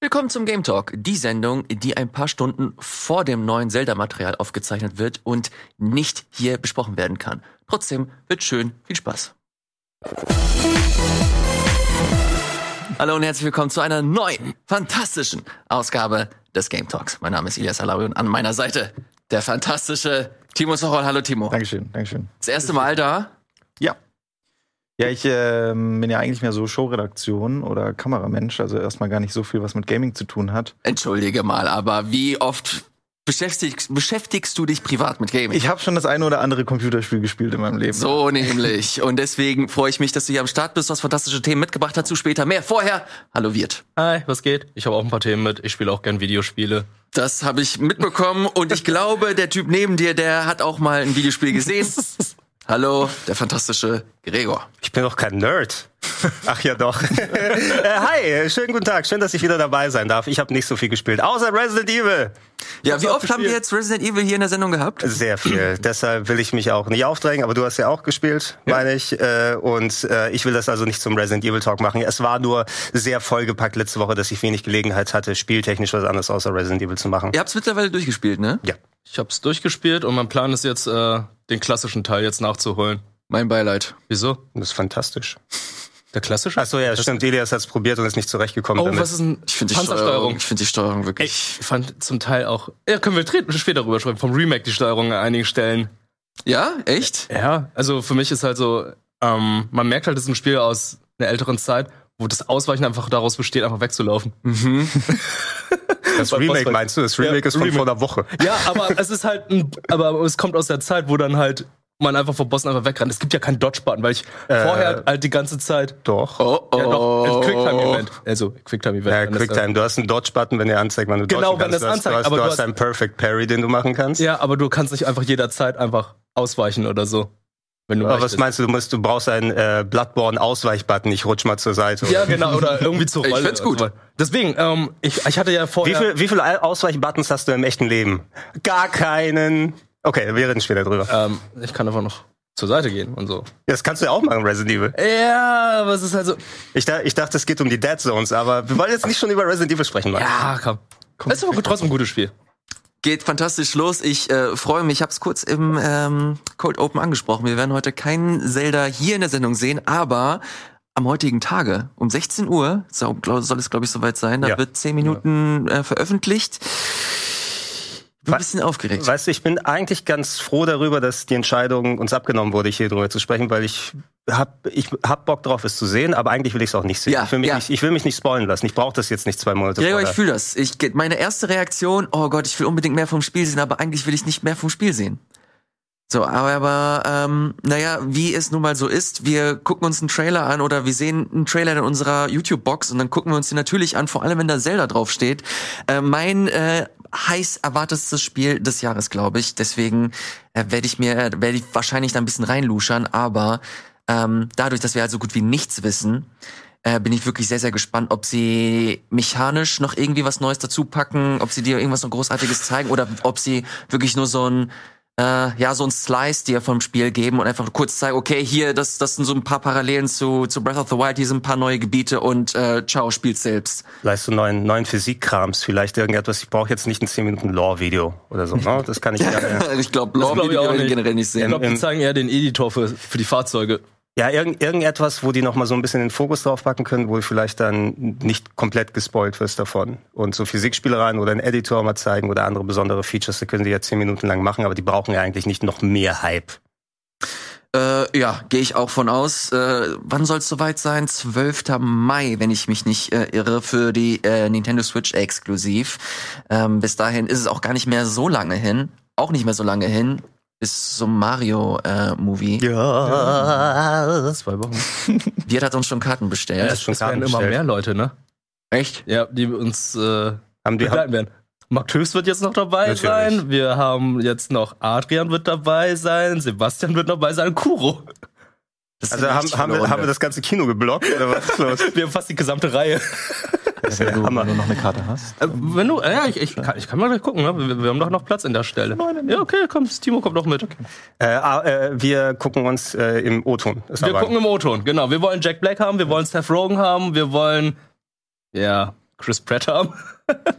Willkommen zum Game Talk, die Sendung, die ein paar Stunden vor dem neuen Zelda-Material aufgezeichnet wird und nicht hier besprochen werden kann. Trotzdem wird schön, viel Spaß. Hallo und herzlich willkommen zu einer neuen, fantastischen Ausgabe des Game Talks. Mein Name ist Elias Alawi und an meiner Seite der fantastische Timo Sochol. Hallo Timo. Dankeschön, Dankeschön. Das erste Mal da. Ja. Ja, ich äh, bin ja eigentlich mehr so Showredaktion oder Kameramensch, also erstmal gar nicht so viel, was mit Gaming zu tun hat. Entschuldige mal, aber wie oft beschäftigst, beschäftigst du dich privat mit Gaming? Ich habe schon das eine oder andere Computerspiel gespielt in meinem Leben. So nämlich. Und deswegen freue ich mich, dass du hier am Start bist, was fantastische Themen mitgebracht hast. Zu später mehr. Vorher, hallo Wirt. Hi, was geht? Ich habe auch ein paar Themen mit. Ich spiele auch gern Videospiele. Das habe ich mitbekommen und ich glaube, der Typ neben dir, der hat auch mal ein Videospiel gesehen. Hallo, der fantastische Gregor. Ich bin doch kein Nerd. Ach ja doch. äh, hi, schönen guten Tag. Schön, dass ich wieder dabei sein darf. Ich habe nicht so viel gespielt, außer Resident Evil. Ja, wie oft haben wir jetzt Resident Evil hier in der Sendung gehabt? Sehr viel. Deshalb will ich mich auch nicht aufdrängen, aber du hast ja auch gespielt, ja. meine ich. Äh, und äh, ich will das also nicht zum Resident Evil Talk machen. Es war nur sehr vollgepackt letzte Woche, dass ich wenig Gelegenheit hatte, spieltechnisch was anderes außer Resident Evil zu machen. Ihr habt's mittlerweile durchgespielt, ne? Ja. Ich hab's durchgespielt und mein Plan ist jetzt, äh, den klassischen Teil jetzt nachzuholen. Mein Beileid. Wieso? Das ist fantastisch. Der klassische? Achso, ja, das stimmt. Elias hat's probiert und ist nicht zurechtgekommen Oh, damit. was ist ein Ich finde die Panzersteuerung? Steuerung, ich finde die Steuerung wirklich. Ich fand zum Teil auch. Ja, können wir später drüber schreiben. Vom Remake die Steuerung an einigen Stellen. Ja, echt? Ja, also für mich ist halt so, ähm, man merkt halt, das ist ein Spiel aus einer älteren Zeit, wo das Ausweichen einfach daraus besteht, einfach wegzulaufen. Mhm. Das Remake meinst du? Das Remake Ja, ist von Remake. vor einer Woche. Ja, aber es ist halt ein, aber es kommt aus der Zeit, wo dann halt man einfach vor Bossen einfach wegrennt. Es gibt ja keinen Dodge-Button, weil ich Äh, vorher halt die ganze Zeit. Doch. Oh, oh. Ja, doch, Quicktime-Event. Also, Quicktime-Event. Ja, wenn Quicktime. Du hast einen Dodge-Button, wenn der anzeigt, wann du Genau, wenn kannst. das du hast, anzeigt, Du hast, aber du hast- einen Perfect Parry, den du machen kannst. Ja, aber du kannst nicht einfach jederzeit einfach ausweichen oder so. Wenn du Aber was meinst du? Du, musst, du brauchst einen äh, Bloodborne-Ausweichbutton. Ich rutsch mal zur Seite. Ja, genau, oder irgendwie zur Ich Rolle. find's gut. so. Deswegen, ähm, ich, ich hatte ja Wie, vorher... viel, wie viele Ausweichbuttons hast du im echten Leben? Gar keinen. Okay, wir reden später drüber. Ähm, ich kann einfach noch zur Seite gehen und so. Das kannst du ja auch machen, Resident Evil. Ja, aber es ist halt so... Ich, da, ich dachte, es geht um die Dead Zones, aber wir wollen jetzt nicht schon über Resident Evil sprechen, Mann. Ja, komm. Das ist aber trotzdem ein gutes Spiel. Geht fantastisch los. Ich äh, freue mich. Ich habe es kurz im ähm, Cold Open angesprochen. Wir werden heute keinen Zelda hier in der Sendung sehen, aber am heutigen Tage um 16 Uhr so, glaub, soll es glaube ich soweit sein. Da Ja. wird 10 Minuten äh, veröffentlicht. Bin ein bisschen aufgeregt. Weißt du, ich bin eigentlich ganz froh darüber, dass die Entscheidung uns abgenommen wurde, hier drüber zu sprechen, weil ich hab, ich hab Bock drauf, es zu sehen, aber eigentlich will ich es auch nicht sehen. Ja, ich, will mich ja. nicht, ich will mich nicht spoilen lassen. Ich brauche das jetzt nicht zwei Monate ich vorher. fühle das. Ich, meine erste Reaktion, oh Gott, ich will unbedingt mehr vom Spiel sehen, aber eigentlich will ich nicht mehr vom Spiel sehen. So, aber, aber ähm, naja, wie es nun mal so ist, wir gucken uns einen Trailer an oder wir sehen einen Trailer in unserer YouTube-Box und dann gucken wir uns den natürlich an, vor allem wenn da Zelda draufsteht. Äh, mein äh, heiß erwartetes Spiel des Jahres, glaube ich. Deswegen äh, werde ich mir, äh, werde ich wahrscheinlich da ein bisschen reinluschern, aber ähm, dadurch, dass wir halt so gut wie nichts wissen, äh, bin ich wirklich sehr, sehr gespannt, ob sie mechanisch noch irgendwie was Neues dazu packen, ob sie dir irgendwas noch Großartiges zeigen oder ob sie wirklich nur so ein äh, ja, so ein Slice dir vom Spiel geben und einfach kurz zeigen, okay, hier, das, das sind so ein paar Parallelen zu, zu Breath of the Wild, hier sind ein paar neue Gebiete und äh, ciao, spiel's selbst. Vielleicht so neuen, neuen Physikkrams, vielleicht irgendetwas. Ich brauche jetzt nicht ein 10 Minuten Lore-Video oder so. Ne? Das kann ich gerne. ich glaube, glaub ich Lore-Video nicht. generell nicht Ich sehen. glaube, die zeigen eher den Editor für, für die Fahrzeuge. Ja, irgend, irgendetwas, wo die noch mal so ein bisschen den Fokus drauf packen können, wo du vielleicht dann nicht komplett gespoilt wirst davon. Und so Physikspielereien oder einen Editor mal zeigen oder andere besondere Features, die können die ja zehn Minuten lang machen, aber die brauchen ja eigentlich nicht noch mehr Hype. Äh, ja, gehe ich auch von aus. Äh, wann soll es soweit sein? 12. Mai, wenn ich mich nicht äh, irre, für die äh, Nintendo Switch exklusiv. Ähm, bis dahin ist es auch gar nicht mehr so lange hin. Auch nicht mehr so lange hin. Bis zum Mario-Movie. Ja. Zwei Wochen. Wirt hat uns schon Karten bestellt. ist schon Es werden Karten immer bestellt. mehr Leute, ne? Echt? Ja, die uns äh, Haben die, begleiten werden. Mark Töfs wird jetzt noch dabei Natürlich. sein. Wir haben jetzt noch Adrian wird dabei sein. Sebastian wird dabei sein. Kuro. Also haben, haben, wir, haben wir das ganze Kino geblockt oder was ist los? Wir haben fast die gesamte Reihe. wenn, du, Hammer. wenn du noch eine Karte hast. Äh, wenn du, ja, ich, ich, kann, ich kann mal gleich gucken. Ne? Wir, wir haben doch noch Platz in der Stelle. Ja, okay, komm, Timo kommt noch mit. Äh, ah, äh, wir gucken uns äh, im O-Ton. Wir gucken im O-Ton, genau. Wir wollen Jack Black haben, wir wollen Seth Rogen haben, wir wollen, ja, Chris Pratt haben.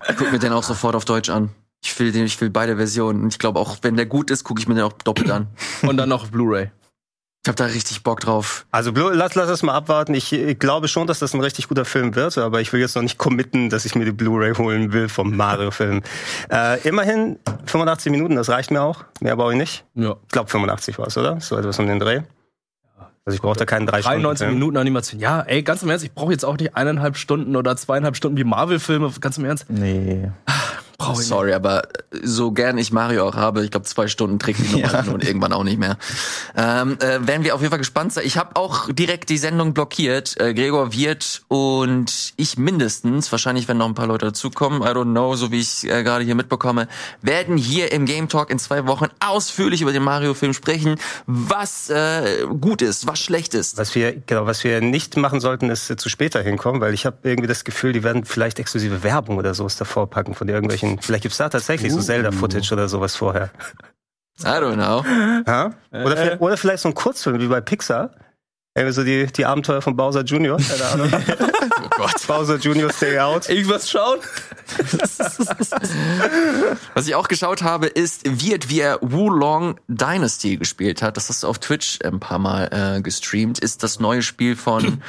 Ich guck mir den auch sofort auf Deutsch an. Ich will den, ich will beide Versionen. Ich glaube auch, wenn der gut ist, gucke ich mir den auch doppelt an. Und dann noch Blu-ray. Ich habe da richtig Bock drauf. Also lass, lass es mal abwarten. Ich, ich glaube schon, dass das ein richtig guter Film wird, aber ich will jetzt noch nicht committen, dass ich mir die Blu-ray holen will vom Mario-Film. Äh, immerhin 85 Minuten, das reicht mir auch. Mehr brauche ich nicht. Ja. Ich glaube 85 war es, oder? So etwas um den Dreh. Also ich brauche da keinen drei 93 Stunden. Minuten Animation. Ja, ey, ganz im Ernst, ich brauche jetzt auch nicht eineinhalb Stunden oder zweieinhalb Stunden wie Marvel-Filme. Ganz im Ernst. Nee. Brauche ich Sorry, aber so gern ich Mario auch habe, ich glaube zwei Stunden trägt die Nummer hin und irgendwann auch nicht mehr. Ähm, äh, werden wir auf jeden Fall gespannt sein. Ich habe auch direkt die Sendung blockiert. Äh, Gregor Wirt und ich mindestens, wahrscheinlich wenn noch ein paar Leute dazukommen, I don't know, so wie ich äh, gerade hier mitbekomme, werden hier im Game Talk in zwei Wochen ausführlich über den Mario-Film sprechen, was äh, gut ist, was schlecht ist. Was wir, genau, was wir nicht machen sollten, ist äh, zu später hinkommen, weil ich habe irgendwie das Gefühl, die werden vielleicht exklusive Werbung oder sowas davor packen von irgendwelchen. Vielleicht gibt's da tatsächlich so Zelda-Footage oder sowas vorher. I don't know. Ha? Oder, Äh. vielleicht, oder vielleicht so ein Kurzfilm wie bei Pixar. Irgendwie so die, die Abenteuer von Bowser Jr. Keine Ahnung. Oh Gott. Bowser Jr. Stay Out. Irgendwas schauen? Was ich auch geschaut habe, ist Wirt, wie er Wulong Dynasty gespielt hat. Das hast du auf Twitch ein paar Mal äh, gestreamt. Ist das neue Spiel von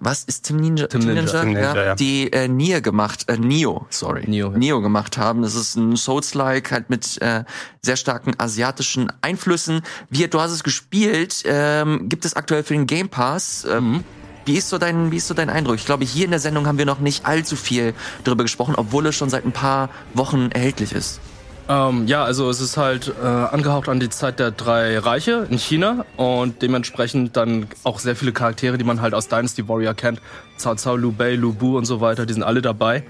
was ist Tim Ninja? Tim Ninja. Tim Ninja, ja. Die äh, Nier gemacht, äh, Neo, sorry, Neo, ja. Neo gemacht haben. Das ist ein Souls-like halt mit äh, sehr starken asiatischen Einflüssen. Wirt, du hast es gespielt. Ähm, gibt es aktuell für den Game Pass? Ähm, Wie ist so dein, wie ist so dein Eindruck? Ich glaube, hier in der Sendung haben wir noch nicht allzu viel darüber gesprochen, obwohl es schon seit ein paar Wochen erhältlich ist. Ähm, ja, also es ist halt äh, angehaucht an die Zeit der drei Reiche in China und dementsprechend dann auch sehr viele Charaktere, die man halt aus Dynasty Warrior kennt. Cao Cao, Liu Bei, Lu Bu und so weiter, die sind alle dabei.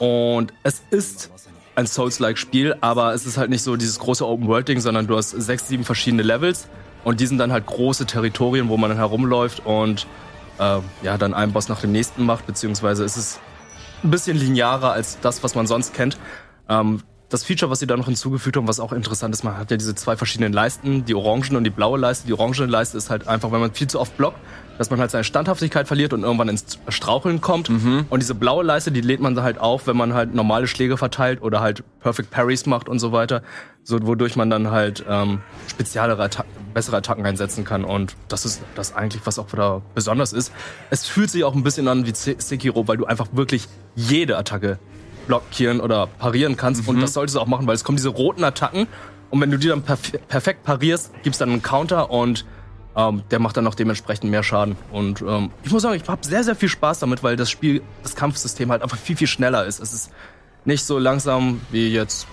Und es ist ein Souls-like Spiel, aber es ist halt nicht so dieses große Open-World-Ding, sondern du hast sechs, sieben verschiedene Levels und die sind dann halt große Territorien, wo man dann herumläuft und äh, ja, dann einen Boss nach dem nächsten macht, beziehungsweise es ist ein bisschen linearer als das, was man sonst kennt. Ähm, das Feature, was sie da noch hinzugefügt haben, was auch interessant ist, man hat ja diese zwei verschiedenen Leisten, die orangen und die blaue Leiste. Die orangene Leiste ist halt einfach, wenn man viel zu oft blockt, dass man halt seine Standhaftigkeit verliert und irgendwann ins Straucheln kommt. Und diese blaue Leiste, die lädt man halt auf, wenn man halt normale Schläge verteilt oder halt Perfect Parries macht und so weiter. So, wodurch man dann halt ähm, speziellere Attacken, bessere Attacken einsetzen kann. Und das ist das eigentlich, was auch wieder besonders ist. Es fühlt sich auch ein bisschen an wie Se- Sekiro, weil du einfach wirklich jede Attacke blockieren oder parieren kannst. Und das solltest du auch machen, weil es kommen diese roten Attacken. Und wenn du die dann perf perfekt parierst, gibt's dann einen Counter und ähm, der macht dann auch dementsprechend mehr Schaden. Und ähm, ich muss sagen, ich habe sehr, sehr viel Spaß damit, weil das Spiel, das Kampfsystem halt einfach viel, viel schneller ist. Es ist nicht so langsam wie jetzt,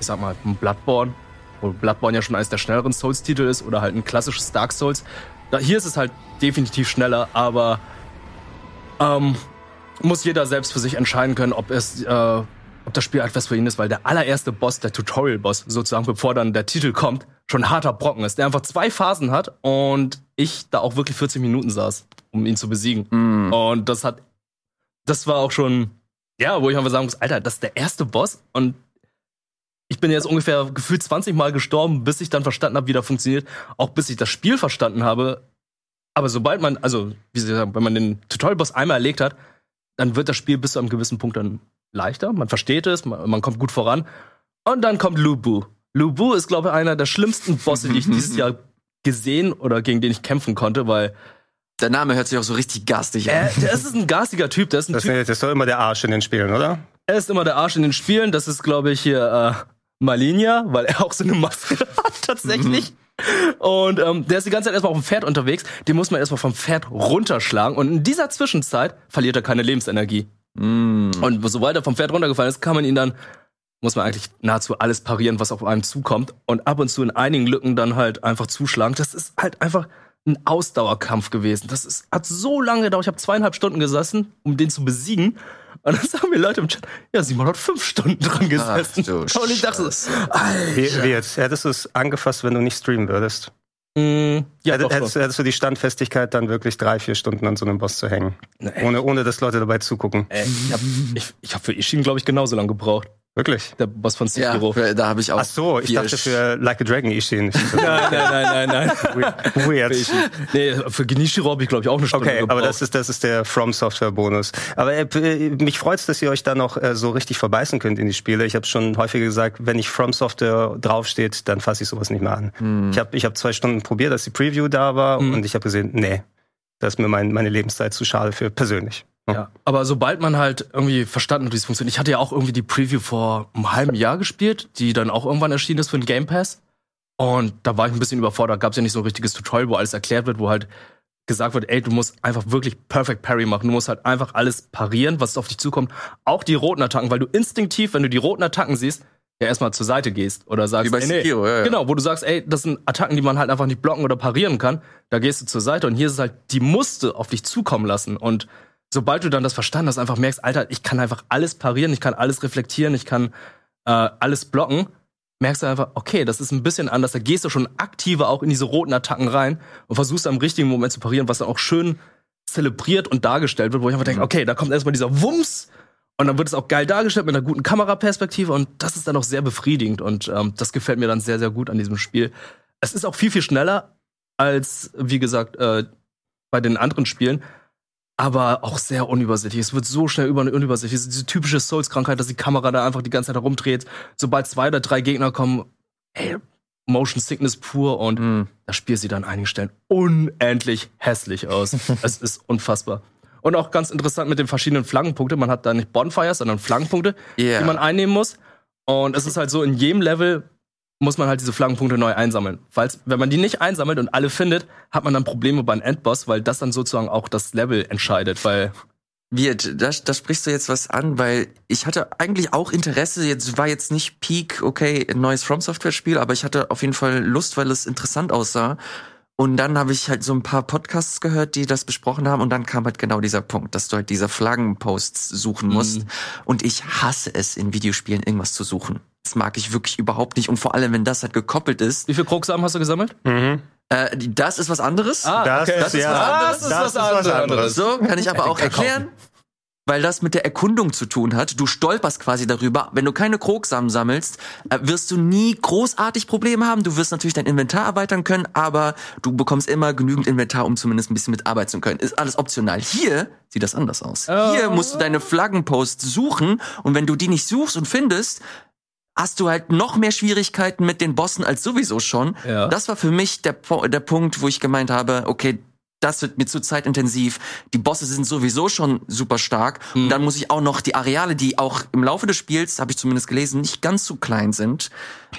ich sag mal, ein Bloodborne, wo Bloodborne ja schon eines der schnelleren Souls-Titel ist oder halt ein klassisches Dark Souls. Da, hier ist es halt definitiv schneller, aber ähm, muss jeder selbst für sich entscheiden können, ob es, äh, ob das Spiel etwas für ihn ist, weil der allererste Boss, der Tutorial-Boss sozusagen, bevor dann der Titel kommt, schon harter Brocken ist, der einfach zwei Phasen hat und ich da auch wirklich 40 Minuten saß, um ihn zu besiegen. Mm. Und das hat, das war auch schon, ja, wo ich einfach sagen muss, Alter, das ist der erste Boss und ich bin jetzt ungefähr gefühlt 20 Mal gestorben, bis ich dann verstanden habe, wie das funktioniert, auch bis ich das Spiel verstanden habe. Aber sobald man, also, wie Sie sagen, wenn man den Tutorial-Boss einmal erlegt hat, dann wird das Spiel bis zu einem gewissen Punkt dann leichter. Man versteht es, man, man kommt gut voran. Und dann kommt Lubu. Lubu ist, glaube ich, einer der schlimmsten Bosse, die ich dieses Jahr gesehen oder gegen den ich kämpfen konnte, weil Der Name hört sich auch so richtig garstig an. er, der ist ein garstiger Typ. Der ist ein Das Typ, ist, das ist doch immer der Arsch in den Spielen, oder? er ist immer der Arsch in den Spielen. Das ist, glaube ich, hier äh, Malinia, weil er auch so eine Maske hat, tatsächlich. Und ähm, der ist die ganze Zeit erstmal auf dem Pferd unterwegs. Den muss man erstmal vom Pferd runterschlagen. Und in dieser Zwischenzeit verliert er keine Lebensenergie. Mm. Und sobald er vom Pferd runtergefallen ist, kann man ihn dann, muss man eigentlich nahezu alles parieren, was auf einem zukommt. Und ab und zu in einigen Lücken dann halt einfach zuschlagen. Das ist halt einfach ein Ausdauerkampf gewesen. Das ist, hat so lange gedauert. Ich habe zweieinhalb Stunden gesessen, um den zu besiegen. Und dann sagen mir Leute im Chat, ja, Simon hat fünf Stunden dran gesessen. du und ich dachte so, Scheiße. Wie, wie jetzt? Hättest du es angefasst, wenn du nicht streamen würdest? mm, ja, hättest, doch. hättest du die Standfestigkeit, dann wirklich drei, vier Stunden an so einem Boss zu hängen? Ohne, ohne dass Leute dabei zugucken. Ey, ich habe ich, ich hab für Ishin, glaube ich, genauso lange gebraucht. Wirklich? Der Boss von Ja, Sekiro. da habe ich auch. Ach so, ich dachte für Like a Dragon Ishin. Nein, nein, nein, nein, nein. Weird. nee, für Genichiro habe ich, glaube ich, auch eine Stunde Okay, aber gebraucht. das ist, das ist der From Software Bonus. Aber äh, mich freut's, dass ihr euch da noch äh, so richtig verbeißen könnt in die Spiele. Ich habe schon häufiger gesagt, wenn nicht From Software draufsteht, dann fasse ich sowas nicht mehr an. Hm. Ich habe ich hab zwei Stunden probiert, dass die Preview da war Mhm. und ich habe gesehen, nee, das ist mir mein, meine Lebenszeit zu schade für persönlich. Ja, aber sobald man halt irgendwie verstanden hat, wie es funktioniert. Ich hatte ja auch irgendwie die Preview vor einem halben Jahr gespielt, die dann auch irgendwann erschienen ist für den Game Pass. Und da war ich ein bisschen überfordert. Gab es ja nicht so ein richtiges Tutorial, wo alles erklärt wird, wo halt gesagt wird, ey, du musst einfach wirklich Perfect Parry machen. Du musst halt einfach alles parieren, was auf dich zukommt. Auch die roten Attacken, weil du instinktiv, wenn du die roten Attacken siehst, ja erstmal zur Seite gehst oder sagst, Wie bei ey, nee, Sekiro, ja, ja. Genau, wo du sagst, ey, das sind Attacken, die man halt einfach nicht blocken oder parieren kann. Da gehst du zur Seite und hier ist es halt, die musste auf dich zukommen lassen. Und sobald du dann das verstanden hast, einfach merkst, Alter, ich kann einfach alles parieren, ich kann alles reflektieren, ich kann äh, alles blocken, merkst du einfach, okay, das ist ein bisschen anders. Da gehst du schon aktiver auch in diese roten Attacken rein und versuchst am richtigen Moment zu parieren, was dann auch schön zelebriert und dargestellt wird, wo ich einfach denke, okay, da kommt erstmal dieser Wumms und dann wird es auch geil dargestellt mit einer guten Kameraperspektive und das ist dann auch sehr befriedigend und ähm, das gefällt mir dann sehr, sehr gut an diesem Spiel. Es ist auch viel, viel schneller als, wie gesagt, äh, bei den anderen Spielen, aber auch sehr unübersichtlich. Es wird so schnell über unübersichtlich. Es ist diese typische Souls-Krankheit, dass die Kamera da einfach die ganze Zeit herumdreht. Sobald zwei oder drei Gegner kommen, ey, Motion Sickness pur und Hm. das Spiel sieht an einigen Stellen unendlich hässlich aus. es ist unfassbar. Und auch ganz interessant mit den verschiedenen Flaggenpunkten. Man hat da nicht Bonfires, sondern Flaggenpunkte, Ja. die man einnehmen muss. Und es ist halt so, in jedem Level muss man halt diese Flaggenpunkte neu einsammeln. Falls, wenn man die nicht einsammelt und alle findet, hat man dann Probleme beim Endboss, weil das dann sozusagen auch das Level entscheidet, weil Wird, da, da sprichst du jetzt was an, weil ich hatte eigentlich auch Interesse, jetzt war jetzt nicht Peak, okay, ein neues From Software Spiel, aber ich hatte auf jeden Fall Lust, weil es interessant aussah. Und dann habe ich halt so ein paar Podcasts gehört, die das besprochen haben und dann kam halt genau dieser Punkt, dass du halt diese Flaggenposts suchen musst. Und ich hasse es, in Videospielen irgendwas zu suchen. Das mag ich wirklich überhaupt nicht und vor allem, wenn das halt gekoppelt ist. wie viel Krogsamen hast du gesammelt? Mhm. Äh, das ist was anderes. Ah, Das okay. ist Das ist ja- was anderes. Das ist das was ist was anderes. anderes. So, kann ich aber auch erklären. Weil das mit der Erkundung zu tun hat. Du stolperst quasi darüber. Wenn du keine Krogsamen sammelst, äh, wirst du nie großartig Probleme haben. Du wirst natürlich dein Inventar erweitern können, aber du bekommst immer genügend Inventar, um zumindest ein bisschen mitarbeiten zu können. Ist alles optional. Hier sieht das anders aus. Oh. Hier musst du deine Flaggenposts suchen und wenn du die nicht suchst und findest, hast du halt noch mehr Schwierigkeiten mit den Bossen als sowieso schon. Ja. Das war für mich der, der Punkt, wo ich gemeint habe, okay, das wird mir zu zeitintensiv. Die Bosse sind sowieso schon super stark. Mhm. Und dann muss ich auch noch die Areale, die auch im Laufe des Spiels, habe ich zumindest gelesen, nicht ganz so klein sind,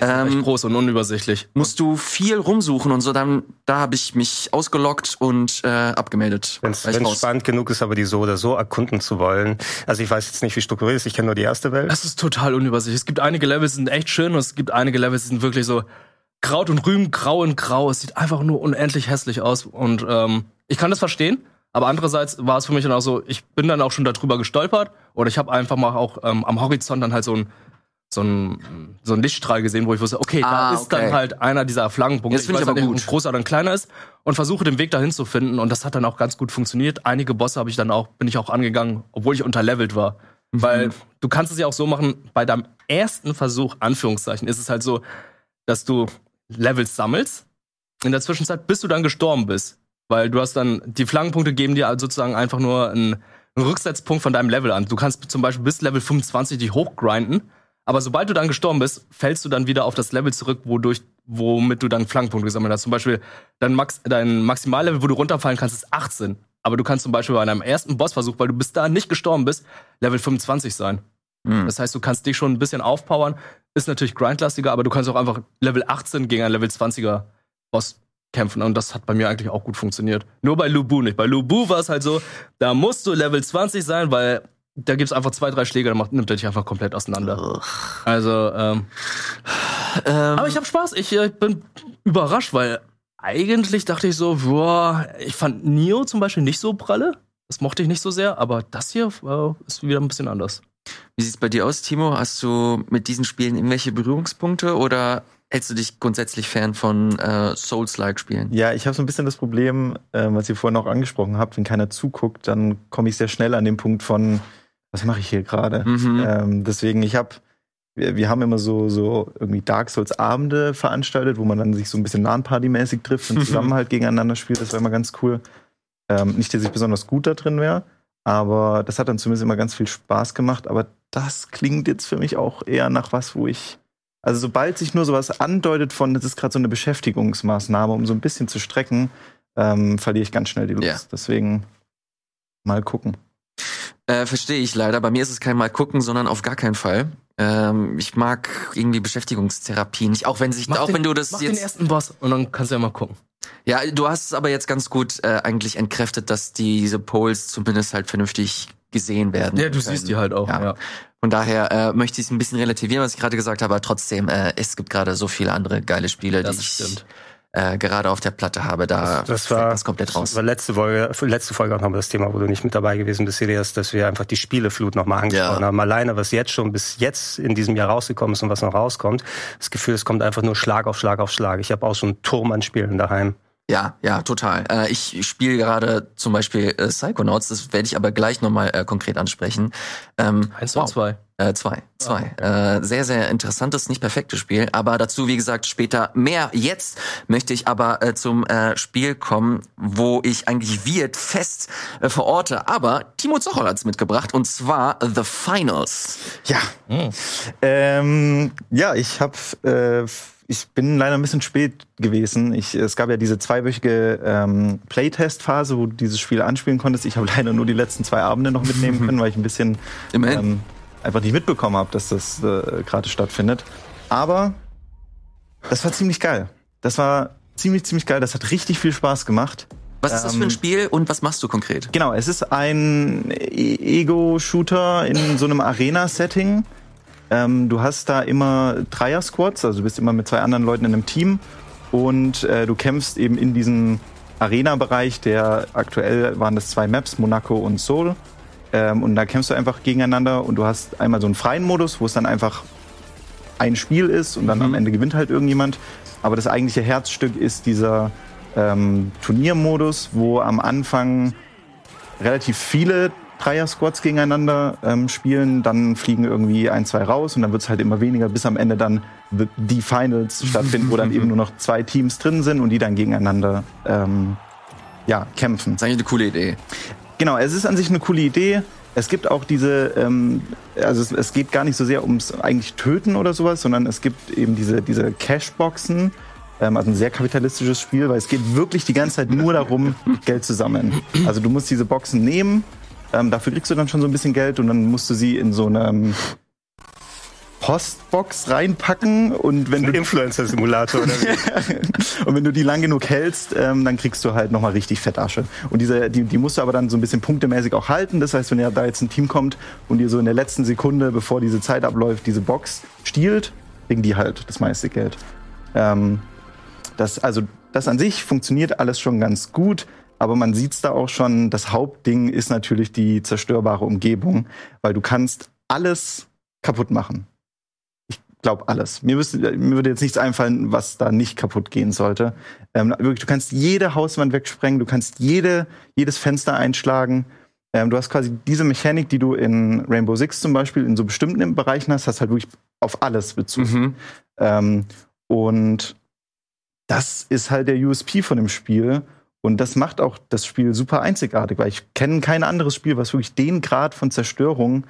ähm, groß und unübersichtlich. musst du viel rumsuchen und so. Dann, da habe ich mich ausgelockt und äh, abgemeldet. Wenn es spannend genug ist, aber die so oder so erkunden zu wollen. Also ich weiß jetzt nicht, wie strukturiert es ist. Ich kenne nur die erste Welt. Es ist total unübersichtlich. Es gibt einige Level, die sind echt schön und es gibt einige Level, die sind wirklich so Kraut und Rüben, grau und grau. Es sieht einfach nur unendlich hässlich aus und ähm, ich kann das verstehen. Aber andererseits war es für mich dann auch so, ich bin dann auch schon darüber gestolpert oder ich habe einfach mal auch ähm, am Horizont dann halt so ein so ein, so ein Lichtstrahl gesehen, wo ich wusste, okay, Ah, da ist okay. dann halt einer dieser. Das find ich weiß aber halt nicht, gut. ob ein großer oder ein kleiner ist und versuche den Weg dahin zu finden und das hat dann auch ganz gut funktioniert. Einige Bosse habe ich dann auch bin ich auch angegangen, obwohl ich unterlevelt war, Mhm. weil du kannst es ja auch so machen, bei deinem ersten Versuch Anführungszeichen ist es halt so, dass du Levels sammelst in der Zwischenzeit, bis du dann gestorben bist, weil du hast dann die Flaggenpunkte geben dir halt sozusagen einfach nur einen, Rücksetzpunkt von deinem Level an. Du kannst zum Beispiel bis Level 25 dich hochgrinden, aber sobald du dann gestorben bist, fällst du dann wieder auf das Level zurück, wodurch, womit du dann Flaggenpunkte gesammelt hast. Zum Beispiel dein, Max, dein Maximallevel, wo du runterfallen kannst, ist 18. Aber du kannst zum Beispiel bei deinem ersten Bossversuch, weil du bis dahin nicht gestorben bist, Level 25 sein. Hm. Das heißt, du kannst dich schon ein bisschen aufpowern. Ist natürlich grindlastiger, aber du kannst auch einfach Level 18 gegen einen Level 20er Boss kämpfen. Und das hat bei mir eigentlich auch gut funktioniert. Nur bei Lubu nicht. Bei Lubu war es halt so, da musst du Level 20 sein, weil da gibt's einfach zwei, drei Schläge, dann macht, nimmt er dich einfach komplett auseinander. Also, ähm, Ähm, aber ich habe Spaß. Ich äh, bin überrascht, weil eigentlich dachte ich so, boah, ich fand Nio zum Beispiel nicht so pralle. Das mochte ich nicht so sehr, aber das hier äh, ist wieder ein bisschen anders. Wie sieht's bei dir aus, Timo? Hast du mit diesen Spielen irgendwelche Berührungspunkte oder hältst du dich grundsätzlich fern von äh, Souls-like-Spielen? Ja, ich habe so ein bisschen das Problem, äh, was ihr vorhin auch angesprochen habt, wenn keiner zuguckt, dann komme ich sehr schnell an den Punkt von, was mache ich hier gerade? Mhm. Ähm, deswegen, ich habe wir, wir haben immer so, so irgendwie Dark Souls Abende veranstaltet, wo man dann sich so ein bisschen LAN-Party-mäßig trifft und zusammen halt gegeneinander spielt. Das war immer ganz cool. Ähm, nicht, dass ich besonders gut da drin wäre, aber das hat dann zumindest immer ganz viel Spaß gemacht. Aber das klingt jetzt für mich auch eher nach was, wo ich. Also sobald sich nur sowas andeutet von, das ist gerade so eine Beschäftigungsmaßnahme, um so ein bisschen zu strecken, ähm, verliere ich ganz schnell die Lust. Ja. Deswegen mal gucken. Äh, Verstehe ich leider. Bei mir ist es kein Mal gucken, sondern auf gar keinen Fall. Ähm, ich mag irgendwie Beschäftigungstherapie nicht, auch wenn sich, Mach auch den, wenn du das mach den jetzt, ersten Boss und dann kannst du ja mal gucken. Ja, du hast es aber jetzt ganz gut äh, eigentlich entkräftet, dass diese Polls zumindest halt vernünftig gesehen werden. Ja, du können. siehst die halt auch. Ja. Ja. Von daher äh, möchte ich es ein bisschen relativieren, was ich gerade gesagt habe, aber trotzdem, äh, es gibt gerade so viele andere geile Spiele, Das die ich stimmt. Äh, gerade auf der Platte habe. Da Das fällt war, das komplett raus. Das war letzte Folge, letzte Folge auch nochmal das Thema, wo du nicht mit dabei gewesen bist, Elias, dass wir einfach die Spieleflut nochmal angesprochen Ja. haben. Alleine, was jetzt schon bis jetzt in diesem Jahr rausgekommen ist und was noch rauskommt, das Gefühl, es kommt einfach nur Schlag auf Schlag auf Schlag. Ich habe auch so einen Turm an Spielen daheim. Ja, ja, total. Äh, ich spiele gerade zum Beispiel äh, Psychonauts, das werde ich aber gleich nochmal äh, konkret ansprechen. Ähm, Eins wow. und zwei. Äh, zwei, zwei. Äh, sehr, sehr interessantes, nicht perfektes Spiel, aber dazu, wie gesagt, später mehr. Jetzt möchte ich aber äh, zum äh, Spiel kommen, wo ich eigentlich Wirt fest äh, verorte, aber Timo Zocher hat's mitgebracht und zwar The Finals. Ja. Ähm, ja, ich habe, äh, ich bin leider ein bisschen spät gewesen. Ich, es gab ja diese zweiwöchige ähm, Playtest-Phase, wo du dieses Spiel anspielen konntest. Ich habe leider nur die letzten zwei Abende noch mitnehmen können, weil ich ein bisschen Immerhin. ähm, einfach nicht mitbekommen habe, dass das äh, gerade stattfindet. Aber das war ziemlich geil. Das war ziemlich, ziemlich geil. Das hat richtig viel Spaß gemacht. Was ist das für ein ähm, Spiel und was machst du konkret? Genau, es ist ein Ego-Shooter in so einem Arena-Setting. Ähm, du hast da immer Dreier-Squads, also du bist immer mit zwei anderen Leuten in einem Team und äh, du kämpfst eben in diesem Arena-Bereich, der aktuell waren das zwei Maps, Monaco und Seoul. Ähm, und da kämpfst du einfach gegeneinander und du hast einmal so einen freien Modus, wo es dann einfach ein Spiel ist und dann am Ende gewinnt halt irgendjemand. Aber das eigentliche Herzstück ist dieser ähm, Turniermodus, wo am Anfang relativ viele Dreier-Squads gegeneinander ähm, spielen, dann fliegen irgendwie ein, zwei raus und dann wird es halt immer weniger, bis am Ende dann the- die Finals stattfinden, wo dann eben nur noch zwei Teams drin sind und die dann gegeneinander ähm, ja, kämpfen. Das ist eigentlich eine coole Idee. Genau, es ist an sich eine coole Idee. Es gibt auch diese, ähm, also es, es geht gar nicht so sehr ums eigentlich Töten oder sowas, sondern es gibt eben diese, diese Cashboxen, ähm, also ein sehr kapitalistisches Spiel, weil es geht wirklich die ganze Zeit nur darum, Geld zu sammeln. Also du musst diese Boxen nehmen, ähm, dafür kriegst du dann schon so ein bisschen Geld und dann musst du sie in so einem Postbox reinpacken und wenn du Influencer-Simulator oder wie? und wenn du die lang genug hältst, ähm, dann kriegst du halt nochmal richtig Fettasche. Und diese, die, die musst du aber dann so ein bisschen punktemäßig auch halten. Das heißt, wenn ja da jetzt ein Team kommt und dir so in der letzten Sekunde, bevor diese Zeit abläuft, diese Box stiehlt, kriegen die halt das meiste Geld. Ähm, das, also, das an sich funktioniert alles schon ganz gut. Aber man sieht's da auch schon, das Hauptding ist natürlich die zerstörbare Umgebung, weil du kannst alles kaputt machen. Ich glaube alles. Mir, müsste, mir würde jetzt nichts einfallen, was da nicht kaputt gehen sollte. Ähm, wirklich, du kannst jede Hauswand wegsprengen, du kannst jede, jedes Fenster einschlagen. Ähm, du hast quasi diese Mechanik, die du in Rainbow Six zum Beispiel in so bestimmten Bereichen hast, hast halt wirklich auf alles Bezug. Mhm. Ähm, und das ist halt der USP von dem Spiel. Und das macht auch das Spiel super einzigartig, weil ich kenne kein anderes Spiel, was wirklich den Grad von Zerstörung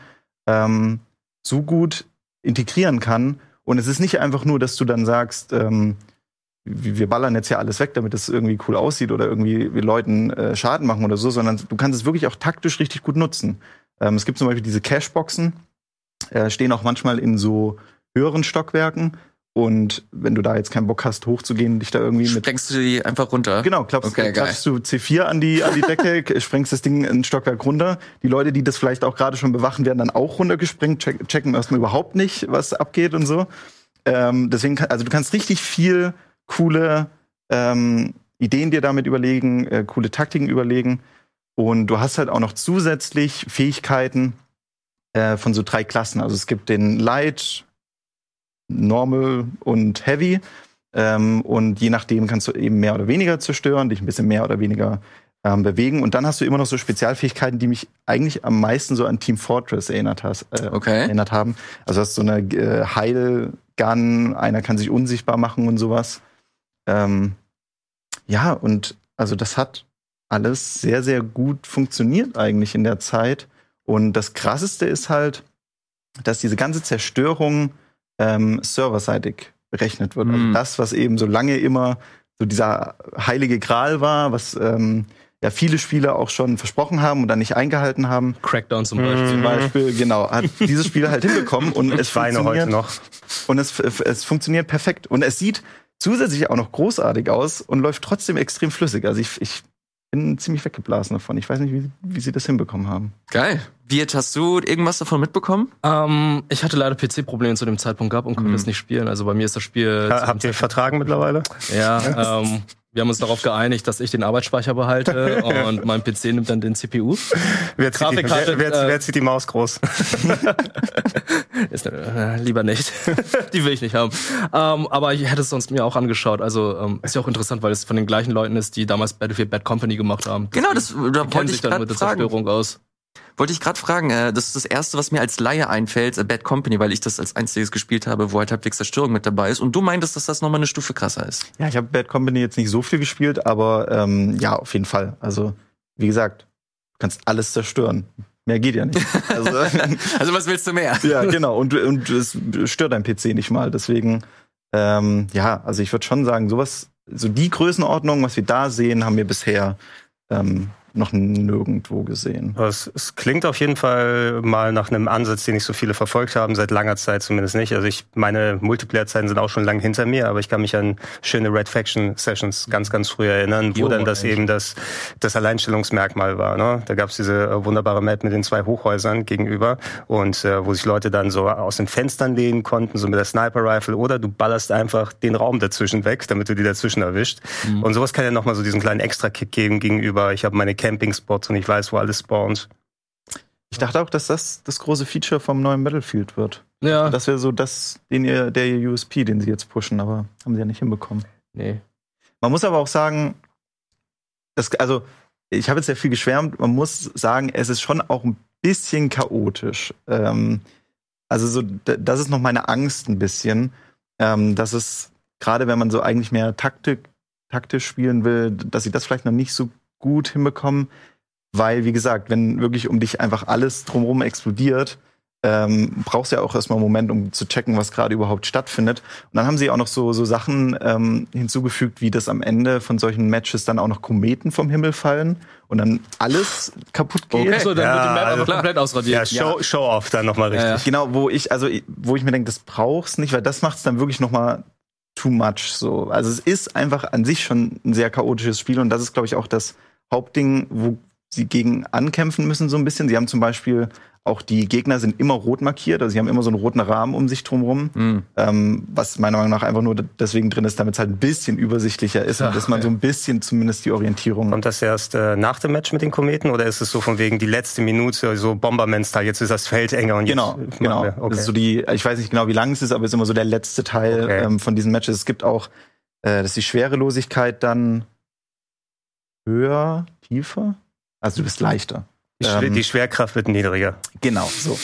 ähm, so gut integrieren kann. Und es ist nicht einfach nur, dass du dann sagst, ähm, wir ballern jetzt ja alles weg, damit es irgendwie cool aussieht oder irgendwie wir Leuten äh, Schaden machen oder so, sondern du kannst es wirklich auch taktisch richtig gut nutzen. Ähm, es gibt zum Beispiel diese Cashboxen, äh, stehen auch manchmal in so höheren Stockwerken. Und wenn du da jetzt keinen Bock hast, hochzugehen, dich da irgendwie mit Sprengst du die einfach runter? Genau, klappst, Okay, klatschst du C4 an die, an die Decke, sprengst das Ding ein Stockwerk runter. Die Leute, die das vielleicht auch gerade schon bewachen, werden dann auch runtergesprengt, check, checken erstmal überhaupt nicht, was abgeht und so. Ähm, deswegen, kann, also du kannst richtig viel coole ähm, Ideen dir damit überlegen, äh, coole Taktiken überlegen. Und du hast halt auch noch zusätzlich Fähigkeiten äh, von so drei Klassen. Also es gibt den Light, Normal und Heavy. Ähm, und je nachdem kannst du eben mehr oder weniger zerstören, dich ein bisschen mehr oder weniger ähm, bewegen. Und dann hast du immer noch so Spezialfähigkeiten, die mich eigentlich am meisten so an Team Fortress erinnert, hast, äh, Okay. erinnert haben. Also hast so eine äh, Heilgun, einer kann sich unsichtbar machen und sowas. Ähm, ja, und also das hat alles sehr, sehr gut funktioniert eigentlich in der Zeit. Und das Krasseste ist halt, dass diese ganze Zerstörung ähm, serverseitig berechnet wird. Mhm. Also das, was eben so lange immer so dieser heilige Gral war, was ähm, ja viele Spieler auch schon versprochen haben und dann nicht eingehalten haben. Crackdown zum Mhm. Beispiel. Zum Beispiel, genau, hat dieses Spiel halt hinbekommen und es Ich weine heute funktioniert, noch. und es, es funktioniert perfekt. Und es sieht zusätzlich auch noch großartig aus und läuft trotzdem extrem flüssig. Also ich, ich bin ziemlich weggeblasen davon. Ich weiß nicht, wie, wie sie das hinbekommen haben. Geil. Wirt, hast du irgendwas davon mitbekommen? Ähm, ich hatte leider PC-Probleme zu dem Zeitpunkt gehabt und konnte Mhm. es nicht spielen. Also bei mir ist das Spiel. Ha- Habt ihr vertragen mittlerweile? Ja, ähm, wir haben uns darauf geeinigt, dass ich den Arbeitsspeicher behalte und mein PC nimmt dann den CPU. Wer zieht, die, Grafikkarte, wer, wer, äh, wer zieht die Maus groß? Ist, äh, lieber nicht. die will ich nicht haben. Ähm, aber ich hätte es sonst mir auch angeschaut. Also ähm, ist ja auch interessant, weil es von den gleichen Leuten ist, die damals Battlefield Bad Company gemacht haben. Genau, das da kennen wollte sich ich dann gerade mit der. Zerstörung aus. Wollte ich gerade fragen. Äh, das ist das erste, was mir als Laie einfällt, äh, Bad Company, weil ich das als einziges gespielt habe, wo halt halbwegs Zerstörung mit dabei ist. Und du meintest, dass das nochmal eine Stufe krasser ist. Ja, ich habe Bad Company jetzt nicht so viel gespielt, aber ähm, ja, auf jeden Fall. Also, wie gesagt, du kannst alles zerstören. Mehr geht ja nicht. Also, Also was willst du mehr? ja, genau. Und, und es stört dein PC nicht mal. Deswegen, ähm, ja, also ich würde schon sagen, sowas, so die Größenordnung, was wir da sehen, haben wir bisher ähm, noch nirgendwo gesehen. Es, es klingt auf jeden Fall mal nach einem Ansatz, den nicht so viele verfolgt haben, seit langer Zeit zumindest nicht. Also ich, meine Multiplayer-Zeiten sind auch schon lang hinter mir, aber ich kann mich an schöne Red Faction Sessions ganz, ganz früh erinnern, wo Jo, dann das echt. eben das, das Alleinstellungsmerkmal war. Ne? Da gab es diese äh, wunderbare Map mit den zwei Hochhäusern gegenüber und äh, wo sich Leute dann so aus den Fenstern lehnen konnten, so mit der Sniper-Rifle oder du ballerst einfach den Raum dazwischen weg, damit du die dazwischen erwischt. Und sowas kann ja nochmal so diesen kleinen Extra-Kick geben gegenüber, ich habe meine Camping-Spots und ich weiß, wo alles spawnt. Ich dachte auch, dass das das große Feature vom neuen Battlefield wird. Ja. Das wäre so das, den ihr, der ihr USP, den sie jetzt pushen, aber haben sie ja nicht hinbekommen. Nee. Man muss aber auch sagen, das, also ich habe jetzt sehr viel geschwärmt, man muss sagen, es ist schon auch ein bisschen chaotisch. Ähm, also so, das ist noch meine Angst ein bisschen, ähm, dass es, gerade wenn man so eigentlich mehr Taktik, taktisch spielen will, dass sie das vielleicht noch nicht so gut hinbekommen, weil, wie gesagt, wenn wirklich um dich einfach alles drumherum explodiert, ähm, brauchst du ja auch erstmal einen Moment, um zu checken, was gerade überhaupt stattfindet. Und dann haben sie auch noch so, so Sachen ähm, hinzugefügt, wie das am Ende von solchen Matches dann auch noch Kometen vom Himmel fallen und dann alles kaputt geht. Okay. So, dann Ja, wird die Map also aber komplett Ja, ausradiert. Show, Show off dann nochmal richtig. Ja, ja. Genau, wo ich, also wo ich mir denke, das brauchst nicht, weil das macht es dann wirklich noch mal too much. So, also es ist einfach an sich schon ein sehr chaotisches Spiel und das ist, glaube ich, auch das Hauptding, wo sie gegen ankämpfen müssen so ein bisschen. Sie haben zum Beispiel auch die Gegner sind immer rot markiert, also sie haben immer so einen roten Rahmen um sich drumherum, Hm. ähm, was meiner Meinung nach einfach nur deswegen drin ist, damit es halt ein bisschen übersichtlicher ist und Ach, dass man ja. so ein bisschen zumindest die Orientierung Kommt das erst äh, nach dem Match mit den Kometen oder ist es so von wegen die letzte Minute, so Bomberman-Style, jetzt ist das Feld enger und Genau, jetzt genau. Das ist so die, ich weiß nicht genau, wie lang es ist, aber es ist immer so der letzte Teil Okay. ähm, von diesen Matches. Es gibt auch, äh, dass die Schwerelosigkeit dann höher, tiefer. Also du bist leichter. Die, Schwer- ähm, die Schwerkraft wird niedriger. Genau, so.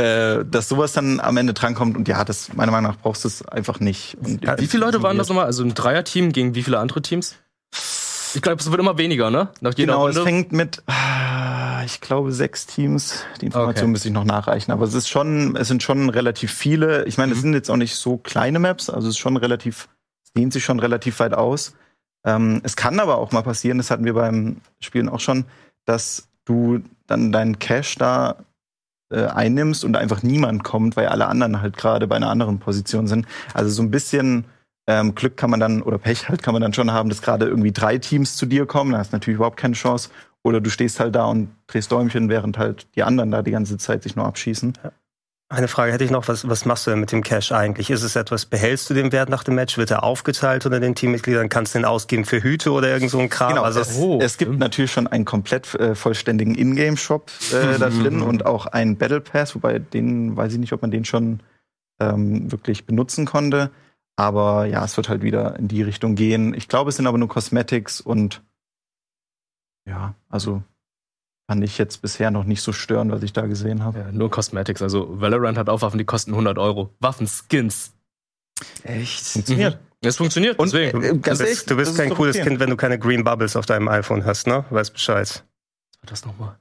Äh, dass sowas dann am Ende drankommt und ja, das meiner Meinung nach brauchst du es einfach nicht. Und Wie viele Leute waren das nochmal? Also ein Dreierteam gegen wie viele andere Teams? Ich glaube, es wird immer weniger, ne? Nach jeder Genau, es Runde. fängt mit, ah, ich glaube, sechs Teams. Die Information Okay. müsste ich noch nachreichen. Aber es ist schon, es sind schon relativ viele. Ich meine, es Mhm. sind jetzt auch nicht so kleine Maps, also es ist schon relativ, es dehnt sich schon relativ weit aus. Ähm, es kann aber auch mal passieren, das hatten wir beim Spielen auch schon, dass du dann deinen Cache da äh, einnimmst und einfach niemand kommt, weil alle anderen halt gerade bei einer anderen Position sind. Also so ein bisschen ähm, Glück kann man dann, oder Pech halt kann man dann schon haben, dass gerade irgendwie drei Teams zu dir kommen, da hast du natürlich überhaupt keine Chance. Oder du stehst halt da und drehst Däumchen, während halt die anderen da die ganze Zeit sich nur abschießen. Eine Frage hätte ich noch, was, was machst du denn mit dem Cash eigentlich? Ist es etwas, behältst du den Wert nach dem Match? Wird er aufgeteilt unter den Teammitgliedern? Kannst du den ausgeben für Hüte oder irgend so ein Kram? Genau, also, es, oh, es gibt natürlich schon einen komplett äh, vollständigen Ingame-Shop äh, da drin und auch einen Battle Pass, wobei den weiß ich nicht, ob man den schon ähm, wirklich benutzen konnte. Aber ja, es wird halt wieder in die Richtung gehen. Ich glaube, es sind aber nur Cosmetics und Ja, also fand ich jetzt bisher noch nicht so stören, was ich da gesehen habe. Ja, nur Cosmetics. Also Valorant hat auch Waffen, die kosten 100 Euro. Waffenskins. Echt? Funktioniert. Es funktioniert, Und deswegen. äh, Du ganz ehrlich, bist, du bist kein cooles okay. Kind, wenn du keine Green Bubbles auf deinem iPhone hast, ne? Weißt Bescheid. das nochmal.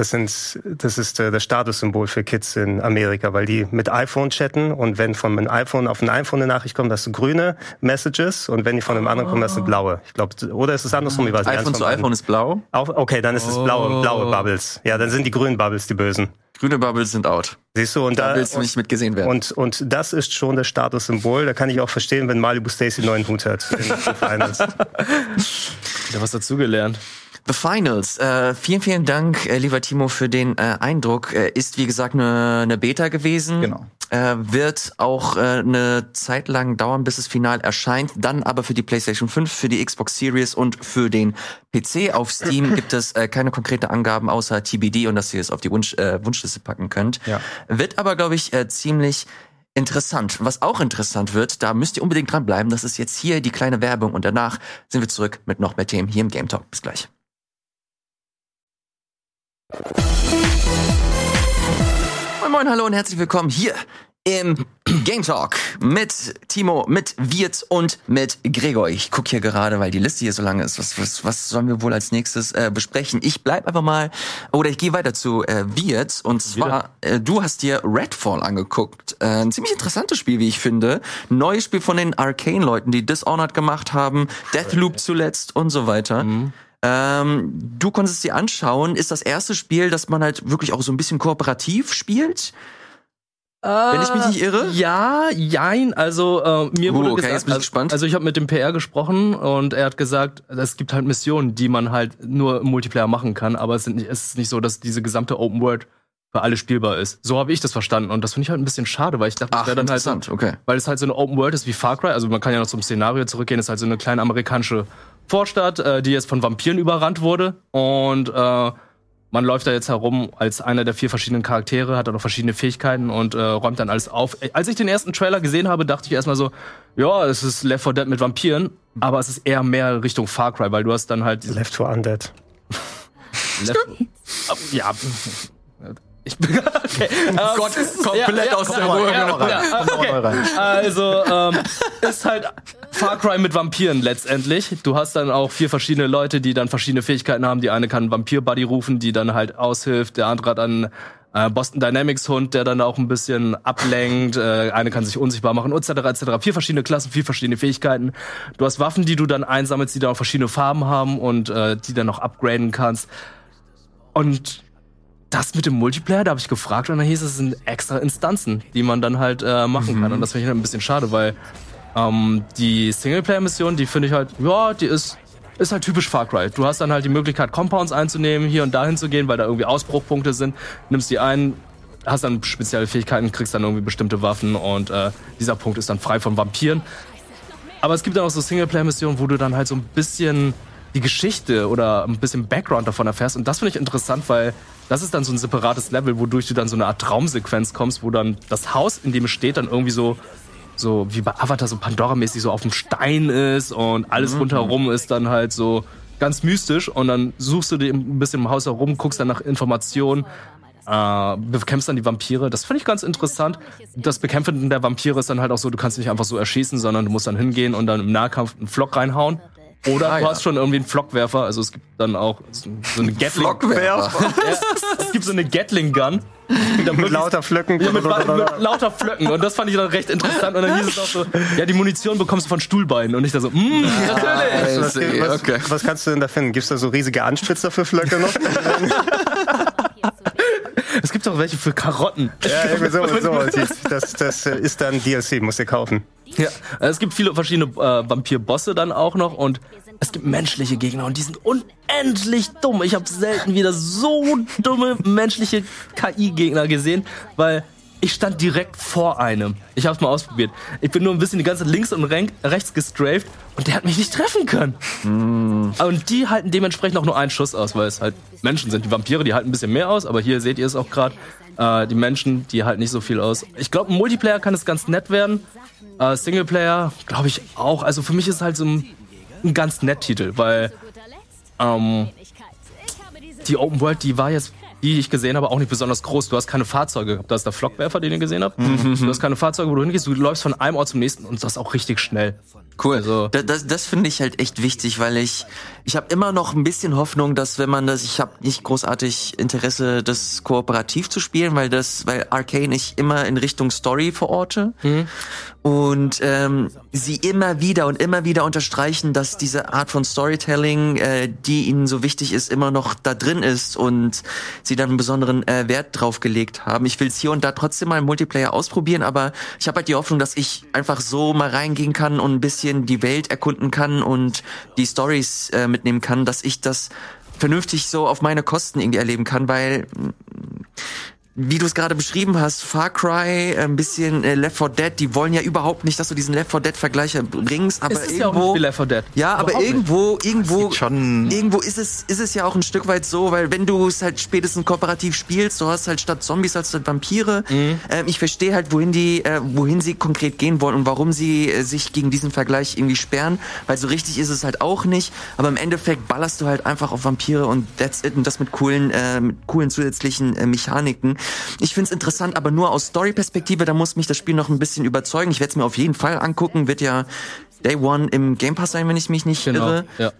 Das, sind, das ist äh, das Statussymbol für Kids in Amerika, weil die mit iPhone chatten und wenn von einem iPhone auf ein iPhone eine Nachricht kommt, hast du grüne Messages und wenn die von einem anderen kommen, hast du blaue. Ich glaube, oder ist es andersrum? Ich weiß nicht, iPhone zu iPhone ist blau. Auf, okay, dann ist es blaue, Oh. blaue Bubbles. Ja, dann sind die grünen Bubbles die bösen. Grüne Bubbles sind out. Siehst du, und Da da, willst du nicht mit gesehen werden. und, und das ist schon das Statussymbol. Da kann ich auch verstehen, wenn Malibu Stacy einen neuen Hut hat. Finals. Wieder was dazugelernt. The Finals. Äh, vielen, vielen Dank, äh, lieber Timo, für den äh, Eindruck. Äh, ist, wie gesagt, eine ne Beta gewesen. Genau. Äh, wird auch äh, eine Zeit lang dauern, bis es final erscheint. Dann aber für die PlayStation 5, für die Xbox Series und für den PC. Auf Steam gibt es äh, keine konkrete Angaben außer TBD und dass ihr es auf die Wunsch, äh, Wunschliste packen könnt. Ja. Wird aber, glaube ich, äh, ziemlich interessant. Was auch interessant wird, da müsst ihr unbedingt dranbleiben. Das ist jetzt hier die kleine Werbung und danach sind wir zurück mit noch mehr Themen hier im Game Talk. Bis gleich. Moin Moin, hallo und herzlich willkommen hier im Game Talk mit Timo, mit Wirt und mit Gregor. Ich gucke hier gerade, weil die Liste hier so lange ist. Was, was, was sollen wir wohl als nächstes äh, besprechen? Ich bleib einfach mal, oder ich gehe weiter zu äh, Wirt. Und zwar, äh, du hast dir Redfall angeguckt. Äh, ein ziemlich interessantes Spiel, wie ich finde. Neues Spiel von den Arcane-Leuten, die Dishonored gemacht haben, Deathloop zuletzt und so weiter. Ähm, du konntest es dir anschauen. Ist das erste Spiel, das man halt wirklich auch so ein bisschen kooperativ spielt? Wenn ich mich nicht irre? Ja, jein. Also äh, mir Uh, wurde okay, gesagt, jetzt bin ich also, gespannt. also ich habe mit dem PR gesprochen und er hat gesagt, es gibt halt Missionen, die man halt nur im Multiplayer machen kann, aber es, nicht, es ist nicht so, dass diese gesamte Open World für alle spielbar ist. So habe ich das verstanden und das finde ich halt ein bisschen schade, weil ich dachte, das Ach, wäre dann halt okay. weil es halt so eine Open World ist wie Far Cry. Also man kann ja noch zum Szenario zurückgehen. Es ist halt so eine kleine amerikanische Vorstadt, äh, die jetzt von Vampiren überrannt wurde. Und äh, man läuft da jetzt herum als einer der vier verschiedenen Charaktere, hat dann noch verschiedene Fähigkeiten und äh, räumt dann alles auf. Äh, Als ich den ersten Trailer gesehen habe, dachte ich erstmal so, ja, es ist Left 4 Dead mit Vampiren, aber es ist eher mehr Richtung Far Cry, weil du hast dann halt Left 4 Undead. Left Ja. Ich bin okay. Oh Gott, komplett aus der Ruhe ja, ja, okay. Also, ähm, ist halt Far Cry mit Vampiren letztendlich. Du hast dann auch vier verschiedene Leute, die dann verschiedene Fähigkeiten haben. Die eine kann Vampir-Buddy rufen, die dann halt aushilft. Der andere hat dann äh, Boston Dynamics Hund, der dann auch ein bisschen ablenkt. Äh, eine kann sich unsichtbar machen, etc. etc. Vier verschiedene Klassen, vier verschiedene Fähigkeiten. Du hast Waffen, die du dann einsammelst, die dann auch verschiedene Farben haben und äh, die dann noch upgraden kannst. Und das mit dem Multiplayer, da habe ich gefragt und dann hieß es, es sind extra Instanzen, die man dann halt äh, machen kann. Und das finde ich halt ein bisschen schade, weil ähm, die Singleplayer-Mission, die finde ich halt, ja, die ist, ist halt typisch Far Cry. Du hast dann halt die Möglichkeit, Compounds einzunehmen, hier und dahin zu gehen, weil da irgendwie Ausbruchpunkte sind, nimmst die ein, hast dann spezielle Fähigkeiten, kriegst dann irgendwie bestimmte Waffen und äh, dieser Punkt ist dann frei von Vampiren. Aber es gibt dann auch so Singleplayer-Missionen, wo du dann halt so ein bisschen die Geschichte oder ein bisschen Background davon erfährst. Und das finde ich interessant, weil das ist dann so ein separates Level, wodurch du dann so eine Art Traumsequenz kommst, wo dann das Haus, in dem es steht, dann irgendwie so, so wie bei Avatar, so Pandora-mäßig so auf dem Stein ist und alles rundherum ist dann halt so ganz mystisch. Und dann suchst du dir ein bisschen im Haus herum, guckst dann nach Informationen, äh, bekämpfst dann die Vampire. Das finde ich ganz interessant. Das Bekämpfen der Vampire ist dann halt auch so, du kannst nicht einfach so erschießen, sondern du musst dann hingehen und dann im Nahkampf einen Flock reinhauen. Oder Ah, du ja. hast schon irgendwie einen Flockwerfer. Also es gibt dann auch so eine Gatling. Flockwerfer. Ja, es gibt so eine Gatling Gun. Die dann Mit lauter Flöcken. ja, mit, mit lauter Flöcken. Und das fand ich dann recht interessant. Und dann hieß es auch so, ja, die Munition bekommst du von Stuhlbeinen. Und ich da so, mm, natürlich. was, see, was, okay. was kannst du denn da finden? Gibt's da so riesige Anspitzer für Flöcke noch? Es gibt auch welche für Karotten. ja, irgendwie so, so. Das, das äh, ist dann DLC, musst du kaufen. Ja, es gibt viele verschiedene äh, Vampir-Bosse dann auch noch und es gibt menschliche Gegner und die sind unendlich dumm. Ich habe selten wieder so dumme menschliche KI-Gegner gesehen, weil ich stand direkt vor einem. Ich habe es mal ausprobiert. Ich bin nur ein bisschen die ganze links und rechts gestrafed und der hat mich nicht treffen können. Und die halten dementsprechend auch nur einen Schuss aus, weil es halt Menschen sind. Die Vampire, die halten ein bisschen mehr aus, aber hier seht ihr es auch gerade. Äh, die Menschen, die halten nicht so viel aus. Ich glaube, im Multiplayer kann es ganz nett werden. Äh, Singleplayer, glaube ich auch. Also für mich ist es halt so ein, ein ganz nett Titel, weil ähm, die Open World, die war jetzt, die ich gesehen habe, auch nicht besonders groß. Du hast keine Fahrzeuge gehabt. Da ist der Flockwerfer, den ihr gesehen habt. Du hast keine Fahrzeuge, wo du hingehst. Du läufst von einem Ort zum nächsten und das auch richtig schnell. Cool. Also- da, das das finde ich halt echt wichtig, weil ich ich habe immer noch ein bisschen Hoffnung, dass wenn man das, ich habe nicht großartig Interesse, das kooperativ zu spielen, weil das, weil Arcane ich immer in Richtung Story verorte und ähm, sie immer wieder und immer wieder unterstreichen, dass diese Art von Storytelling, äh, die ihnen so wichtig ist, immer noch da drin ist und sie dann einen besonderen äh, Wert drauf gelegt haben. Ich will es hier und da trotzdem mal im Multiplayer ausprobieren, aber ich habe halt die Hoffnung, dass ich einfach so mal reingehen kann und ein bisschen die Welt erkunden kann und die Stories äh, mitnehmen kann, dass ich das vernünftig so auf meine Kosten irgendwie erleben kann, weil wie du es gerade beschrieben hast, Far Cry, ein bisschen äh, Left 4 Dead, die wollen ja überhaupt nicht, dass du diesen Left 4 Dead Vergleich bringst, aber Es ist ja auch irgendwo nicht wie Left 4 Dead. ja, aber Überhaupt nicht. irgendwo, irgendwo, irgendwo ist es, ist es ja auch ein Stück weit so, weil wenn du es halt spätestens kooperativ spielst, du hast halt statt Zombies als statt Vampire. Mhm. Ähm, ich verstehe halt, wohin die, äh, wohin sie konkret gehen wollen und warum sie äh, sich gegen diesen Vergleich irgendwie sperren, weil so richtig ist es halt auch nicht. Aber im Endeffekt ballerst du halt einfach auf Vampire und that's it und das mit coolen, äh, mit coolen zusätzlichen äh, Mechaniken. Ich find's interessant, aber nur aus Story-Perspektive, da muss mich das Spiel noch ein bisschen überzeugen. Ich werde es mir auf jeden Fall angucken, wird ja Day One im Game Pass sein, wenn ich mich nicht Genau. irre. Ja.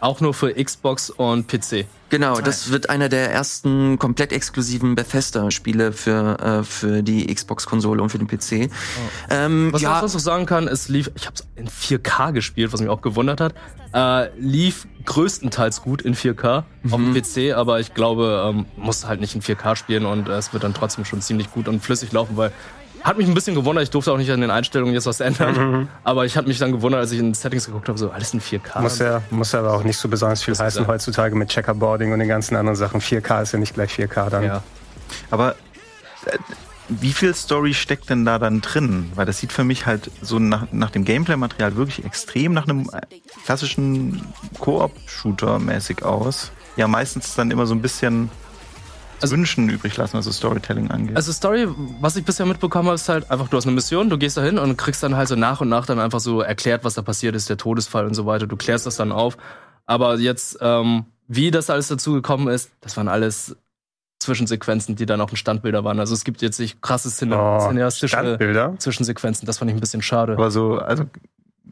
Auch nur für Xbox und PC. Genau, das wird einer der ersten komplett exklusiven Bethesda-Spiele für, äh, für die Xbox-Konsole und für den PC. Ähm, Was ja, ich noch sagen kann, es lief, ich habe es in 4K gespielt, was mich auch gewundert hat. Äh, lief größtenteils gut in 4K auf Mhm. dem PC, aber ich glaube, ähm, musste halt nicht in 4K spielen und äh, es wird dann trotzdem schon ziemlich gut und flüssig laufen, weil hat mich ein bisschen gewundert, ich durfte auch nicht an den Einstellungen jetzt was ändern, aber ich habe mich dann gewundert, als ich in den Settings geguckt habe, so alles in 4K. Muss ja, muss ja aber auch nicht so besonders viel heißen heutzutage mit Checkerboarding und den ganzen anderen Sachen. 4K ist ja nicht gleich 4K dann. ja. Aber äh, wie viel Story steckt denn da dann drin? Weil das sieht für mich halt so nach, nach dem Gameplay-Material wirklich extrem nach einem klassischen Koop-Shooter mäßig aus. Ja, meistens dann immer so ein bisschen Also- Wünschen übrig lassen, was das Storytelling angeht. Also Story, was ich bisher mitbekommen habe, ist halt einfach, du hast eine Mission, du gehst da hin und kriegst dann halt so nach und nach dann einfach so erklärt, was da passiert ist, der Todesfall und so weiter. Du klärst das dann auf. Aber jetzt, ähm, wie das alles dazu gekommen ist, das waren alles Zwischensequenzen, die dann auch in Standbilder waren. Also es gibt jetzt nicht krasse Cine Oh, cineastische Standbilder? Zwischensequenzen. Das fand ich ein bisschen schade. Aber so, also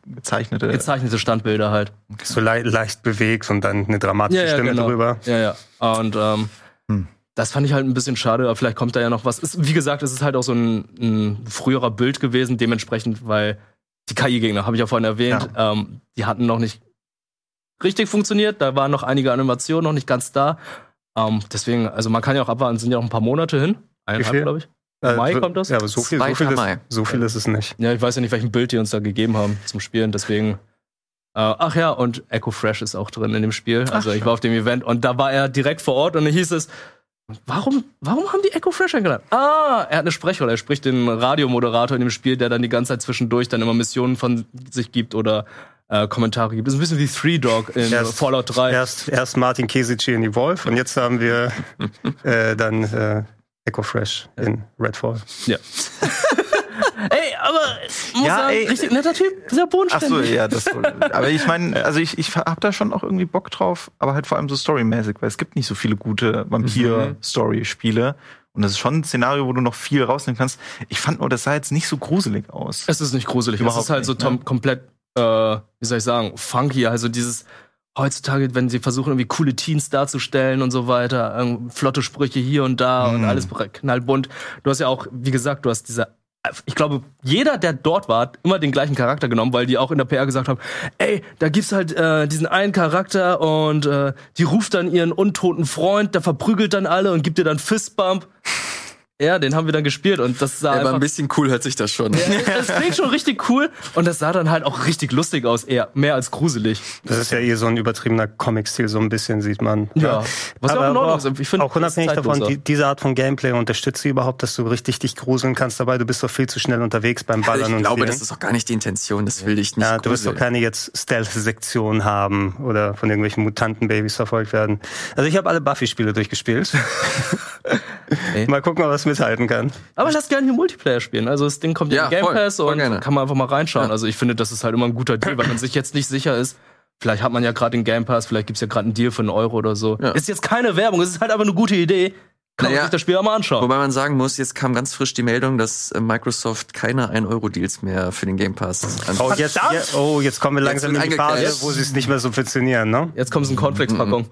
gezeichnete. Gezeichnete Standbilder halt. So le leicht bewegt und dann eine dramatische Stimme drüber. Ja, ja. Und ähm, Hm. das fand ich halt ein bisschen schade, aber vielleicht kommt da ja noch was. Ist, wie gesagt, es ist halt auch so ein, ein früherer Bild gewesen, dementsprechend, weil die KI-Gegner, habe ich ja vorhin erwähnt, ähm, die hatten noch nicht richtig funktioniert. Da waren noch einige Animationen noch nicht ganz da. Ähm, deswegen, also man kann ja auch abwarten, sind ja noch ein paar Monate hin. viel? Eineinhalb, glaube ich. Äh, Mai kommt das? Ja, aber so viel, so viel, ist, so viel ist es nicht. Ja, ich weiß ja nicht, welchen Bild die uns da gegeben haben zum Spielen, deswegen. Äh, ach ja, und Echo Fresh ist auch drin in dem Spiel. Also ich war auf dem Event und da war er direkt vor Ort und dann hieß es, warum, warum haben die Echo Fresh eingeladen? Ah, er hat eine Sprechrolle. Er spricht den Radiomoderator in dem Spiel, der dann die ganze Zeit zwischendurch dann immer Missionen von sich gibt oder äh, Kommentare gibt. Das ist ein bisschen wie Three Dog in Erst- Fallout 3. Erst, erst Martin Kesici in Evolve und jetzt haben wir äh, dann äh, Echo Fresh in Redfall. Ja. ey, aber muss Ja, sagen, ey, richtig netter Typ, sehr Ach so, bodenständig. ja, das. Aber ich meine, also ich, ich hab da schon auch irgendwie Bock drauf, aber halt vor allem so storymäßig, weil es gibt nicht so viele gute Vampir-Story-Spiele. Und das ist schon ein Szenario, wo du noch viel rausnehmen kannst. Ich fand nur, das sah jetzt nicht so gruselig aus. Es ist nicht gruselig. Überhaupt es ist halt so nicht, tom- ne? komplett, äh, wie soll ich sagen, funky. Also dieses heutzutage, wenn sie versuchen, irgendwie coole Teens darzustellen und so weiter, ähm, flotte Sprüche hier und da und Mhm. alles knallbunt. Du hast ja auch, wie gesagt, du hast diese ich glaube, jeder, der dort war, hat immer den gleichen Charakter genommen, weil die auch in der PR gesagt haben, ey, da gibt's halt äh, diesen einen Charakter und äh, die ruft dann ihren untoten Freund, der verprügelt dann alle und gibt dir dann Fistbump. Ja, den haben wir dann gespielt und das sah aber einfach ein bisschen cool hört sich das schon. das klingt schon richtig cool und das sah dann halt auch richtig lustig aus, eher mehr als gruselig. Das ist ja eh so ein übertriebener Comic-Stil, so ein bisschen sieht man. Ja. Was ja auch in Ordnung ist. auch, Ich finde, auch unabhängig davon, die, diese Art von Gameplay unterstützt sie überhaupt, dass du richtig dich gruseln kannst dabei. Du bist doch viel zu schnell unterwegs beim Ballern ich und glaube, das ist auch gar nicht die Intention. Das will ich nicht. Ja, du wirst doch gruseln. keine jetzt Stealth-Sektion haben oder von irgendwelchen Mutantenbabys verfolgt werden. Also ich habe alle Buffy-Spiele durchgespielt. Ey. Mal gucken, es mithalten kann. Aber lass gerne hier Multiplayer spielen. Also das Ding kommt Ja, in Game voll, Pass voll und gerne. kann man einfach mal reinschauen. Ja. Also ich finde, das ist halt immer ein guter Deal, weil man sich jetzt nicht sicher ist, Vielleicht hat man ja gerade den Game Pass, vielleicht gibt's ja gerade einen Deal für einen Euro oder so. Ja. Ist jetzt keine Werbung, es ist halt einfach eine gute Idee. Kann Naja, man sich das Spiel auch mal anschauen. Wobei man sagen muss, jetzt kam ganz frisch die Meldung, dass äh, Microsoft keine 1-Euro-Deals mehr für den Game Pass anbietet. Oh jetzt, ja, oh, jetzt kommen wir langsam in die Phase, wo sie es nicht mehr subventionieren, ne? Jetzt kommt so eine Cornflakes-Packung.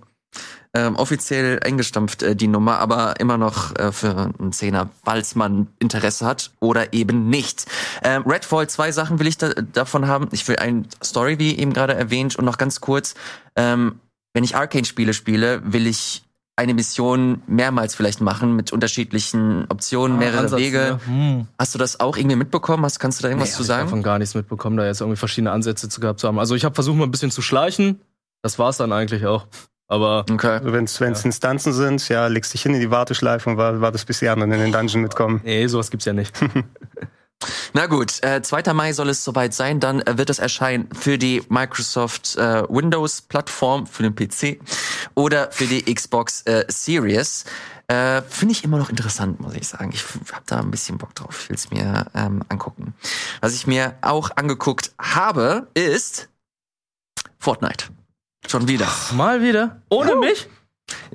Ähm, offiziell eingestampft äh, die Nummer, aber immer noch äh, für einen Zehner, falls man Interesse hat oder eben nicht. Ähm, Redfall, zwei Sachen will ich da, davon haben. Ich will ein Story, wie eben gerade erwähnt, und noch ganz kurz, ähm, wenn ich Arcane-Spiele spiele, will ich eine Mission mehrmals vielleicht machen mit unterschiedlichen Optionen, mehrere Ansatz, Wege. ne? Hm. Hast du das auch irgendwie mitbekommen? Hast, kannst du da irgendwas Nee, zu hab ich sagen? davon gar nichts mitbekommen, da jetzt irgendwie verschiedene Ansätze zu gehabt zu haben. Also ich habe versucht mal ein bisschen zu schleichen. Das war's dann eigentlich auch. Aber Okay. Also wenn es Instanzen sind, ja, legst dich hin in die Warteschleife und wa- wartest, bis die anderen in den Dungeon mitkommen. nee, sowas gibt's ja nicht. Na gut, äh, 2. Mai soll es soweit sein. Dann äh, wird es erscheinen für die Microsoft äh, Windows-Plattform, für den PC oder für die Xbox äh, Series. Äh, Finde ich immer noch interessant, muss ich sagen. Ich habe da ein bisschen Bock drauf. Ich will es mir ähm, angucken. Was ich mir auch angeguckt habe, ist Fortnite. Schon wieder. Mal wieder. Ohne mich?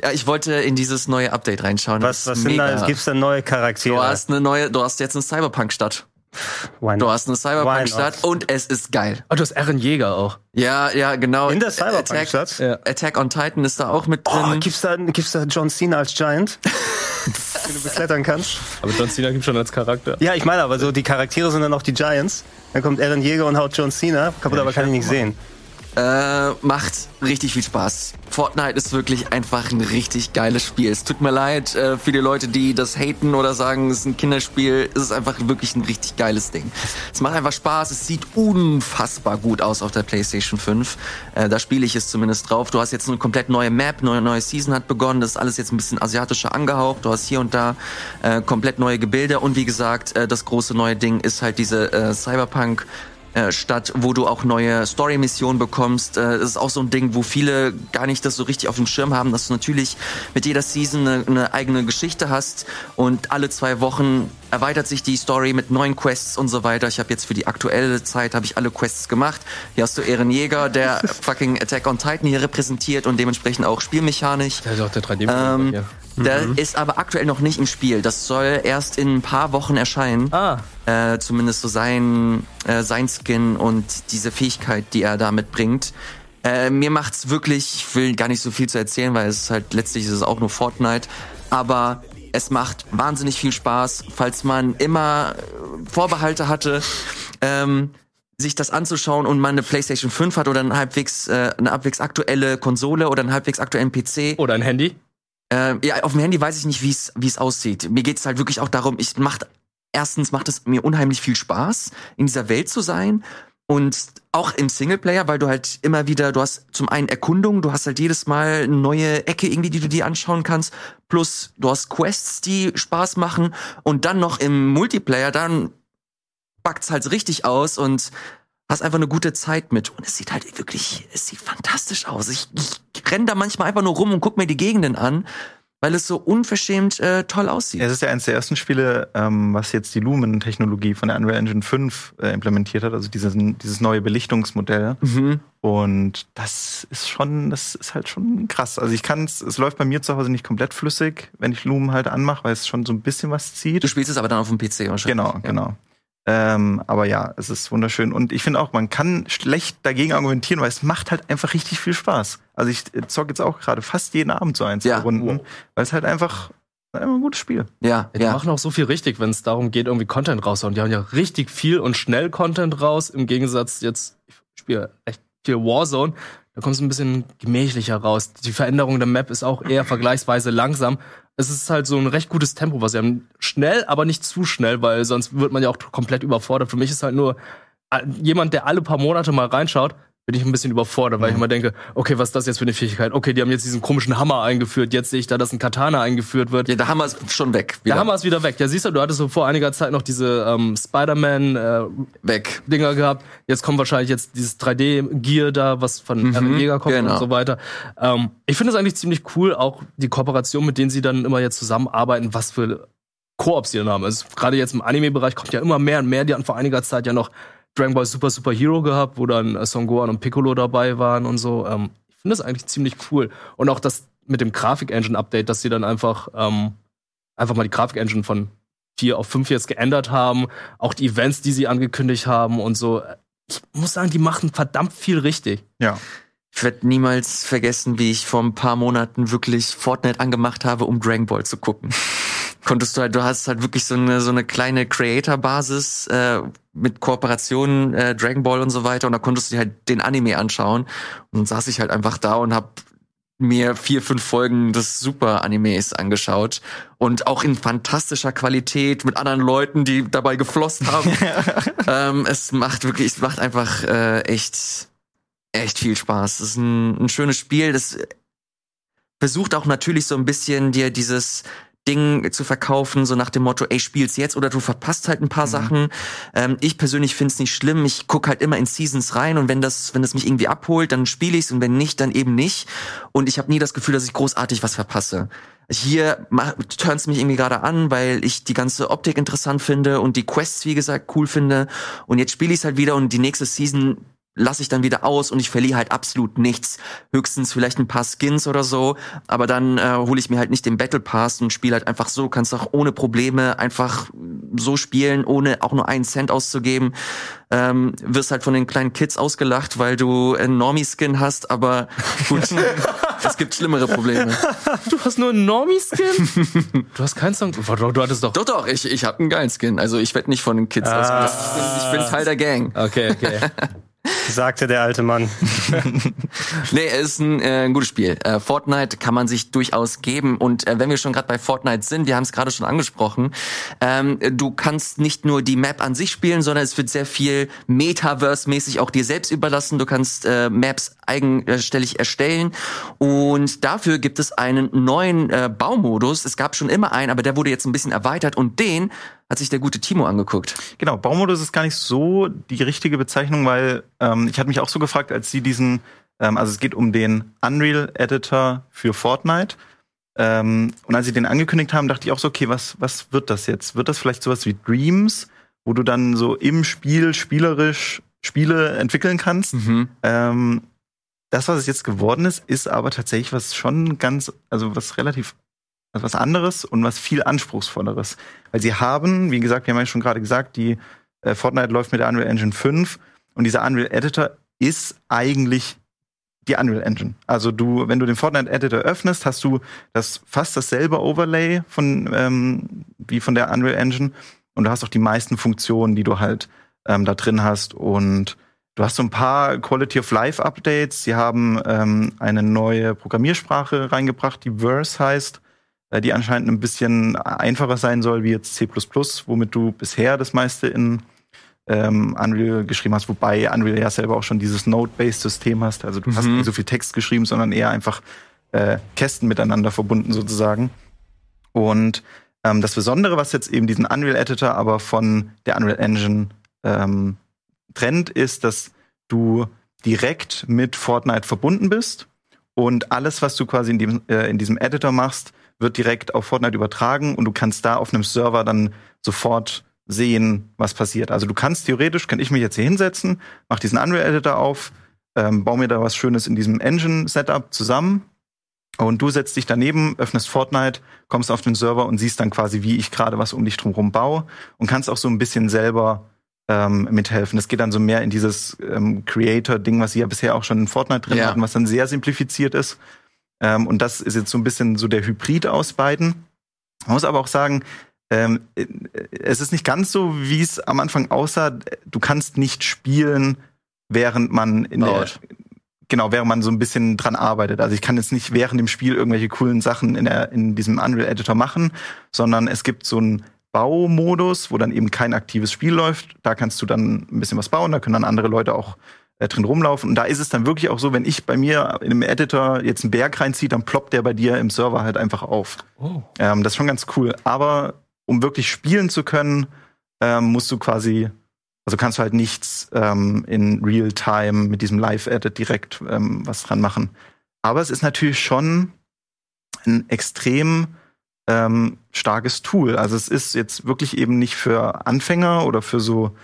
Ja, ich wollte in dieses neue Update reinschauen. Was, was sind da? Gibt's da neue Charaktere? Du hast eine neue, du hast jetzt eine Cyberpunk-Stadt. Du hast eine Cyberpunk-Stadt und es ist geil. Oh, du hast Eren Jäger auch. Ja, ja, genau. In der Attack, Cyberpunk-Stadt? Ja. Attack on Titan ist da auch mit Oh, drin. gibt's da, gibt's da John Cena als Giant? den du beklettern kannst? Aber John Cena gibt schon als Charakter. Ja, ich meine aber so, die Charaktere sind dann auch die Giants. Dann kommt Eren Jäger und haut John Cena. Kaputt, aber kann ich nicht sehen. Äh, macht richtig viel Spaß. Fortnite ist wirklich einfach ein richtig geiles Spiel. Es tut mir leid äh, für die Leute, die das haten oder sagen, es ist ein Kinderspiel. Es ist einfach wirklich ein richtig geiles Ding. Es macht einfach Spaß. Es sieht unfassbar gut aus auf der PlayStation 5. Äh, da spiele ich es zumindest drauf. Du hast jetzt eine komplett neue Map, neue neue Season hat begonnen. Das ist alles jetzt ein bisschen asiatischer angehaucht. Du hast hier und da äh, komplett neue Gebilde und wie gesagt, äh, das große neue Ding ist halt diese äh, Cyberpunk Stadt, wo du auch neue Story-Missionen bekommst. Äh, Das ist auch so ein Ding, wo viele gar nicht das so richtig auf dem Schirm haben, dass du natürlich mit jeder Season eine, eine eigene Geschichte hast und alle zwei Wochen erweitert sich die Story mit neuen Quests und so weiter. Ich habe jetzt für die aktuelle Zeit habe ich alle Quests gemacht. Hier hast du Ehrenjäger, der fucking Attack on Titan hier repräsentiert und dementsprechend auch Spielmechanisch. Der ist auch der 3D. Ähm. Der ist aber aktuell noch nicht im Spiel. Das soll erst in ein paar Wochen erscheinen Ah, äh, zumindest so sein, äh, sein Skin und diese Fähigkeit, die er da mitbringt. Äh, mir macht's wirklich, ich will gar nicht so viel zu erzählen, weil es ist halt letztlich ist es auch nur Fortnite, aber es macht wahnsinnig viel Spaß, falls man immer äh, Vorbehalte hatte, ähm, sich das anzuschauen und man eine PlayStation 5 hat oder eine halbwegs, äh, eine halbwegs aktuelle Konsole oder einen halbwegs aktuellen PC. oder ein Handy. Äh, ja, auf dem Handy weiß ich nicht, wie es wie es aussieht. Mir geht's halt wirklich auch darum, ich macht erstens macht es mir unheimlich viel Spaß, in dieser Welt zu sein und auch im Singleplayer, weil du halt immer wieder, du hast zum einen Erkundung, du hast halt jedes Mal eine neue Ecke irgendwie, die du dir anschauen kannst, plus du hast Quests, die Spaß machen und dann noch im Multiplayer, dann backt's halt richtig aus und hast einfach eine gute Zeit mit. Und es sieht halt wirklich, es sieht fantastisch aus. Ich, ich renn da manchmal einfach nur rum und guck mir die Gegenden an, weil es so unverschämt äh, toll aussieht. Es ist ja eines der ersten Spiele, ähm, was jetzt die Lumen-Technologie von der Unreal Engine 5 äh, implementiert hat, also dieses, dieses neue Belichtungsmodell. Mhm. Und das ist schon, das ist halt schon krass. Also ich kann es, es läuft bei mir zu Hause nicht komplett flüssig, wenn ich Lumen halt anmache, weil es schon so ein bisschen was zieht. Du spielst es aber dann auf dem PC wahrscheinlich. Genau, Ja. genau. Ähm, aber ja, es ist wunderschön. Und ich finde auch, man kann schlecht dagegen argumentieren, weil es macht halt einfach richtig viel Spaß. Also ich zock jetzt auch gerade fast jeden Abend so ein, zwei Ja. Runden, weil es halt einfach, einfach ein gutes Spiel. Ja, Ja, die ja. machen auch so viel richtig, wenn es darum geht, irgendwie Content rauszuhauen. Die haben ja richtig viel und schnell Content raus, im Gegensatz jetzt, ich spiele echt viel Warzone, da kommt es ein bisschen gemächlicher raus. Die Veränderung der Map ist auch eher vergleichsweise langsam. Es ist halt so ein recht gutes Tempo, was sie haben. Schnell, aber nicht zu schnell, weil sonst wird man ja auch komplett überfordert. Für mich ist halt nur äh, jemand, der alle paar Monate mal reinschaut, bin ich ein bisschen überfordert, weil ich immer denke, okay, was ist das jetzt für eine Fähigkeit? Okay, die haben jetzt diesen komischen Hammer eingeführt, jetzt sehe ich da, dass ein Katana eingeführt wird. ja haben wir es schon weg. Wieder. Der Hammer ist wieder weg. Ja, siehst du, du hattest so vor einiger Zeit noch diese ähm, Spider-Man-Dinger weg. gehabt. Jetzt kommt wahrscheinlich jetzt dieses 3D-Gear da, was von Mhm, Jäger kommt genau. und so weiter. Ähm, ich finde es eigentlich ziemlich cool, auch die Kooperation, mit denen sie dann immer jetzt zusammenarbeiten, was für Koops die dann haben. Also gerade jetzt im Anime-Bereich kommt ja immer mehr und mehr. Die hatten vor einiger Zeit ja noch Dragon Ball Super Super Hero gehabt, wo dann äh, Son Gohan und Piccolo dabei waren und so. Ähm, ich finde das eigentlich ziemlich cool. Und auch das mit dem Grafik-Engine-Update, dass sie dann einfach, ähm, einfach mal die Grafik-Engine von 4 auf 5 jetzt geändert haben. Auch die Events, die sie angekündigt haben und so. Ich muss sagen, die machen verdammt viel richtig. Ja. Ich werde niemals vergessen, wie ich vor ein paar Monaten wirklich Fortnite angemacht habe, um Dragon Ball zu gucken. Konntest du halt, du hast halt wirklich so eine so eine kleine Creator-Basis äh, mit Kooperationen, äh, Dragon Ball und so weiter, und da konntest du dir halt den Anime anschauen. Und dann saß ich halt einfach da und hab mir vier, fünf Folgen des Super-Animes angeschaut und auch in fantastischer Qualität mit anderen Leuten, die dabei geflossen haben. ähm, es macht wirklich, es macht einfach äh, echt, echt viel Spaß. Es ist ein, ein schönes Spiel. Das versucht auch natürlich so ein bisschen dir dieses Ding zu verkaufen, so nach dem Motto, ey, spiel's jetzt oder du verpasst halt ein paar mhm. Sachen. Ähm, ich persönlich find's nicht schlimm. Ich guck halt immer in Seasons rein und wenn das, wenn das mich irgendwie abholt, dann spiele ich's und wenn nicht, dann eben nicht. Und ich habe nie das Gefühl, dass ich großartig was verpasse. Hier turns mich irgendwie gerade an, weil ich die ganze Optik interessant finde und die Quests, wie gesagt, cool finde. Und jetzt spiele ich's halt wieder und die nächste Season lasse ich dann wieder aus und ich verliere halt absolut nichts. Höchstens vielleicht ein paar Skins oder so, aber dann äh, hole ich mir halt nicht den Battle Pass und spiele halt einfach so, kannst auch ohne Probleme einfach so spielen, ohne auch nur einen Cent auszugeben. Ähm, wirst halt von den kleinen Kids ausgelacht, weil du einen Normie-Skin hast, aber gut, es gibt schlimmere Probleme. Du hast nur einen Normie-Skin? du hast keinen Song? Du hattest doch... Doch, doch, ich, ich habe einen geilen Skin. Also ich werde nicht von den Kids ah. ausgelacht. Ich bin Teil der Gang. Okay, okay. Sagte der alte Mann. nee, es ist ein, äh, ein gutes Spiel. Äh, Fortnite kann man sich durchaus geben. Und äh, wenn wir schon gerade bei Fortnite sind, wir haben es gerade schon angesprochen, ähm, du kannst nicht nur die Map an sich spielen, sondern es wird sehr viel Metaverse-mäßig auch dir selbst überlassen. Du kannst äh, Maps eigenständig erstellen. Und dafür gibt es einen neuen äh, Baumodus. Es gab schon immer einen, aber der wurde jetzt ein bisschen erweitert und den hat sich der gute Timo angeguckt. Genau, Baumodus ist gar nicht so die richtige Bezeichnung, weil ähm, ich hatte mich auch so gefragt, als sie diesen, ähm, also es geht um den Unreal Editor für Fortnite. Ähm, und als sie den angekündigt haben, dachte ich auch so, okay, was, was wird das jetzt? Wird das vielleicht sowas wie Dreams, wo du dann so im Spiel spielerisch Spiele entwickeln kannst? Mhm. Ähm, das, was es jetzt geworden ist, ist aber tatsächlich was schon ganz, also was relativ was anderes und was viel anspruchsvolleres. Weil sie haben, wie gesagt, wir haben ja schon gerade gesagt, die äh, Fortnite läuft mit der Unreal Engine 5 und dieser Unreal Editor ist eigentlich die Unreal Engine. Also du, wenn du den Fortnite Editor öffnest, hast du das fast dasselbe Overlay von ähm, wie von der Unreal Engine und du hast auch die meisten Funktionen, die du halt ähm, da drin hast und du hast so ein paar Quality of Life Updates. Sie haben ähm, eine neue Programmiersprache reingebracht, die Verse heißt die anscheinend ein bisschen einfacher sein soll wie jetzt C++, womit du bisher das meiste in ähm, Unreal geschrieben hast, wobei Unreal ja selber auch schon dieses Node-Based-System hast. Also du mhm. hast nicht so viel Text geschrieben, sondern eher einfach äh, Kästen miteinander verbunden sozusagen. Und ähm, das Besondere, was jetzt eben diesen Unreal Editor aber von der Unreal Engine ähm, trennt, ist, dass du direkt mit Fortnite verbunden bist und alles, was du quasi in, dem, äh, in diesem Editor machst, wird direkt auf Fortnite übertragen und du kannst da auf einem Server dann sofort sehen, was passiert. Also du kannst theoretisch, kann ich mich jetzt hier hinsetzen, mach diesen Unreal Editor auf, ähm, baue mir da was Schönes in diesem Engine-Setup zusammen und du setzt dich daneben, öffnest Fortnite, kommst auf den Server und siehst dann quasi, wie ich gerade was um dich drumherum baue und kannst auch so ein bisschen selber ähm, mithelfen. Das geht dann so mehr in dieses ähm, Creator-Ding, was sie ja bisher auch schon in Fortnite drin ja. hatten, was dann sehr simplifiziert ist. Ähm, und das ist jetzt so ein bisschen so der Hybrid aus beiden. Man muss aber auch sagen, ähm, es ist nicht ganz so, wie es am Anfang aussah. Du kannst nicht spielen, während man in der, genau, während man so ein bisschen dran arbeitet. Also ich kann jetzt nicht während dem Spiel irgendwelche coolen Sachen in, der, in diesem Unreal Editor machen, sondern es gibt so einen Baumodus, wo dann eben kein aktives Spiel läuft. Da kannst du dann ein bisschen was bauen, da können dann andere Leute auch äh, drin rumlaufen. Und da ist es dann wirklich auch so, wenn ich bei mir in einem Editor jetzt einen Berg reinziehe, dann ploppt der bei dir im Server halt einfach auf. Oh. Ähm, das ist schon ganz cool. Aber um wirklich spielen zu können, ähm, musst du quasi, also kannst du halt nichts ähm, in Real-Time mit diesem Live-Edit direkt ähm, was dran machen. Aber es ist natürlich schon ein extrem ähm, starkes Tool. Also es ist jetzt wirklich eben nicht für Anfänger oder für so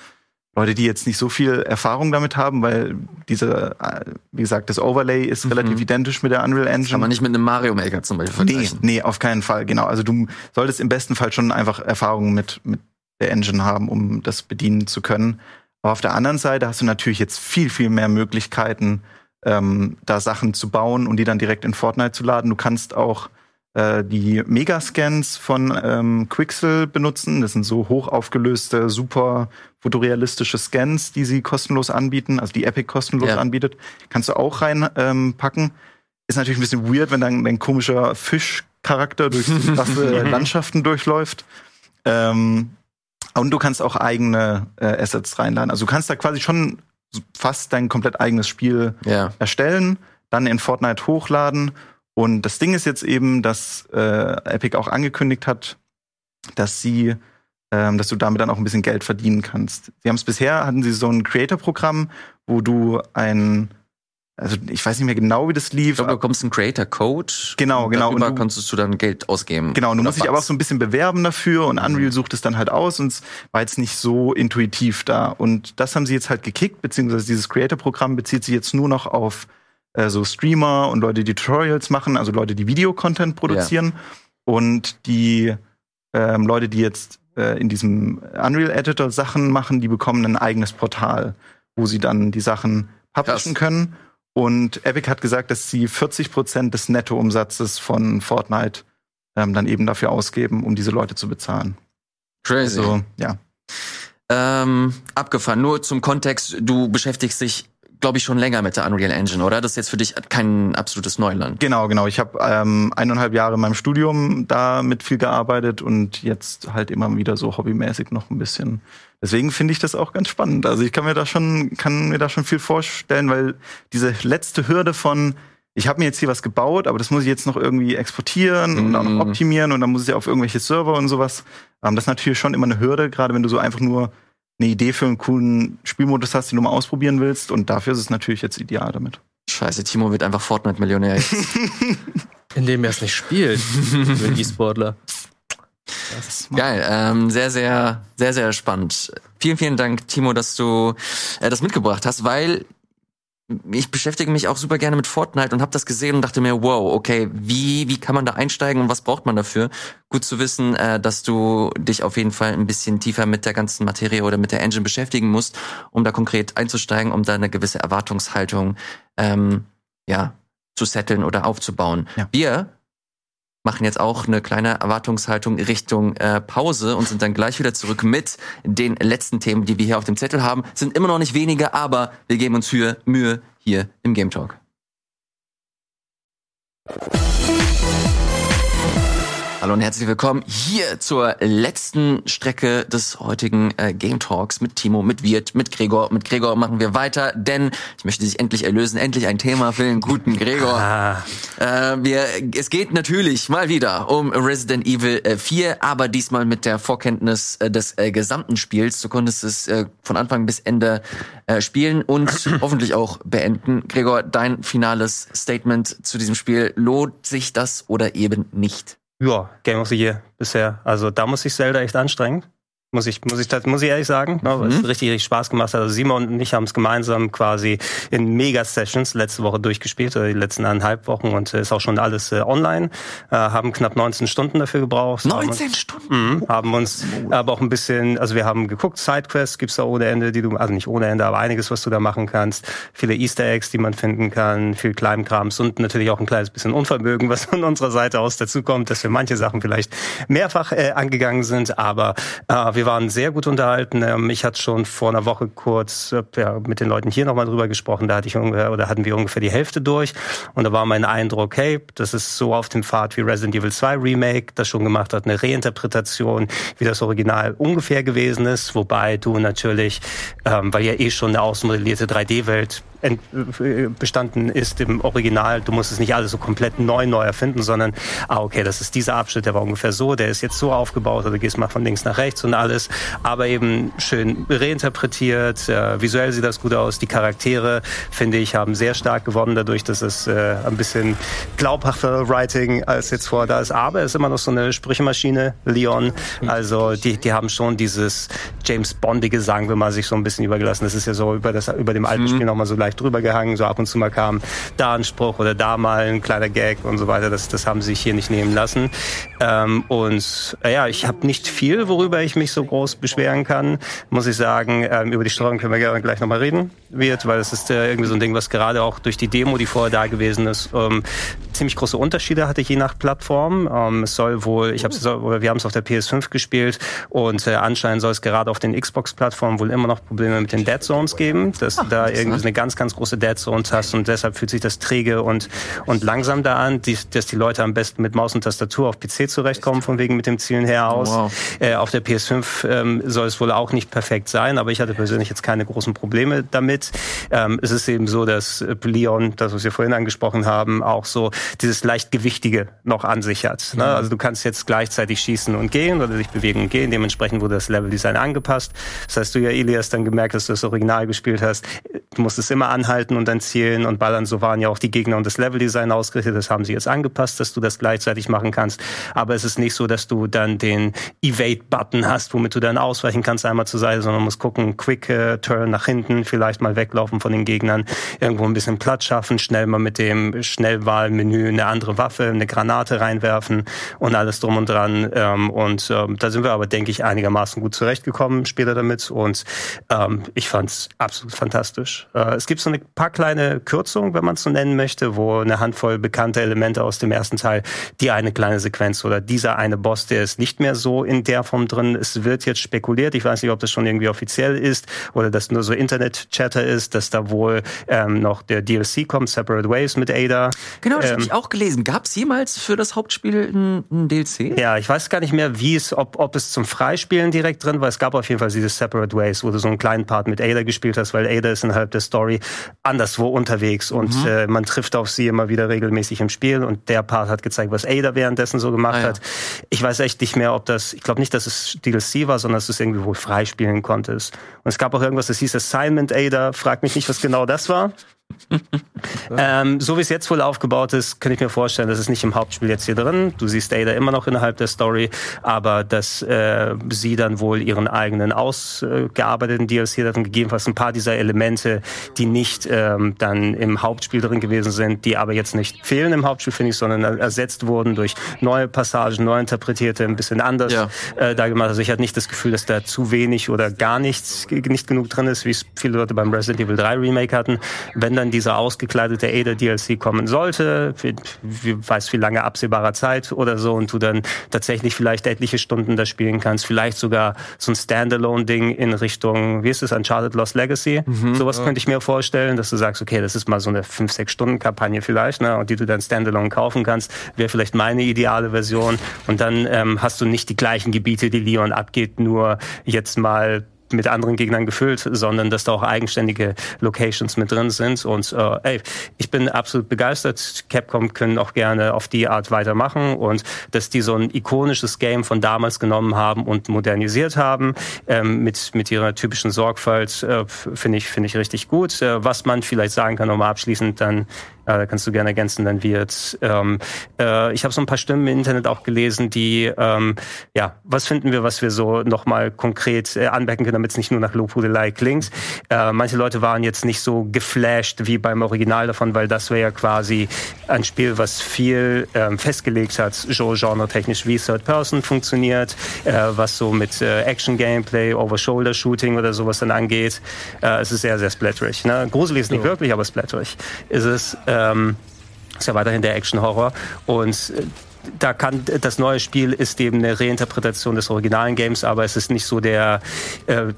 Leute, die jetzt nicht so viel Erfahrung damit haben, weil diese, äh, wie gesagt, das Overlay ist Mhm. relativ identisch mit der Unreal Engine. Kann man nicht mit einem Mario Maker zum Beispiel Nee, vergleichen. nee, auf keinen Fall, genau. Also du solltest im besten Fall schon einfach Erfahrung mit, mit der Engine haben, um das bedienen zu können. Aber auf der anderen Seite hast du natürlich jetzt viel, viel mehr Möglichkeiten, ähm, da Sachen zu bauen und die dann direkt in Fortnite zu laden. Du kannst auch äh, die Megascans von ähm, Quixel benutzen. Das sind so hoch aufgelöste, super fotorealistische Scans, die sie kostenlos anbieten, also die Epic kostenlos Ja. anbietet. Kannst du auch reinpacken. Ähm, ist natürlich ein bisschen weird, wenn dann ein komischer Fischcharakter durch krasse Landschaften durchläuft. Ähm, und du kannst auch eigene äh, Assets reinladen. Also du kannst da quasi schon fast dein komplett eigenes Spiel Ja. erstellen, dann in Fortnite hochladen. Und das Ding ist jetzt eben, dass äh, Epic auch angekündigt hat, dass sie, ähm, dass du damit dann auch ein bisschen Geld verdienen kannst. Sie haben es bisher, hatten sie so ein Creator-Programm, wo du ein, also ich weiß nicht mehr genau, wie das lief. Ich glaube, du bekommst einen Creator Code. Genau, und genau. Und Darüber du- konntest du dann Geld ausgeben. Genau, und du musst dich aber auch so ein bisschen bewerben dafür und Unreal sucht es dann halt aus und es war jetzt nicht so intuitiv da. Und das haben sie jetzt halt gekickt, beziehungsweise dieses Creator-Programm bezieht sich jetzt nur noch auf äh, so Streamer und Leute, die Tutorials machen, also Leute, die Videocontent produzieren. Und die ähm, Leute, die jetzt äh, in diesem Unreal Editor Sachen machen, die bekommen ein eigenes Portal, wo sie dann die Sachen publishen Krass. können. Und Epic hat gesagt, dass sie 40 Prozent des Nettoumsatzes von Fortnite ähm, dann eben dafür ausgeben, um diese Leute zu bezahlen. Crazy. Also, ja. Ähm, abgefahren. Nur zum Kontext, du beschäftigst dich, glaube ich, schon länger mit der Unreal Engine, oder? Das ist jetzt für dich kein absolutes Neuland. Genau, genau. Ich habe ähm, eineinhalb Jahre in meinem Studium da mit viel gearbeitet und jetzt halt immer wieder so hobbymäßig noch ein bisschen. Deswegen finde ich das auch ganz spannend. Also ich kann mir da schon, kann mir da schon viel vorstellen, weil diese letzte Hürde von ich habe mir jetzt hier was gebaut, aber das muss ich jetzt noch irgendwie exportieren und auch Mhm. noch optimieren und dann muss ich auf irgendwelche Server und sowas. Ähm, das ist natürlich schon immer eine Hürde, gerade wenn du so einfach nur eine Idee für einen coolen Spielmodus hast, den du mal ausprobieren willst. Und dafür ist es natürlich jetzt ideal damit. Scheiße, Timo wird einfach Fortnite-Millionär. jetzt. Indem er es nicht spielt, so ein E-Sportler. Geil, ähm, sehr, sehr, sehr, sehr spannend. Vielen, vielen Dank, Timo, dass du äh, das mitgebracht hast, weil ich beschäftige mich auch super gerne mit Fortnite und habe das gesehen und dachte mir, wow, okay, wie wie kann man da einsteigen und was braucht man dafür? Gut zu wissen, äh, dass du dich auf jeden Fall ein bisschen tiefer mit der ganzen Materie oder mit der Engine beschäftigen musst, um da konkret einzusteigen, um da eine gewisse Erwartungshaltung ähm, ja zu setteln oder aufzubauen. Ja. Wir machen jetzt auch eine kleine Erwartungshaltung Richtung äh, Pause und sind dann gleich wieder zurück mit den letzten Themen, die wir hier auf dem Zettel haben. Sind immer noch nicht wenige, aber wir geben uns hier Mühe hier im Game Talk. Hallo und herzlich willkommen hier zur letzten Strecke des heutigen äh, Game Talks mit Timo, mit Wirt, mit Gregor. Mit Gregor machen wir weiter, denn ich möchte dich endlich erlösen. Endlich ein Thema für den guten Gregor. Ah, Äh, wir, es geht natürlich mal wieder um Resident Evil äh, 4, aber diesmal mit der Vorkenntnis äh, des äh, gesamten Spiels. Du konntest es äh, von Anfang bis Ende äh, spielen und hoffentlich auch beenden. Gregor, dein finales Statement zu diesem Spiel. Lohnt sich das oder eben nicht? Ja, Game of the Year bisher. Also da muss ich Zelda echt anstrengen. Muss ich, muss ich, das muss ich ehrlich sagen, ja, weil es richtig, richtig Spaß gemacht hat. Also Simon und ich haben es gemeinsam quasi in Mega-Sessions letzte Woche durchgespielt, oder die letzten eineinhalb Wochen und äh, ist auch schon alles äh, online. Äh, haben knapp 19 Stunden dafür gebraucht. Haben uns- 19 Stunden? Mhm, haben uns aber auch ein bisschen, also wir haben geguckt, Sidequests gibt's da ohne Ende, die du, also nicht ohne Ende, aber einiges, was du da machen kannst. Viele Easter Eggs, die man finden kann, viel Kleinkrams und natürlich auch ein kleines bisschen Unvermögen, was von unserer Seite aus dazukommt, dass wir manche Sachen vielleicht mehrfach äh, angegangen sind, aber äh, wir waren sehr gut unterhalten. Ähm, ich hatte schon vor einer Woche kurz äh, ja, mit den Leuten hier nochmal drüber gesprochen, da hatte ich ungefähr, oder hatten wir ungefähr die Hälfte durch. Und da war mein Eindruck, hey, das ist so auf dem Pfad wie Resident Evil 2 Remake, das schon gemacht hat, eine Reinterpretation, wie das Original ungefähr gewesen ist, wobei du natürlich, ähm, weil ja eh schon eine ausmodellierte 3D-Welt ent, äh, bestanden ist im Original. Du musst es nicht alles so komplett neu neu erfinden, sondern ah okay, das ist dieser Abschnitt, der war ungefähr so, der ist jetzt so aufgebaut, oder du gehst mal von links nach rechts und alles, aber eben schön reinterpretiert. Äh, visuell sieht das gut aus. Die Charaktere finde ich haben sehr stark gewonnen dadurch, dass es äh, ein bisschen glaubhafter Writing als jetzt vor da ist. Aber es ist immer noch so eine Sprüchemaschine, Leon. Also die die haben schon dieses James Bondige, sagen wir mal, sich so ein bisschen übergelassen. Das ist ja so über das über dem alten mhm. Spiel noch mal so leicht drüber gehangen. So ab und zu mal kam da ein Spruch oder da mal ein kleiner Gag und so weiter. Das, das haben sie sich hier nicht nehmen lassen. Ähm, und äh, ja, ich habe nicht viel, worüber ich mich so groß beschweren kann, muss ich sagen. Ähm, über die Steuerung können wir gerne gleich nochmal reden wird, weil das ist äh, irgendwie so ein Ding, was gerade auch durch die Demo, die vorher da gewesen ist, ähm, ziemlich große Unterschiede hatte, je nach Plattform. Ähm, es soll wohl, ich habe wir haben es auf der PS5 gespielt und äh, anscheinend soll es gerade auf den Xbox-Plattformen wohl immer noch Probleme mit den Dead Zones geben, dass Ach, du da irgendwie eine ganz, ganz große Dead Zones hast und deshalb fühlt sich das träge und, und langsam da an, die, dass die Leute am besten mit Maus und Tastatur auf PC zurechtkommen, von wegen mit dem Zielen her aus. Wow. Äh, auf der PS5 ähm, soll es wohl auch nicht perfekt sein, aber ich hatte persönlich jetzt keine großen Probleme damit. Ähm, es ist eben so, dass Leon, das was wir vorhin angesprochen haben, auch so dieses leicht Gewichtige noch an sich hat. Ne? Mhm. Also du kannst jetzt gleichzeitig schießen und gehen oder dich bewegen und gehen. Dementsprechend wurde das Leveldesign angepasst. Das heißt, du ja, Elias, dann gemerkt, dass du das Original gespielt hast. Du musstest immer anhalten und dann zielen und ballern. So waren ja auch die Gegner und das Leveldesign ausgerichtet. Das haben sie jetzt angepasst, dass du das gleichzeitig machen kannst. Aber es ist nicht so, dass du dann den Evade-Button hast, womit du dann ausweichen kannst einmal zur Seite, sondern musst gucken, Quick uh, Turn nach hinten, vielleicht mal weglaufen von den Gegnern, irgendwo ein bisschen Platz schaffen, schnell mal mit dem Schnellwahlmenü eine andere Waffe, eine Granate reinwerfen und alles drum und dran. Ähm, und ähm, da sind wir aber, denke ich, einigermaßen gut zurechtgekommen später damit. Und ähm, ich fand es absolut fantastisch. Äh, es gibt so ein paar kleine Kürzungen, wenn man es so nennen möchte, wo eine Handvoll bekannte Elemente aus dem ersten Teil, die eine kleine Sequenz oder dieser eine Boss, der ist nicht mehr so in der Form drin. Es wird jetzt spekuliert, ich weiß nicht, ob das schon irgendwie offiziell ist oder das nur so Internet-Chatter ist, dass da wohl ähm, noch der DLC kommt, Separate Ways mit Ada. Genau, das ähm, ich auch gelesen. Gab es jemals für das Hauptspiel ein, DLC? Ja, ich weiß gar nicht mehr, wie es, ob, ob es zum Freispielen direkt drin war. Es gab auf jeden Fall dieses Separate Ways, wo du so einen kleinen Part mit Ada gespielt hast, weil Ada ist innerhalb der Story anderswo unterwegs und mhm. äh, man trifft auf sie immer wieder regelmäßig im Spiel und der Part hat gezeigt, was Ada währenddessen so gemacht ah, ja. hat. Ich weiß echt nicht mehr, ob das, ich glaube nicht, dass es DLC war, sondern dass du es irgendwie wohl freispielen konntest. Und es gab auch irgendwas, das hieß Assignment Ada, frag mich nicht, was genau das war ähm, so wie es jetzt wohl aufgebaut ist, kann ich mir vorstellen, das ist nicht im Hauptspiel jetzt hier drin. Du siehst Ada immer noch innerhalb der Story, aber dass äh, sie dann wohl ihren eigenen ausgearbeiteten DLC dann gegebenenfalls ein paar dieser Elemente, die nicht ähm, dann im Hauptspiel drin gewesen sind, die aber jetzt nicht fehlen im Hauptspiel, finde ich, sondern ersetzt wurden durch neue Passagen, neu interpretierte, ein bisschen anders ja. äh, da gemacht. Also ich hatte nicht das Gefühl, dass da zu wenig oder gar nichts, nicht genug drin ist, wie es viele Leute beim Resident Evil 3 Remake hatten. Wenn dann dieser ausgekleidete Ada DLC kommen sollte, wie, wie weiß wie lange absehbarer Zeit oder so und du dann tatsächlich vielleicht etliche Stunden da spielen kannst, vielleicht sogar so ein Standalone-Ding in Richtung, wie ist es, Uncharted Lost Legacy? Mhm, Sowas ja. könnte ich mir vorstellen, dass du sagst, okay, das ist mal so eine 5-6 Stunden Kampagne vielleicht, ne, und die du dann Standalone kaufen kannst, wäre vielleicht meine ideale Version und dann ähm, hast du nicht die gleichen Gebiete, die Leon abgeht, nur jetzt mal mit anderen Gegnern gefüllt, sondern dass da auch eigenständige Locations mit drin sind. Und äh, ey, ich bin absolut begeistert. Capcom können auch gerne auf die Art weitermachen und dass die so ein ikonisches Game von damals genommen haben und modernisiert haben ähm, mit mit ihrer typischen Sorgfalt äh, finde ich finde ich richtig gut. Äh, was man vielleicht sagen kann, nochmal abschließend dann äh, da kannst du gerne ergänzen, dann wird. Ähm, äh, ich habe so ein paar Stimmen im Internet auch gelesen, die, ähm, ja, was finden wir, was wir so nochmal konkret äh, anmerken können, damit es nicht nur nach Lobhudelei klingt. Äh, manche Leute waren jetzt nicht so geflasht wie beim Original davon, weil das wäre ja quasi ein Spiel, was viel ähm, festgelegt hat, genre-technisch, wie Third Person funktioniert, äh, was so mit äh, Action-Gameplay, Over-Shoulder-Shooting oder sowas dann angeht. Äh, es ist sehr, sehr splatterig. Ne? Gruselig ist nicht ja. wirklich, aber splatterig ist es. Äh, ähm, ist ja weiterhin der Action-Horror. Und äh, da kann das neue Spiel ist eben eine Reinterpretation des originalen Games, aber es ist nicht so der äh,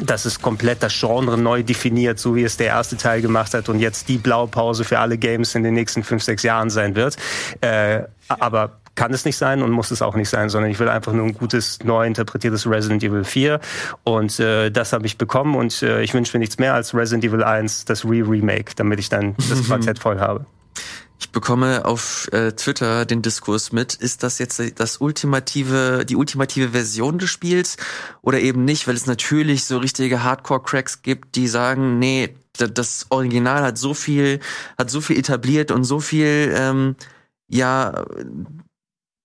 dass es komplett das Genre neu definiert, so wie es der erste Teil gemacht hat und jetzt die Blaupause für alle Games in den nächsten fünf, sechs Jahren sein wird. Äh, aber kann es nicht sein und muss es auch nicht sein, sondern ich will einfach nur ein gutes, neu interpretiertes Resident Evil 4 und äh, das habe ich bekommen und äh, ich wünsche mir nichts mehr als Resident Evil 1, das Re-Remake, damit ich dann das Quartett voll habe. Ich bekomme auf äh, Twitter den Diskurs mit. Ist das jetzt das ultimative, die ultimative Version des Spiels oder eben nicht? Weil es natürlich so richtige Hardcore-Cracks gibt, die sagen, nee, das Original hat so viel, hat so viel etabliert und so viel, ähm, ja,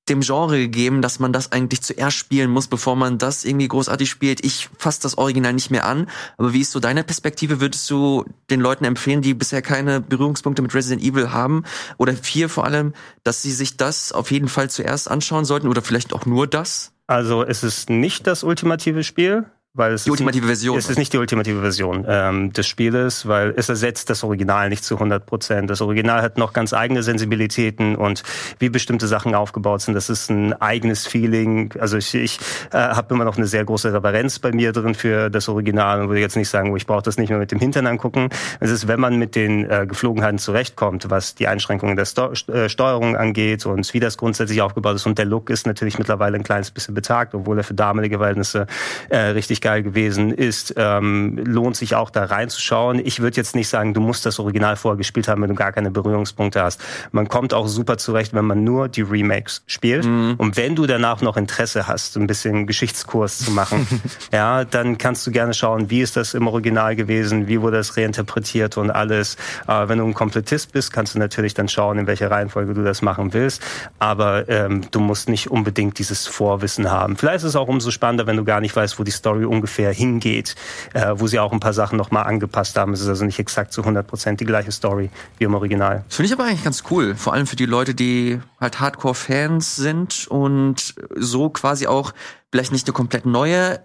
dem Genre gegeben, dass man das eigentlich zuerst spielen muss, bevor man das irgendwie großartig spielt. Ich fasse das Original nicht mehr an. Aber wie ist so deine Perspektive? Würdest du den Leuten empfehlen, die bisher keine Berührungspunkte mit Resident Evil haben oder vier vor allem, dass sie sich das auf jeden Fall zuerst anschauen sollten oder vielleicht auch nur das? Also es ist nicht das ultimative Spiel. Weil es die ultimative Version. Es ist nicht die ultimative Version ähm, des Spieles, weil es ersetzt das Original nicht zu 100 Prozent. Das Original hat noch ganz eigene Sensibilitäten und wie bestimmte Sachen aufgebaut sind. Das ist ein eigenes Feeling. Also ich, ich äh, habe immer noch eine sehr große Reverenz bei mir drin für das Original und würde jetzt nicht sagen, oh, ich brauche das nicht mehr mit dem Hintern angucken. Es ist, wenn man mit den äh, Geflogenheiten zurechtkommt, was die Einschränkungen der Sto äh, Steuerung angeht und wie das grundsätzlich aufgebaut ist. Und der Look ist natürlich mittlerweile ein kleines bisschen betagt, obwohl er für damalige Verhältnisse äh, richtig geil gewesen ist, ähm, lohnt sich auch da reinzuschauen. Ich würde jetzt nicht sagen, du musst das Original vorher gespielt haben, wenn du gar keine Berührungspunkte hast. Man kommt auch super zurecht, wenn man nur die Remakes spielt. Mhm. Und wenn du danach noch Interesse hast, ein bisschen Geschichtskurs zu machen, ja, dann kannst du gerne schauen, wie ist das im Original gewesen, wie wurde es reinterpretiert und alles. Äh, wenn du ein Komplettist bist, kannst du natürlich dann schauen, in welcher Reihenfolge du das machen willst. Aber ähm, du musst nicht unbedingt dieses Vorwissen haben. Vielleicht ist es auch umso spannender, wenn du gar nicht weißt, wo die Story ungefähr hingeht, äh, wo sie auch ein paar Sachen nochmal angepasst haben. Es ist also nicht exakt zu 100% die gleiche Story wie im Original. Finde ich aber eigentlich ganz cool. Vor allem für die Leute, die halt Hardcore-Fans sind und so quasi auch vielleicht nicht eine komplett neue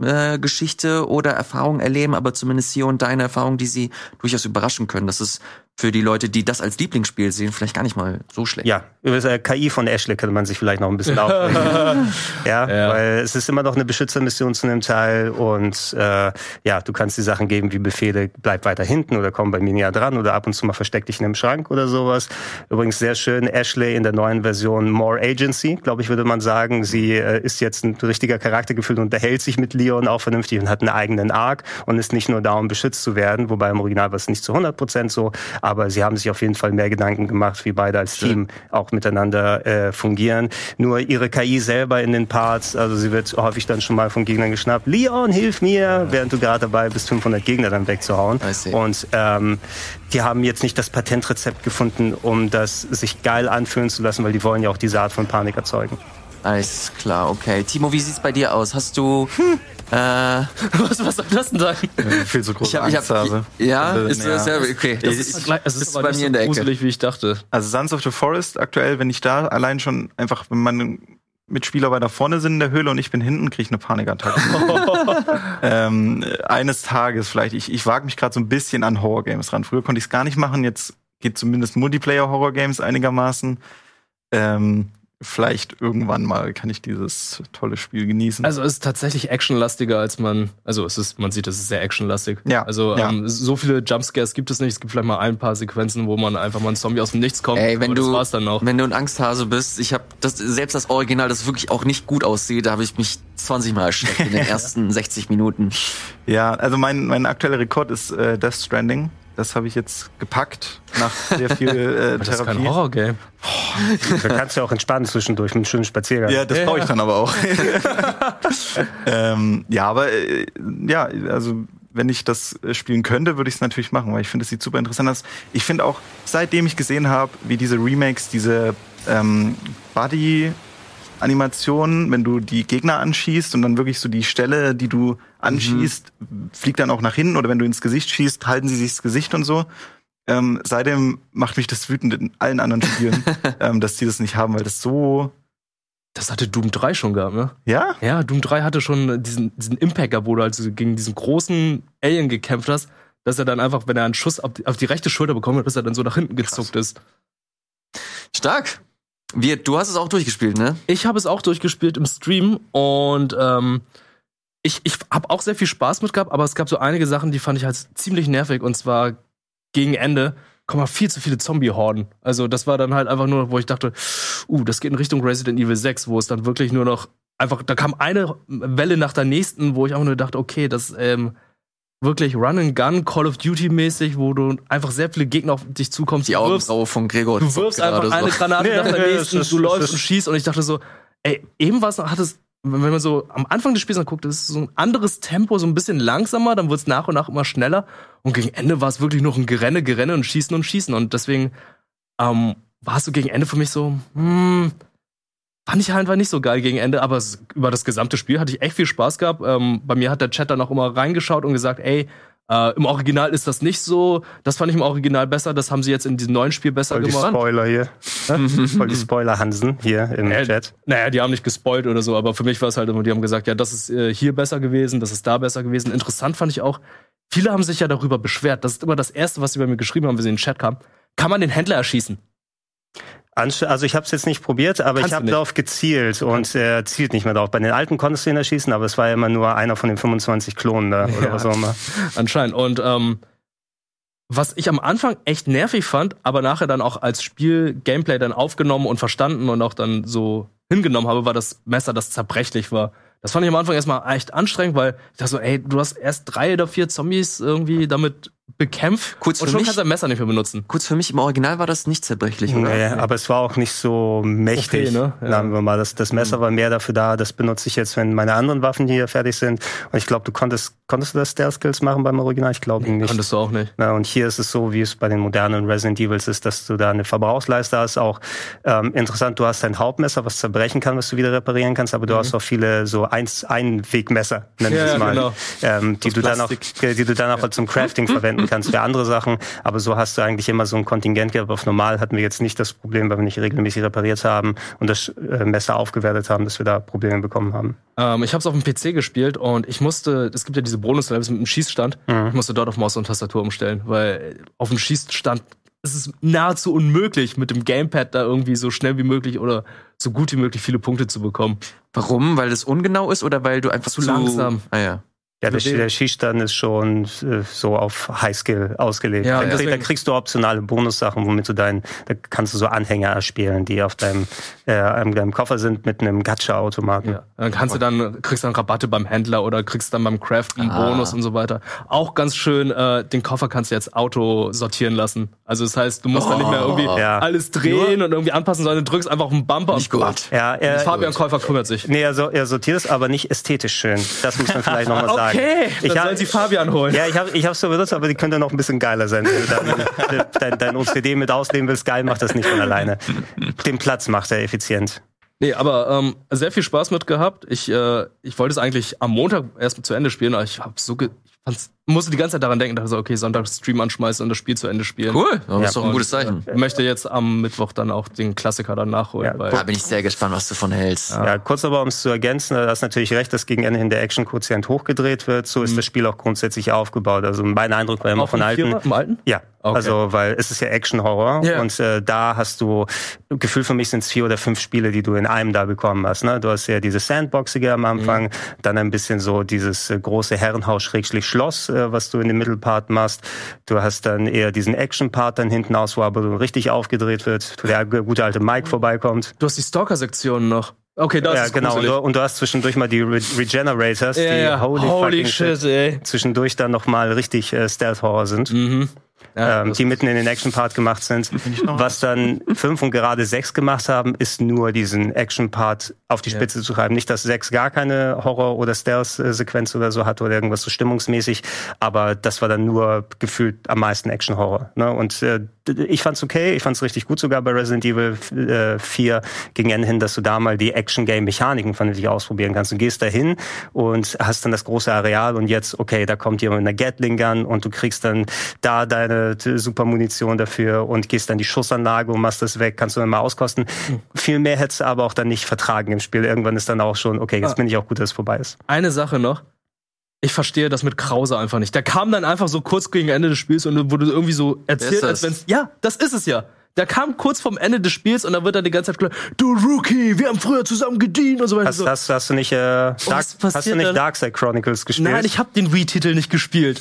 äh, Geschichte oder Erfahrung erleben, aber zumindest hier und da eine Erfahrung, die sie durchaus überraschen können. Das ist für die Leute, die das als Lieblingsspiel sehen, vielleicht gar nicht mal so schlecht. Ja, über das äh, KI von Ashley könnte man sich vielleicht noch ein bisschen aufregen. ja, ja, weil es ist immer noch eine Beschützermission zu einem Teil und äh, ja, du kannst die Sachen geben wie Befehle, bleib weiter hinten oder komm bei mir näher dran oder ab und zu mal versteck dich in einem Schrank oder sowas. Übrigens sehr schön, Ashley in der neuen Version More Agency, glaube ich, würde man sagen. Sie äh, ist jetzt ein richtiger Charakter gefühlt und unterhält sich mit Leon auch vernünftig und hat einen eigenen Arc und ist nicht nur da, um beschützt zu werden, wobei im Original war es nicht zu 100 Prozent so, aber sie haben sich auf jeden Fall mehr Gedanken gemacht, wie beide als Team auch miteinander äh, fungieren. Nur ihre KI selber in den Parts, also sie wird häufig dann schon mal von Gegnern geschnappt. Leon, hilf mir, während du gerade dabei bist, 500 Gegner dann wegzuhauen. Und ähm, die haben jetzt nicht das Patentrezept gefunden, um das sich geil anfühlen zu lassen, weil die wollen ja auch diese Art von Panik erzeugen. Alles klar, okay. Timo, wie sieht's bei dir aus? Hast du hm. Äh, was, was soll das denn sein? Viel zu große ich hab, ich hab, Ja, ist das ja, okay. Das ist, ist, es ist, ist bei mir so in der Ecke. gruselig, wie ich dachte. Also Sons of the Forest aktuell, wenn ich da allein schon einfach, wenn meine Mitspieler weiter vorne sind in der Höhle und ich bin hinten, kriege ich eine Panikattacke. ähm, eines Tages vielleicht. Ich, ich wage mich gerade so ein bisschen an Horror-Games ran. Früher konnte ich es gar nicht machen, jetzt geht zumindest Multiplayer-Horror-Games einigermaßen. Ähm, vielleicht irgendwann mal kann ich dieses tolle Spiel genießen. Also es ist tatsächlich actionlastiger als man, also es ist, man sieht, es ist sehr actionlastig. Ja. Also ja. Ähm, so viele Jumpscares gibt es nicht. Es gibt vielleicht mal ein paar Sequenzen, wo man einfach mal ein Zombie aus dem Nichts kommt. Ey, wenn du, wenn du ein Angsthase bist, ich habe das selbst das Original, das wirklich auch nicht gut aussieht, da habe ich mich 20 Mal erschreckt in den ersten 60 Minuten. Ja, also mein mein aktueller Rekord ist äh, Death Stranding. Das habe ich jetzt gepackt nach sehr viel äh, das ist kein Horror-Game. Da kannst du auch entspannen zwischendurch mit einem schönen Spaziergang. Ja, das ja. brauche ich dann aber auch. ähm, ja, aber äh, ja, also wenn ich das äh, spielen könnte, würde ich es natürlich machen, weil ich finde, es sieht super interessant aus. Ich finde auch, seitdem ich gesehen habe, wie diese Remakes, diese ähm, Buddy Animationen, wenn du die Gegner anschießt und dann wirklich so die Stelle, die du anschießt, mhm. fliegt dann auch nach hinten oder wenn du ins Gesicht schießt, halten sie sich das Gesicht und so. Ähm, seitdem macht mich das wütend in allen anderen Spielen, ähm, dass die das nicht haben, weil das so. Das hatte Doom 3 schon gehabt, ne? Ja? Ja, Doom 3 hatte schon diesen, diesen Impacker, wo du also gegen diesen großen Alien gekämpft hast, dass er dann einfach, wenn er einen Schuss auf die, auf die rechte Schulter bekommen hat, dass er dann so nach hinten gezuckt Krass. ist. Stark. Wie, du hast es auch durchgespielt, ne? Ich habe es auch durchgespielt im Stream und ähm, ich, ich habe auch sehr viel Spaß mit gehabt, aber es gab so einige Sachen, die fand ich halt ziemlich nervig und zwar gegen Ende kommen viel zu viele Zombie-Horden. Also das war dann halt einfach nur, wo ich dachte, uh, das geht in Richtung Resident Evil 6, wo es dann wirklich nur noch einfach, da kam eine Welle nach der nächsten, wo ich auch nur dachte, okay, das ähm, wirklich Run and Gun, Call of Duty mäßig, wo du einfach sehr viele Gegner auf dich zukommst. Die Augenbraue von Gregor. Du wirfst einfach eine so. Granate nach der nächsten, du läufst und schießt und ich dachte so, ey, eben noch, hat es, wenn man so am Anfang des Spiels anguckt, ist so ein anderes Tempo, so ein bisschen langsamer, dann wird es nach und nach immer schneller. Und gegen Ende war es wirklich noch ein Gerenne, Gerenne und Schießen und Schießen. Und deswegen ähm, war es so gegen Ende für mich so, hm, fand ich halt einfach nicht so geil gegen Ende, aber über das gesamte Spiel hatte ich echt viel Spaß gehabt. Ähm, bei mir hat der Chat dann auch immer reingeschaut und gesagt, ey, äh, im Original ist das nicht so. Das fand ich im Original besser. Das haben sie jetzt in diesem neuen Spiel besser Voll die gemacht. Spoiler hier. Voll die Spoiler Hansen hier im Äh, Chat. Naja, die haben nicht gespoilt oder so, aber für mich war es halt immer, die haben gesagt, ja, das ist äh, hier besser gewesen, das ist da besser gewesen. Interessant fand ich auch, viele haben sich ja darüber beschwert. Das ist immer das Erste, was sie bei mir geschrieben haben, wenn sie in den Chat kamen. Kann man den Händler erschießen? Also ich habe es jetzt nicht probiert, aber Kannst ich habe darauf gezielt und er zielt nicht mehr drauf. Bei den alten konntest du ihn erschießen, aber es war ja immer nur einer von den 25 Klonen da oder Ja. was auch immer. Anscheinend. Und ähm, was ich am Anfang echt nervig fand, aber nachher dann auch als Spiel Gameplay dann aufgenommen und verstanden und auch dann so hingenommen habe, war das Messer, das zerbrechlich war. Das fand ich am Anfang erstmal echt anstrengend, weil ich dachte so, ey, du hast erst drei oder vier Zombies irgendwie damit bekämpft Kurz und für schon mich- kannst du dein Messer nicht mehr benutzen. Kurz für mich, im Original war das nicht zerbrechlich, oder? Nee, aber es war auch nicht so mächtig, Okay, ne? Ja. sagen wir mal. Das, das Messer war mehr dafür da, das benutze ich jetzt, wenn meine anderen Waffen hier fertig sind. Und ich glaube, du konntest, konntest du das Stealth-Skills machen beim Original? Ich glaube nicht. Konntest du auch nicht. Na, und hier ist es so, wie es bei den modernen Resident Evils ist, dass du da eine Verbrauchsleiste hast. Auch ähm, interessant, du hast dein Hauptmesser, was zerbrechen kann, was du wieder reparieren kannst, aber du hast auch viele so Einwegmesser, nenn ich Mhm. Ja, es mal, genau. ähm, die, du dann auch, die du dann auch zum Crafting verwenden kannst für andere Sachen. Aber so hast du eigentlich immer so ein Kontingent gehabt. Auf normal hatten wir jetzt nicht das Problem, weil wir nicht regelmäßig repariert haben und das äh, Messer aufgewertet haben, dass wir da Probleme bekommen haben. Ähm, ich habe es auf dem PC gespielt und ich musste, es gibt ja diese Bonus-Levels mit dem Schießstand, ich musste dort auf Maus und Tastatur umstellen, weil auf dem Schießstand ist es nahezu unmöglich, mit dem Gamepad da irgendwie so schnell wie möglich oder so gut wie möglich viele Punkte zu bekommen. Warum? Weil es ungenau ist oder weil du einfach Zu langsam. Ah ja. Ja, der, der Schießstand ist schon äh, so auf Highskill ausgelegt. Ja, da, krieg, da kriegst du optionale Bonussachen, womit du dein, da kannst du so Anhänger erspielen, die auf deinem, äh, deinem Koffer sind mit einem Gacha-Automaten. Ja. Dann kannst du dann, kriegst dann Rabatte beim Händler oder kriegst dann beim Craften einen Ah. Bonus und so weiter. Auch ganz schön, äh, den Koffer kannst du jetzt Auto sortieren lassen. Also das heißt, du musst dann nicht mehr irgendwie Ja. alles drehen und irgendwie anpassen, sondern du drückst einfach auf den Bumper Nicht und gut. Ja, er, Fabian Käufer kümmert sich. nee, er, so, er sortiert es, aber nicht ästhetisch schön. Das muss man vielleicht nochmal sagen. Okay, ich dann hab- sollen sie Fabian holen. Ja, ich habe ich hab's so benutzt, aber die könnte noch ein bisschen geiler sein. Wenn du dein, dein, dein OCD mit ausleben willst, geil, macht das nicht von alleine. Den Platz macht er effizient. Nee, aber ähm, sehr viel Spaß mit gehabt. Ich, äh, ich wollte es eigentlich am Montag erst zu Ende spielen, aber ich hab so ge ich fand's, musste die ganze Zeit daran denken, dachte so, okay, Sonntag Stream anschmeißen und das Spiel zu Ende spielen. Cool, das Ja, ist doch ein gutes Zeichen. Äh, möchte jetzt am Mittwoch dann auch den Klassiker dann nachholen. Ja, weil, Da bin ich sehr gespannt, was du von hältst. Ja, kurz aber, um es zu ergänzen, du hast natürlich recht, dass gegen Ende hin der Action-Quotient hochgedreht wird. So ist das Spiel auch grundsätzlich aufgebaut. Also mein Eindruck war immer auch von alten. Vierer, im alten? Ja, Okay. also weil es ist ja Action-Horror Ja. und äh, da hast du, Gefühl für mich sind es vier oder fünf Spiele, die du in einem da bekommen hast. Ne? Du hast ja dieses Sandboxige am Anfang, Mhm. dann ein bisschen so dieses äh, große Herrenhaus-Schloss, äh, was du in dem Mittelpart machst. Du hast dann eher diesen Action-Part dann hinten aus, wo aber richtig aufgedreht wird, der gute alte Mike vorbeikommt. Du hast die Stalker-Sektion noch. Okay, das ja, ist genau. Und du, und du hast zwischendurch mal die Re Regenerators, Ja, die ja. holy, Holy, fucking shit, ey. zwischendurch dann nochmal richtig äh, Stealth-Horror sind. Mhm. Ja, ähm, die mitten in den Action-Part gemacht sind. Was dann fünf und gerade sechs gemacht haben, ist nur diesen Action-Part auf die Spitze zu treiben. Nicht, dass sechs gar keine Horror- oder Stealth-Sequenz oder so hatte oder irgendwas so stimmungsmäßig, aber das war dann nur gefühlt am meisten Action-Horror. Ne? Und äh, ich fand's okay, ich fand's richtig gut sogar bei Resident Evil äh, 4 gegen Ende hin, dass du da mal die Action-Game-Mechaniken vernünftig ausprobieren kannst. Du gehst da hin und hast dann das große Areal und jetzt, okay, da kommt jemand mit einer Gatling-Gun und du kriegst dann da deine t- super Munition dafür und gehst dann die Schussanlage und machst das weg, kannst du dann mal auskosten. Viel mehr hättest du aber auch dann nicht vertragen im Spiel. Irgendwann ist dann auch schon, okay, jetzt Ah. bin ich auch gut, dass es vorbei ist. Eine Sache noch. Ich verstehe das mit Krause einfach nicht. Der kam dann einfach so kurz gegen Ende des Spiels und wurde irgendwie so erzählt, als wenn's. Ja, das ist es ja. Der kam kurz vorm Ende des Spiels und da wird dann die ganze Zeit klar, du Rookie, wir haben früher zusammen gedient und so weiter. Hast, so. hast, hast du nicht, äh, Dark, hast du nicht? Darkseid Chronicles gespielt? Nein, ich habe den Wii-Titel nicht gespielt.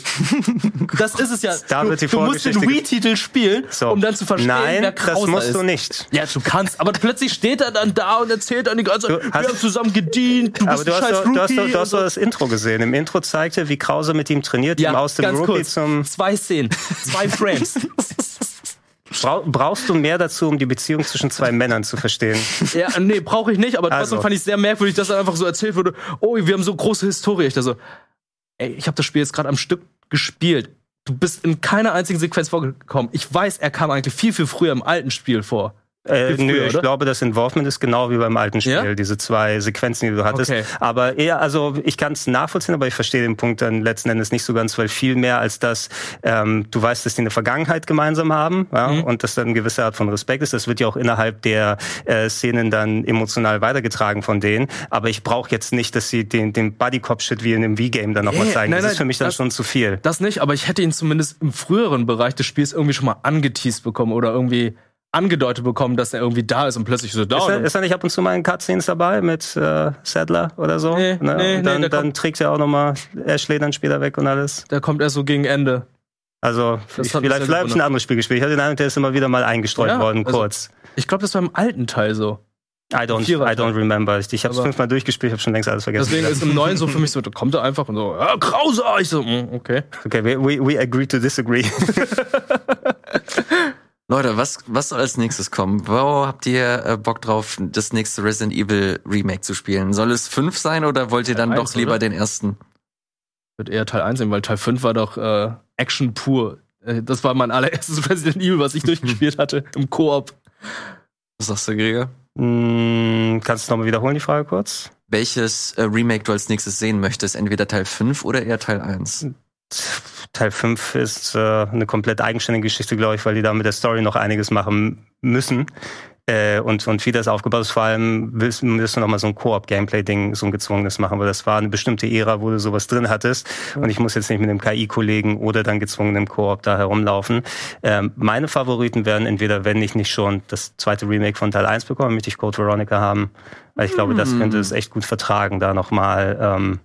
das ist es ja. Da du, wird die du musst den Wii-Titel spielen, So. um dann zu verstehen, Nein, wer das Krauser musst ist. du nicht. Ja, du kannst, aber plötzlich steht er dann da und erzählt dann die ganze Zeit, wir haben zusammen gedient, du Aber bist du ein hast, scheiß doch, du hast, Rookie. doch, du hast so. das Intro gesehen. Im Intro zeigte, wie Krause mit ihm trainiert, ihm aus dem Rookie kurz. zum. Zwei Szenen, zwei Frames. Brau, brauchst du mehr dazu, um die Beziehung zwischen zwei Männern zu verstehen? ja, nee, brauche ich nicht, aber trotzdem Also. fand ich sehr merkwürdig, dass er einfach so erzählt wurde, oh, wir haben so große Historie. Ich da so, ey, ich habe das Spiel jetzt gerade am Stück gespielt. Du bist in keiner einzigen Sequenz vorgekommen. Ich weiß, er kam eigentlich viel, viel früher im alten Spiel vor. Äh, Viel nö, früher, ich oder? glaube, das Involvement ist genau wie beim alten Spiel, Ja? diese zwei Sequenzen, die du hattest. Okay. Aber eher, also ich kann es nachvollziehen, aber ich verstehe den Punkt dann letzten Endes nicht so ganz, weil viel mehr als das, ähm, du weißt, dass die eine Vergangenheit gemeinsam haben ja, Mhm. und dass dann eine gewisse Art von Respekt ist. Das wird ja auch innerhalb der äh, Szenen dann emotional weitergetragen von denen. Aber ich brauche jetzt nicht, dass sie den, den Buddy-Cop-Shit wie in einem V-Game dann nochmal Nee, zeigen. nein, das ist für mich dann das- schon zu viel. Das nicht, aber ich hätte ihn zumindest im früheren Bereich des Spiels irgendwie schon mal angeteased bekommen oder irgendwie angedeutet bekommen, dass er irgendwie da ist und plötzlich so da. Ist er, ist er nicht ab und zu mal in Cutscenes dabei mit äh, Sadler oder so? Nee, ne? nee, und dann, nee, dann kommt- trägt er auch nochmal Ashley dann später weg und alles. da kommt er so gegen Ende. Also ich, vielleicht, vielleicht habe ich ein anderes Spiel gespielt. Ich hatte den Eindruck, der ist immer wieder mal eingestreut Ja, worden, also- kurz. Ich glaube, das war im alten Teil so. I don't, I don't remember. Ich, ich habe es fünfmal durchgespielt, habe schon längst alles vergessen. Deswegen ist im neuen so für mich so, da kommt er einfach und so, ja, Krauser! Ich so, mm, okay. okay, we, we, we agree to disagree. Leute, was, was soll als nächstes kommen? Wo habt ihr äh, Bock drauf, das nächste Resident Evil Remake zu spielen? Soll es fünf sein oder wollt ihr dann Teil doch eins, lieber oder? den ersten? Wird eher Teil 1 sehen, weil Teil 5 war doch äh, Action pur. Äh, Das war mein allererstes Resident Evil, was ich durchgespielt hatte, im Koop. Was sagst du, Gregor? Hm, kannst du nochmal wiederholen, die Frage kurz? Welches äh, Remake du als nächstes sehen möchtest? Entweder Teil 5 oder eher Teil 1? Teil 5 ist äh, eine komplett eigenständige Geschichte, glaube ich, weil die da mit der Story noch einiges machen müssen. Äh, und, und wie das aufgebaut ist, vor allem willst, willst du noch mal so ein Koop-Gameplay-Ding, so ein gezwungenes machen, weil das war eine bestimmte Ära, wo du sowas drin hattest. Und ich muss jetzt nicht mit einem KI-Kollegen oder dann gezwungenem Koop da herumlaufen. Ähm, meine Favoriten wären entweder, wenn ich nicht schon das zweite Remake von Teil 1 bekomme, möchte ich Code Veronica haben. Weil ich glaube, das könnte es echt gut vertragen, da nochmal ähm,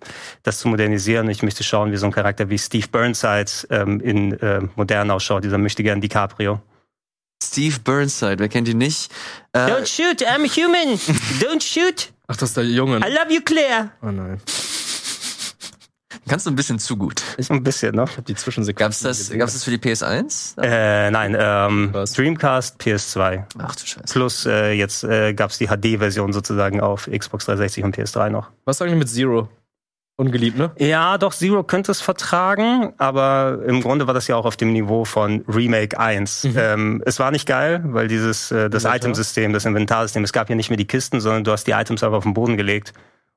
das zu modernisieren. Ich möchte schauen, wie so ein Charakter wie Steve Burnside ähm, in äh, modern ausschaut, dieser möchte gern DiCaprio. Steve Burnside, wer kennt ihn nicht? Äh, shoot, I'm human. Don't shoot. Ach, das ist der Junge. ne? love you, Claire. Oh nein. Kannst du ein bisschen zu gut. Ist ein bisschen, ne? Ich hab die Zwischensequenzen Gab's das, gesehen. gab's das für die PS1? Äh, nein, ähm, Was? Dreamcast, PS2. Ach du Scheiße. Plus äh, jetzt äh, gab's die HD-Version sozusagen auf Xbox 360 und PS3 noch. Was sagen die mit Zero? Ungeliebt, ne? Ja, doch, Zero könnte es vertragen, aber im Grunde war das ja auch auf dem Niveau von Remake 1. Ähm, es war nicht geil, weil dieses, äh, das? Itemsystem, das Inventarsystem, es gab ja nicht mehr die Kisten, sondern du hast die Items einfach auf den Boden gelegt.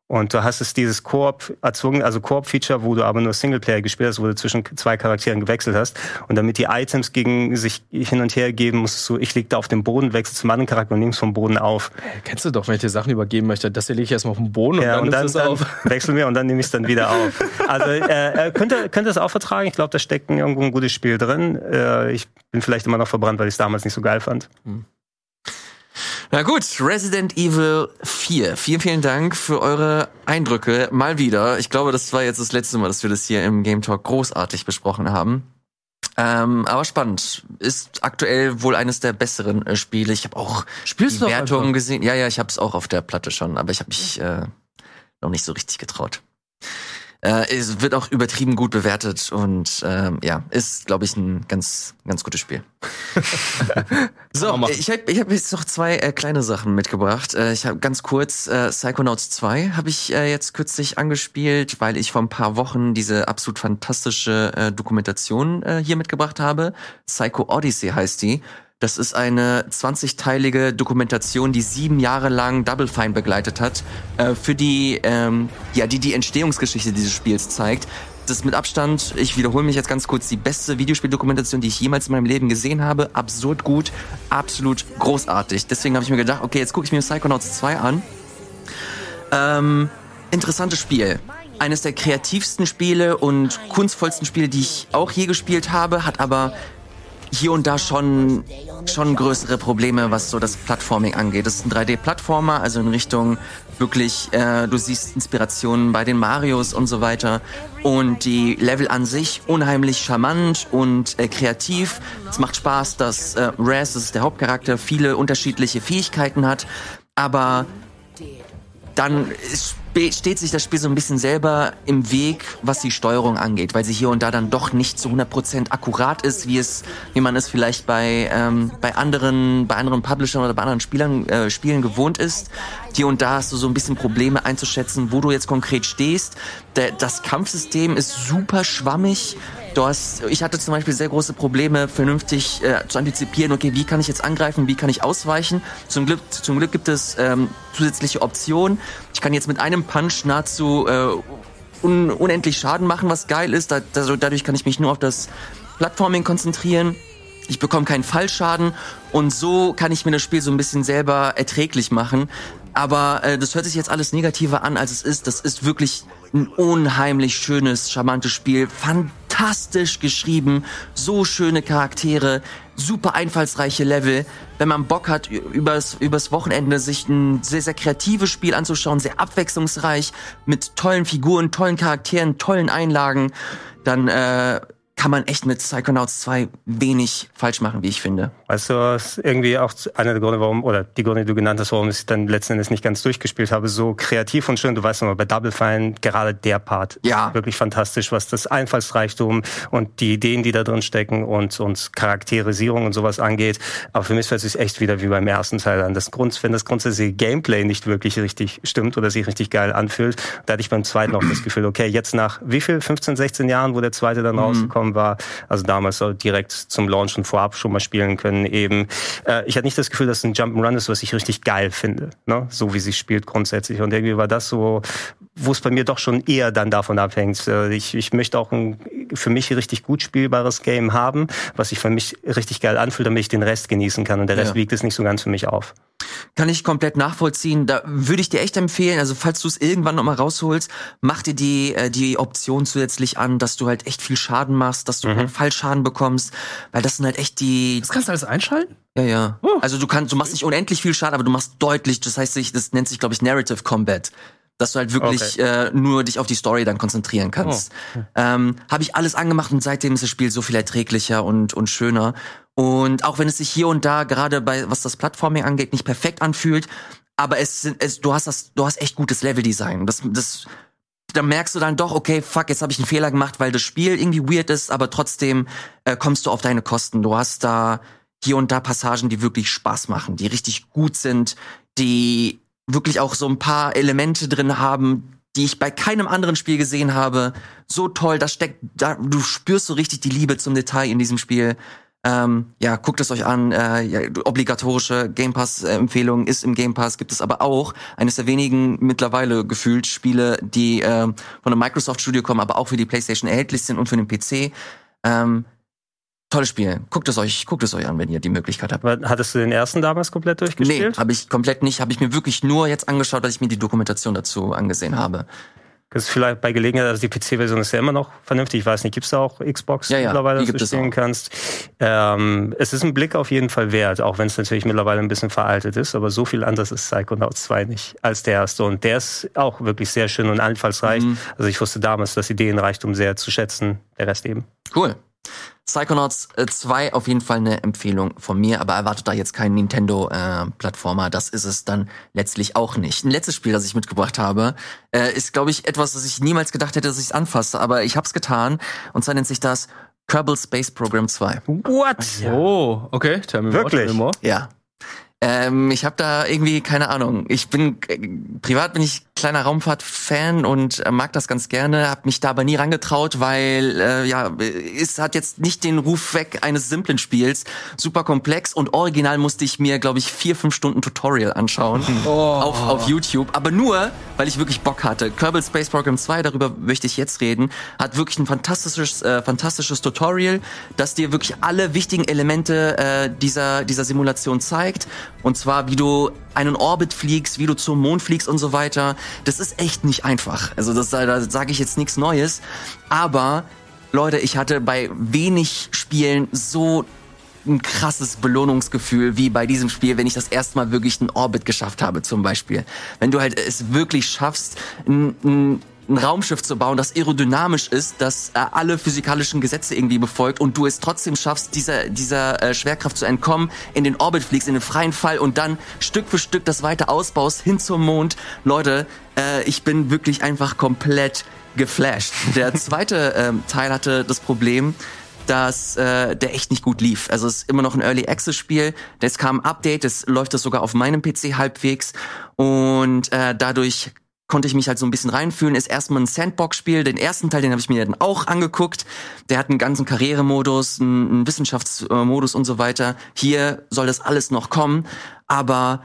Und du hast es dieses Koop erzwungen, also Koop-Feature, wo du aber nur Singleplayer gespielt hast, wo du zwischen zwei Charakteren gewechselt hast. Und damit die Items gegen sich hin und her geben, musstest du, ich leg da auf den Boden, wechsel zum anderen Charakter und nimm's vom Boden auf. Kennst du doch, wenn ich dir Sachen übergeben möchte, das hier lege ich erstmal auf den Boden und Ja, dann und dann, nimmst es dann auf. wechseln wir und dann nehme ich es dann wieder auf. Also äh, äh, könnte, könnte es auch vertragen. Ich glaube, da steckt irgendwo ein gutes Spiel drin. Äh, ich bin vielleicht immer noch verbrannt, weil ich es damals nicht so geil fand. Na gut, Resident Evil 4. Vielen, vielen Dank für eure Eindrücke. Mal wieder. Ich glaube, das war jetzt das letzte Mal, dass wir das hier im Game Talk großartig besprochen haben. Ähm, aber spannend. Ist aktuell wohl eines der besseren äh, Spiele. Ich habe auch Spielst die Wertungen gesehen. Ja, ja, ich habe es auch auf der Platte schon, aber ich habe mich äh, noch nicht so richtig getraut. Äh, es wird auch übertrieben gut bewertet und ähm, ja, ist, glaube ich, ein ganz, ganz gutes Spiel. so, ich habe ich hab jetzt noch zwei äh, kleine Sachen mitgebracht. Äh, ich habe ganz kurz äh, Psychonauts 2 habe ich äh, jetzt kürzlich angespielt, weil ich vor ein paar Wochen diese absolut fantastische äh, Dokumentation äh, hier mitgebracht habe. Psycho Odyssey heißt die. Das ist eine 20-teilige Dokumentation, die sieben Jahre lang Double Fine begleitet hat, äh, für die, ähm, ja, die die Entstehungsgeschichte dieses Spiels zeigt. Das ist mit Abstand, ich wiederhole mich jetzt ganz kurz, die beste Videospieldokumentation, die ich jemals in meinem Leben gesehen habe. Absurd gut, absolut großartig. Deswegen habe ich mir gedacht, okay, jetzt gucke ich mir Psychonauts 2 an. Ähm, interessantes Spiel. Eines der kreativsten Spiele und kunstvollsten Spiele, die ich auch je gespielt habe, hat aber hier und da schon schon größere Probleme, was so das Plattforming angeht. Das ist ein 3D-Plattformer, also in Richtung wirklich, äh, du siehst Inspirationen bei den Marios und so weiter. Und die Level an sich unheimlich charmant und äh, kreativ. Es macht Spaß, dass äh, Raz, das ist der Hauptcharakter, viele unterschiedliche Fähigkeiten hat. Aber dann ist steht sich das Spiel so ein bisschen selber im Weg, was die Steuerung angeht, weil sie hier und da dann doch nicht zu 100% akkurat ist, wie es, wie man es vielleicht bei ähm, bei anderen bei anderen Publishern oder bei anderen Spielern äh, Spielen gewohnt ist. Hier und da hast du so ein bisschen Probleme einzuschätzen, wo du jetzt konkret stehst. Der, das Kampfsystem ist super schwammig. Du hast, ich hatte zum Beispiel sehr große Probleme, vernünftig äh, zu antizipieren, okay, wie kann ich jetzt angreifen, wie kann ich ausweichen. Zum Glück, zum Glück gibt es ähm, zusätzliche Optionen. Ich kann jetzt mit einem Punch nahezu äh, un unendlich Schaden machen, was geil ist. Da, da, dadurch kann ich mich nur auf das Plattforming konzentrieren. Ich bekomme keinen Fallschaden und so kann ich mir das Spiel so ein bisschen selber erträglich machen. Aber äh, das hört sich jetzt alles negativer an, als es ist. Das ist wirklich ein unheimlich schönes, charmantes Spiel. Fantastisch geschrieben, so schöne Charaktere, super einfallsreiche Level. Wenn man Bock hat, übers, übers Wochenende sich ein sehr, sehr kreatives Spiel anzuschauen, sehr abwechslungsreich, mit tollen Figuren, tollen Charakteren, tollen Einlagen, dann äh, kann man echt mit Psychonauts 2 wenig falsch machen, wie ich finde. Weißt du, was irgendwie auch einer der Gründe, warum, oder die Gründe, die du genannt hast, warum ich dann letzten Endes nicht ganz durchgespielt habe, so kreativ und schön. Du weißt noch mal, bei Double Fine, gerade der Part, ja. wirklich fantastisch, was das Einfallsreichtum und die Ideen, die da drin stecken und, und Charakterisierung und sowas angeht. Aber für mich hört sich echt wieder wie beim ersten Teil an. Das Grund, wenn das grundsätzliche Gameplay nicht wirklich richtig stimmt oder sich richtig geil anfühlt, da hatte ich beim zweiten auch das Gefühl, okay, jetzt nach wie viel? 15, 16 Jahren, wo der zweite dann mhm. rausgekommen rausgekommen war. Also damals direkt zum Launch und vorab schon mal spielen können eben. Äh, ich hatte nicht das Gefühl, dass es ein Jump'n'Run ist, was ich richtig geil finde, ne? so wie sie spielt grundsätzlich. Und irgendwie war das so, wo es bei mir doch schon eher dann davon abhängt. Äh, ich, ich möchte auch ein für mich richtig gut spielbares Game haben, was sich für mich richtig geil anfühlt, damit ich den Rest genießen kann. Und der Rest ja. wiegt es nicht so ganz für mich auf. Kann ich komplett nachvollziehen. Da würde ich dir echt empfehlen, also falls du es irgendwann noch mal rausholst, mach dir die, äh, die Option zusätzlich an, dass du halt echt viel Schaden machst, dass du mhm. Fallschaden bekommst, weil das sind halt echt die... Das kannst du alles einschalten? Ja, ja. Oh. Also du kannst, du machst nicht unendlich viel Schaden, aber du machst deutlich, das heißt, das nennt sich, glaube ich, Narrative Combat dass du halt wirklich okay. äh, nur dich auf die Story dann konzentrieren kannst. Oh. Ähm, Habe ich alles angemacht und seitdem ist das Spiel so viel erträglicher und, und schöner. Und auch wenn es sich hier und da gerade bei was das Plattforming angeht nicht perfekt anfühlt, aber es sind es du hast das du hast echt gutes Leveldesign. Das das da merkst du dann doch, okay, fuck, jetzt habe ich einen Fehler gemacht, weil das Spiel irgendwie weird ist, aber trotzdem äh, kommst du auf deine Kosten. Du hast da hier und da Passagen, die wirklich Spaß machen, die richtig gut sind, die wirklich auch so ein paar Elemente drin haben, die ich bei keinem anderen Spiel gesehen habe. So toll, das steckt, da, du spürst so richtig die Liebe zum Detail in diesem Spiel. Ähm, ja, guckt es euch an. Äh, ja, obligatorische Game Pass-Empfehlung ist im Game Pass, gibt es aber auch eines der wenigen mittlerweile gefühlt Spiele, die äh, von einem Microsoft Studio kommen, aber auch für die PlayStation erhältlich sind und für den PC. Ähm, Tolles Spiel. Guckt es euch, guckt es euch an, wenn ihr die Möglichkeit habt. Hattest du den ersten damals komplett durchgespielt? Nee, habe ich komplett nicht. Habe ich mir wirklich nur jetzt angeschaut, dass ich mir die Dokumentation dazu angesehen habe. Das ist vielleicht bei Gelegenheit, also die PC-Version ist ja immer noch vernünftig. Ich weiß nicht, gibt es da auch Xbox ja, ja, mittlerweile, dass du spielen kannst? Ähm, es ist ein Blick auf jeden Fall wert, auch wenn es natürlich mittlerweile ein bisschen veraltet ist. Aber so viel anders ist Psychonauts 2 nicht als der erste. Und der ist auch wirklich sehr schön und einfallsreich. Mhm. Also ich wusste damals das Ideenreichtum sehr zu schätzen. Der Rest eben. Cool. Psychonauts 2 äh, auf jeden Fall eine Empfehlung von mir, aber erwartet da jetzt keinen Nintendo-Plattformer. Äh, das ist es dann letztlich auch nicht. Ein letztes Spiel, das ich mitgebracht habe, äh, ist, glaube ich, etwas, das ich niemals gedacht hätte, dass ich es anfasse, aber ich habe es getan. Und zwar nennt sich das Kerbal Space Program 2. What? Oh, okay. Tell me Wirklich? More, tell me more. Ja. Ähm, ich habe da irgendwie keine Ahnung. Ich bin äh, privat bin ich kleiner Raumfahrt-Fan und äh, mag das ganz gerne, habe mich da aber nie rangetraut, weil äh, ja, es hat jetzt nicht den Ruf weg eines simplen Spiels, super komplex und original musste ich mir, glaube ich, vier fünf Stunden Tutorial anschauen oh. auf, auf YouTube, aber nur, weil ich wirklich Bock hatte. Kerbal Space Program 2, darüber möchte ich jetzt reden, hat wirklich ein fantastisches äh, fantastisches Tutorial, das dir wirklich alle wichtigen Elemente äh, dieser dieser Simulation zeigt und zwar wie du einen Orbit fliegst, wie du zum Mond fliegst und so weiter. Das ist echt nicht einfach. Also das, da sage ich jetzt nichts Neues. Aber Leute, ich hatte bei wenig Spielen so ein krasses Belohnungsgefühl, wie bei diesem Spiel, wenn ich das erste Mal wirklich einen Orbit geschafft habe, zum Beispiel. Wenn du halt es wirklich schaffst, ein, ein Raumschiff zu bauen, das aerodynamisch ist, das äh, alle physikalischen Gesetze irgendwie befolgt und du es trotzdem schaffst, dieser, dieser äh, Schwerkraft zu entkommen, in den Orbit fliegst, in den freien Fall und dann Stück für Stück das weiter ausbaust hin zum Mond. Leute, äh, ich bin wirklich einfach komplett geflasht. Der zweite ähm, Teil hatte das Problem, dass äh, der echt nicht gut lief. Also es ist immer noch ein Early Access Spiel. Es kam ein Update, es läuft das sogar auf meinem PC halbwegs und äh, dadurch konnte ich mich halt so ein bisschen reinfühlen. Ist erstmal ein Sandbox-Spiel. Den ersten Teil, den habe ich mir dann auch angeguckt. Der hat einen ganzen Karrieremodus, einen, Wissenschaftsmodus und so weiter. Hier soll das alles noch kommen, aber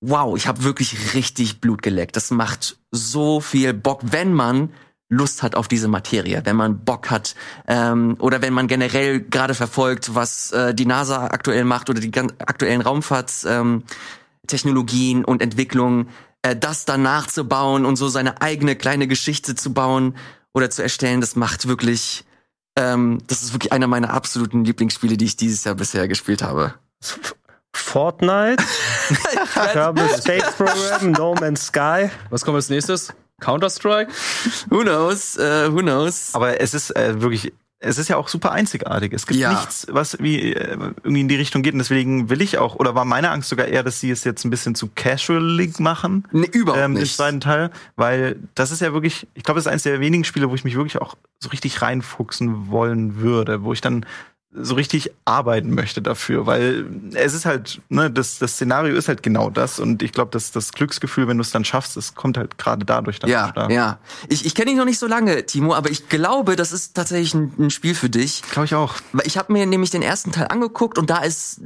wow, ich habe wirklich richtig Blut geleckt. Das macht so viel Bock, wenn man Lust hat auf diese Materie, wenn man Bock hat ähm, oder wenn man generell gerade verfolgt, was äh, die NASA aktuell macht oder die aktuellen Raumfahrtstechnologien ähm, und Entwicklungen, äh, das dann nachzubauen und so seine eigene kleine Geschichte zu bauen oder zu erstellen, das macht wirklich, ähm, das ist wirklich einer meiner absoluten Lieblingsspiele, die ich dieses Jahr bisher gespielt habe. Fortnite, Kerbal Space Program, No Man's Sky. Was kommt als nächstes? Counter-Strike? Who knows? Uh, who knows? Aber es ist äh, wirklich, es ist ja auch super einzigartig. Es gibt Ja. nichts, was wie äh, irgendwie in die Richtung geht. Und deswegen will ich auch, oder war meine Angst sogar eher, dass sie es jetzt ein bisschen zu casualig machen. Nee, überhaupt ähm, nicht. zweiten Teil, weil das ist ja wirklich, ich glaube, das ist eines der wenigen Spiele, wo ich mich wirklich auch so richtig reinfuchsen wollen würde, wo ich dann so richtig arbeiten möchte dafür, weil es ist halt, ne, das, das Szenario ist halt genau das und ich glaube, dass das Glücksgefühl, wenn du es dann schaffst, das kommt halt gerade dadurch dann Ja, stark. ja. Ich, ich kenne dich noch nicht so lange, Timo, aber ich glaube, das ist tatsächlich ein, ein Spiel für dich. Glaube ich auch. Weil ich habe mir nämlich den ersten Teil angeguckt und da ist,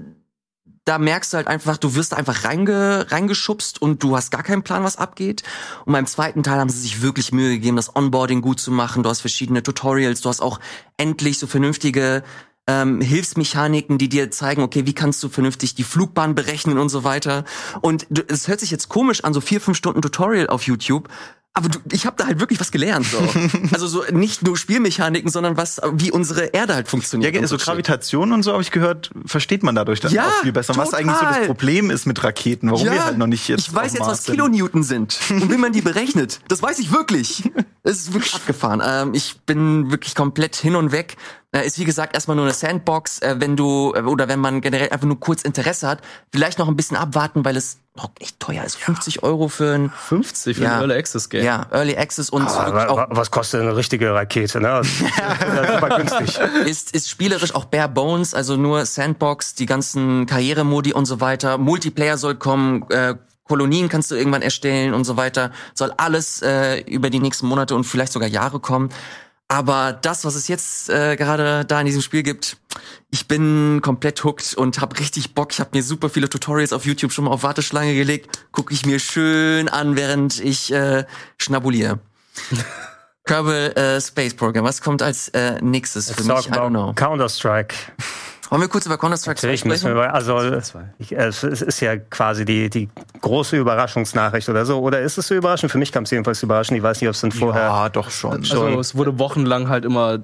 da merkst du halt einfach, du wirst einfach reinge, reingeschubst und du hast gar keinen Plan, was abgeht. Und beim zweiten Teil haben sie sich wirklich Mühe gegeben, das Onboarding gut zu machen. Du hast verschiedene Tutorials, du hast auch endlich so vernünftige ähm, Hilfsmechaniken, die dir zeigen, okay, wie kannst du vernünftig die Flugbahn berechnen und so weiter. Und es hört sich jetzt komisch an, so vier, fünf Stunden Tutorial auf YouTube. Aber du, ich habe da halt wirklich was gelernt. So. also so nicht nur Spielmechaniken, sondern was, wie unsere Erde halt Ja, funktioniert. und so. Gravitation und so habe ich gehört, versteht man dadurch dann Ja, auch viel besser. Was eigentlich so total. das Problem ist mit Raketen, warum wir halt noch nicht jetzt. Ich weiß jetzt, was sind. Kilonewton sind und wie man die berechnet. Das weiß ich wirklich. Es ist wirklich abgefahren. Ähm, ich bin wirklich komplett hin und weg. Äh, ist wie gesagt erstmal nur eine Sandbox. Äh, wenn du äh, oder wenn man generell einfach nur kurz Interesse hat, vielleicht noch ein bisschen abwarten, weil es noch echt teuer ist. 50 Euro für ein 50 für Ja. ein Early Access Game. ja, Early Access und Aber was kostet eine richtige Rakete? Ne? Das ist super günstig. ist, ist spielerisch auch bare bones, also nur Sandbox, die ganzen Karrieremodi und so weiter. Multiplayer soll kommen, äh, Kolonien kannst du irgendwann erstellen und so weiter. Soll alles äh, über die nächsten Monate und vielleicht sogar Jahre kommen. Aber das, was es jetzt äh, gerade da in diesem Spiel gibt, ich bin komplett hooked und habe richtig Bock. Ich habe mir super viele Tutorials auf YouTube schon mal auf Warteschlange gelegt. Gucke ich mir schön an, während ich äh, schnabuliere. Kerbal äh, Space Program, was kommt als äh, nächstes für mich? I don't know. Counter-Strike. Wollen wir kurz über Counter-Strike 2 Natürlich müssen wir, sprechen? über- also ich, äh, es ist ja quasi die, die große Überraschungsnachricht oder so. Oder ist es so überraschend? Für mich kam es jedenfalls überraschend. Ich weiß nicht, ob es dann vorher. Ja, doch schon. Also es wurde wochenlang halt immer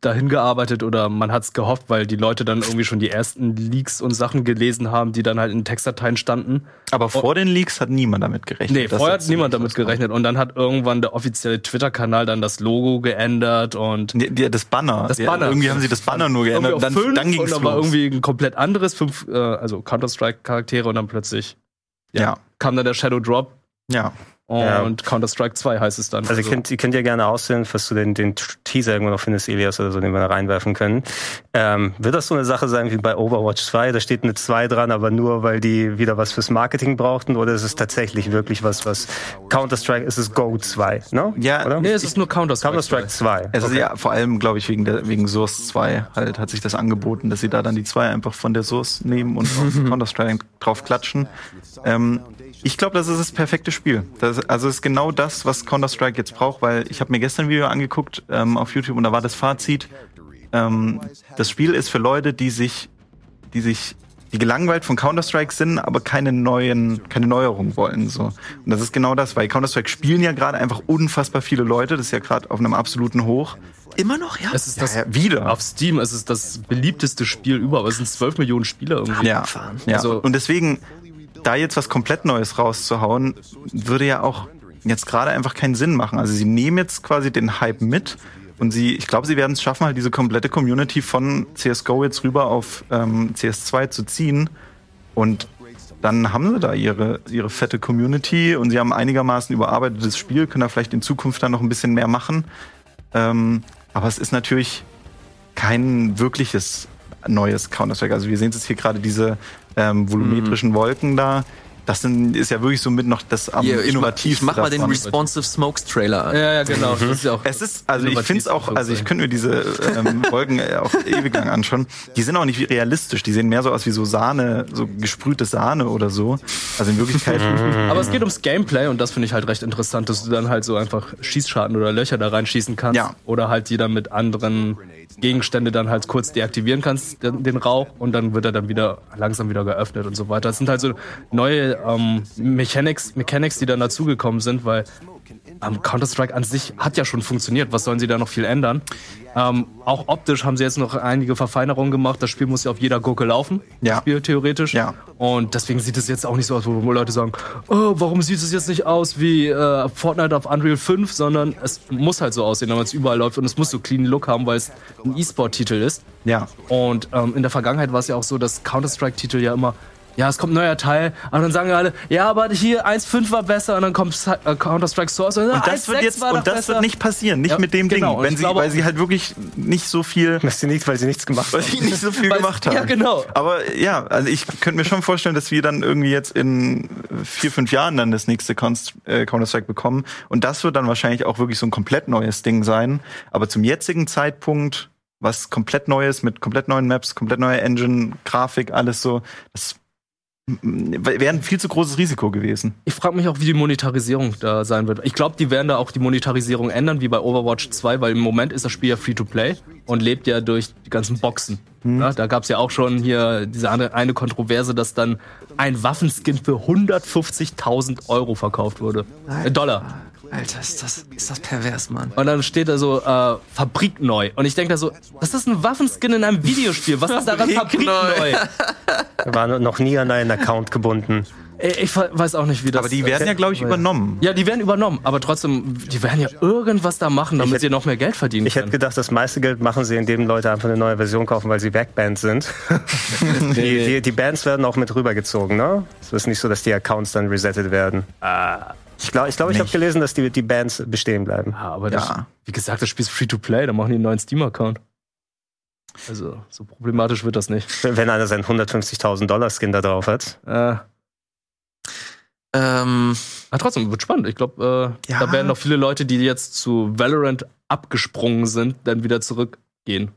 dahin gearbeitet oder man hat es gehofft, weil die Leute dann irgendwie schon die ersten Leaks und Sachen gelesen haben, die dann halt in Textdateien standen. Aber vor den Leaks hat niemand damit gerechnet. Nee, vorher hat niemand damit gerechnet und dann hat irgendwann der offizielle Twitter-Kanal dann das Logo geändert und Nee, die- das Banner. Das Die- Banner. Irgendwie haben sie das Banner nur geändert. Und dann, fünf dann ging und es dann war los. irgendwie ein komplett anderes, fünf, äh, also Counter-Strike-Charaktere und dann plötzlich ja, kam dann der Shadow Drop ja. Ja. und Counter-Strike 2 heißt es dann. Also, ihr könnt, ihr könnt ja gerne aussehen, falls du den, den Teaser irgendwo noch findest, Elias oder so, den wir da reinwerfen können. Ähm, wird das so eine Sache sein wie bei Overwatch 2? Da steht eine 2 dran, aber nur, weil die wieder was fürs Marketing brauchten? Oder ist es tatsächlich wirklich was, was Counter-Strike, ist es Go 2, ne? Ja, oder? nee, es ist nur Counter-Strike. Counter-Strike 2. Es ist ja vor allem, glaube ich, wegen, der, wegen Source 2 halt hat sich das angeboten, dass sie da dann die 2 einfach von der Source nehmen und auf Counter-Strike drauf klatschen. Ähm, ich glaube, das ist das perfekte Spiel. Das, also es ist genau das, was Counter-Strike jetzt braucht, weil ich habe mir gestern ein Video angeguckt ähm, auf YouTube und da war das Fazit, ähm, das Spiel ist für Leute, die sich, die sich die gelangweilt von Counter-Strike sind, aber keine neuen, keine Neuerungen wollen. So. Und das ist genau das, weil Counter-Strike spielen ja gerade einfach unfassbar viele Leute. Das ist ja gerade auf einem absoluten Hoch. Immer noch, ja? Es ist das ja, wieder. auf Steam, es ist das beliebteste Spiel überhaupt. Es sind 12 Millionen Spieler irgendwie. Ja, ja. Also- und deswegen, da jetzt was komplett Neues rauszuhauen, würde ja auch jetzt gerade einfach keinen Sinn machen. Also sie nehmen jetzt quasi den Hype mit und sie, ich glaube, sie werden es schaffen, halt diese komplette Community von CSGO jetzt rüber auf ähm, CS2 zu ziehen. Und dann haben sie da ihre, ihre fette Community und sie haben einigermaßen überarbeitetes Spiel, können da vielleicht in Zukunft dann noch ein bisschen mehr machen. Ähm, aber es ist natürlich kein wirkliches neues Counter-Strike. Also wir sehen jetzt hier gerade diese ähm, volumetrischen Wolken da. Das sind, ist ja wirklich so mit noch das am mach- innovativsten. ich mach mal den. Responsive Smokes Trailer an. Ja, ja, genau. Das ist ja auch Es ist, also ich finde es auch, also ich könnte mir diese ähm, Wolken äh, auch ewig lang anschauen. Die sind auch nicht wie realistisch. Die sehen mehr so aus wie so Sahne, so gesprühte Sahne oder so. Also in Wirklichkeit. Aber es geht ums Gameplay und das finde ich halt recht interessant, dass du dann halt so einfach Schießscharten oder Löcher da reinschießen kannst. Ja. Oder halt die dann mit anderen Gegenstände dann halt kurz deaktivieren kannst, den, Rauch, und dann wird er dann wieder langsam wieder geöffnet und so weiter. Das sind halt so neue ähm, Mechanics, Mechanics, die dann dazugekommen sind, weil ähm, Counter-Strike an sich hat ja schon funktioniert. Was sollen sie da noch viel ändern? Ähm, auch optisch haben sie jetzt noch einige Verfeinerungen gemacht. Das Spiel muss ja auf jeder Gurke laufen. Ja. Das Spiel theoretisch. Ja. Und deswegen sieht es jetzt auch nicht so aus, wo, Leute sagen, oh, warum sieht es jetzt nicht aus wie äh, Fortnite auf Unreal 5, sondern es muss halt so aussehen, damit es überall läuft und es muss so clean Look haben, weil es ein E-Sport-Titel ist. Ja. Und ähm, in der Vergangenheit war es ja auch so, dass Counter-Strike-Titel ja immer, ja, es kommt ein neuer Teil, und dann sagen alle, ja, aber hier 1.5 war besser und dann kommt äh, Counter-Strike Source und, Und das wird jetzt, und das wird nicht passieren, nicht Ja, mit dem genau. Ding, wenn sie, glaube weil sie halt wirklich nicht so viel, Dass sie nicht, weil sie nichts gemacht weil haben. sie nicht so viel Weil- gemacht haben. ja, genau. Aber ja, also ich könnte mir schon vorstellen, dass wir dann irgendwie jetzt in vier, fünf Jahren dann das nächste äh, Counter-Strike bekommen. Und das wird dann wahrscheinlich auch wirklich so ein komplett neues Ding sein. Aber zum jetzigen Zeitpunkt, was komplett Neues mit komplett neuen Maps, komplett neuer Engine, Grafik, alles so, das wäre ein viel zu großes Risiko gewesen. Ich frage mich auch, wie die Monetarisierung da sein wird. Ich glaube, die werden da auch die Monetarisierung ändern, wie bei Overwatch 2, weil im Moment ist das Spiel ja Free-to-Play und lebt ja durch die ganzen Boxen. Ja, da gab es ja auch schon hier diese eine Kontroverse, dass dann ein Waffenskin für 150.000 Euro verkauft wurde. Äh, Dollar. Alter, ist das, ist das pervers, Mann. Und dann steht da so äh, Fabrik neu. Und ich denke da so, das ist ein Waffenskin in einem Videospiel. Was ist daran Fabrik Fabrik neu? War noch nie an einen Account gebunden. Ich weiß auch nicht, wie das Aber die werden ja, glaube ich, übernommen. Ja, die werden übernommen, aber trotzdem, die werden ja irgendwas da machen, damit hätte- sie noch mehr Geld verdienen Ich hätte gedacht, das meiste Geld machen sie, indem Leute einfach eine neue Version kaufen, weil sie Backbands sind. die, die, die Bands werden auch mit rübergezogen, ne? Es ist nicht so, dass die Accounts dann resettet werden. Ich glaube, ich, glaub, ich habe gelesen, dass die, die Bands bestehen bleiben. Ja, aber das, Ja. wie gesagt, das Spiel ist Free-to-Play, da machen die einen neuen Steam-Account. Also, so problematisch wird das nicht. Wenn einer seinen 150.000 Dollar Skin da drauf hat. Äh, Ähm, aber trotzdem, wird spannend. Ich glaube, äh, Ja. da werden noch viele Leute, die jetzt zu Valorant abgesprungen sind, dann wieder zurückgehen.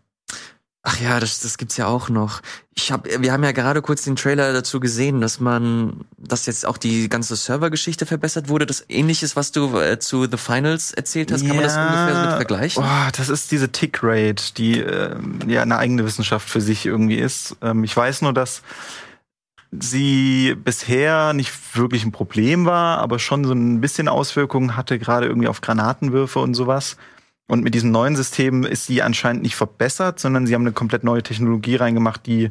Ach ja, das, das gibt's ja auch noch. Ich hab, wir haben ja gerade kurz den Trailer dazu gesehen, dass man, dass jetzt auch die ganze Servergeschichte verbessert wurde. Das ähnliches, was du äh, zu The Finals erzählt hast, kann man das ungefähr so mit vergleichen? Oh, das ist diese Tick-Rate, die ähm, ja eine eigene Wissenschaft für sich irgendwie ist. Ähm, ich weiß nur, dass sie bisher nicht wirklich ein Problem war, aber schon so ein bisschen Auswirkungen hatte, gerade irgendwie auf Granatenwürfe und sowas. Und mit diesem neuen System ist sie anscheinend nicht verbessert, sondern sie haben eine komplett neue Technologie reingemacht, die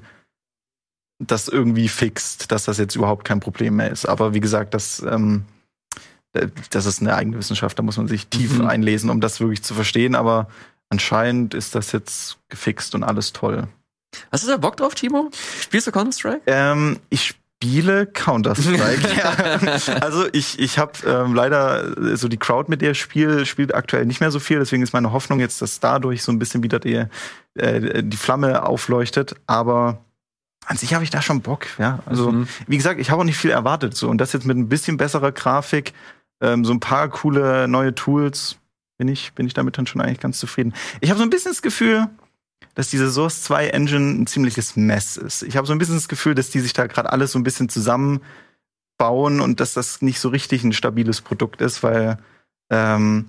das irgendwie fixt, dass das jetzt überhaupt kein Problem mehr ist. Aber wie gesagt, das, ähm, das ist eine eigene Wissenschaft, da muss man sich tief Mhm. einlesen, um das wirklich zu verstehen. Aber anscheinend ist das jetzt gefixt und alles toll. Hast du da Bock drauf, Timo? Spielst du Counter-Strike? Ähm, ich spiele Counter-Strike. ja. Also ich, ich habe ähm, leider äh, so die Crowd, mit der ich spiele, spielt aktuell nicht mehr so viel. Deswegen ist meine Hoffnung jetzt, dass dadurch so ein bisschen wieder die, äh, die Flamme aufleuchtet. Aber an sich habe ich da schon Bock. Ja, also Mhm. wie gesagt, ich habe auch nicht viel erwartet. So und das jetzt mit ein bisschen besserer Grafik, ähm, so ein paar coole neue Tools, bin ich bin ich damit dann schon eigentlich ganz zufrieden. Ich habe so ein bisschen das Gefühl, dass diese Source 2 Engine ein ziemliches Mess ist. Ich habe so ein bisschen das Gefühl, dass die sich da gerade alles so ein bisschen zusammenbauen und dass das nicht so richtig ein stabiles Produkt ist, weil ähm,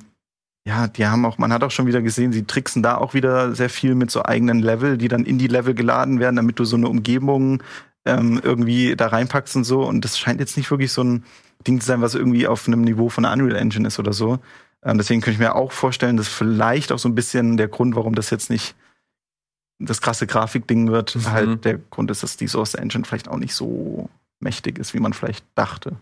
ja, die haben auch, man hat auch schon wieder gesehen, sie tricksen da auch wieder sehr viel mit so eigenen Level, die dann in die Level geladen werden, damit du so eine Umgebung ähm, irgendwie da reinpackst und so. Und das scheint jetzt nicht wirklich so ein Ding zu sein, was irgendwie auf einem Niveau von einer Unreal Engine ist oder so. Ähm, deswegen könnte ich mir auch vorstellen, dass vielleicht auch so ein bisschen der Grund, warum das jetzt nicht das krasse Grafikding wird, Mhm. halt der Grund ist, dass die Source Engine vielleicht auch nicht so mächtig ist, wie man vielleicht dachte.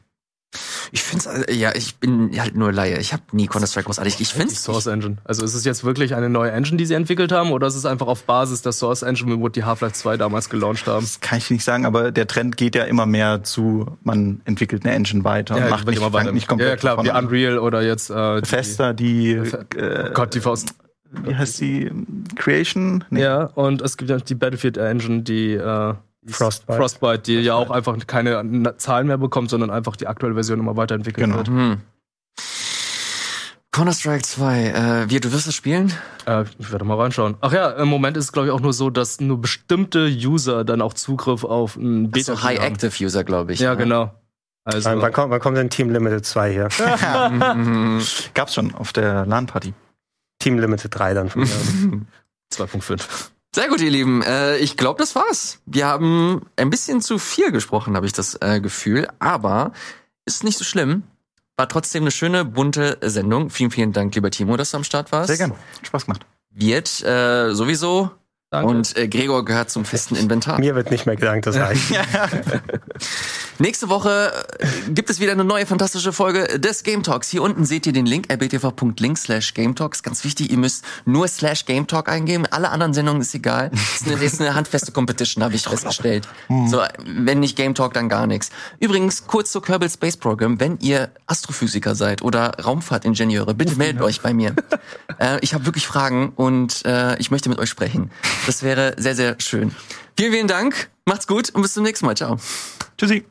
Ich finde es, ja, ich bin halt nur Laie. Ich habe nie Counter-Strike großartig. Ich finde Die Source Engine. Also ist es jetzt wirklich eine neue Engine, die sie entwickelt haben, oder ist es einfach auf Basis der Source Engine, wo die Half-Life 2 damals gelauncht haben? Das kann ich nicht sagen, aber der Trend geht ja immer mehr zu, man entwickelt eine Engine weiter und macht nicht, immer weiter. nicht komplett Ja, klar, von wie. Unreal oder jetzt äh, die- Fester, die, Oh äh, Gott, die Faust. Wie heißt die? Creation? Nee. Ja, und es gibt ja die Battlefield Engine, die äh, Frostbite. Frostbite, die ja auch einfach keine Zahlen mehr bekommt, sondern einfach die aktuelle Version immer weiterentwickelt Genau. wird. Hm. Counter-Strike 2, äh, wie, du wirst es spielen? Äh, ich werde mal reinschauen. Ach ja, im Moment ist es glaube ich auch nur so, dass nur bestimmte User dann auch Zugriff auf ein Beta So High Active User, glaube ich. Ja, ne? genau. Also Wann, wann, kommt, wann kommt denn Team Limited 2 hier? Gab's schon auf der LAN-Party. Team Limited 3 dann von mir. 2.5. Sehr gut, ihr Lieben. Äh, ich glaube, das war's. Wir haben ein bisschen zu viel gesprochen, habe ich das äh, Gefühl. Aber ist nicht so schlimm. War trotzdem eine schöne, bunte Sendung. Vielen, vielen Dank, lieber Timo, dass du am Start warst. Sehr gern. Hat Spaß gemacht. Wird äh, sowieso. Danke. Und äh, Gregor gehört zum festen Inventar. Mir wird nicht mehr gedankt, das reicht. Nächste Woche äh, gibt es wieder eine neue fantastische Folge des Game Talks. Hier unten seht ihr den Link, rbtv.link slash Game Talks. Ganz wichtig, ihr müsst nur slash Game Talk eingeben. Alle anderen Sendungen ist egal. Ist eine, ist eine handfeste Competition, habe ich festgestellt. So, wenn nicht Game Talk, dann gar nichts. Übrigens, kurz zur Kerbal Space Program. Wenn ihr Astrophysiker seid oder Raumfahrtingenieure, bitte meldet euch bei mir. Äh, ich habe wirklich Fragen und äh, ich möchte mit euch sprechen. Das wäre sehr, sehr schön. Vielen, vielen Dank. Macht's gut und bis zum nächsten Mal. Ciao. Tschüssi.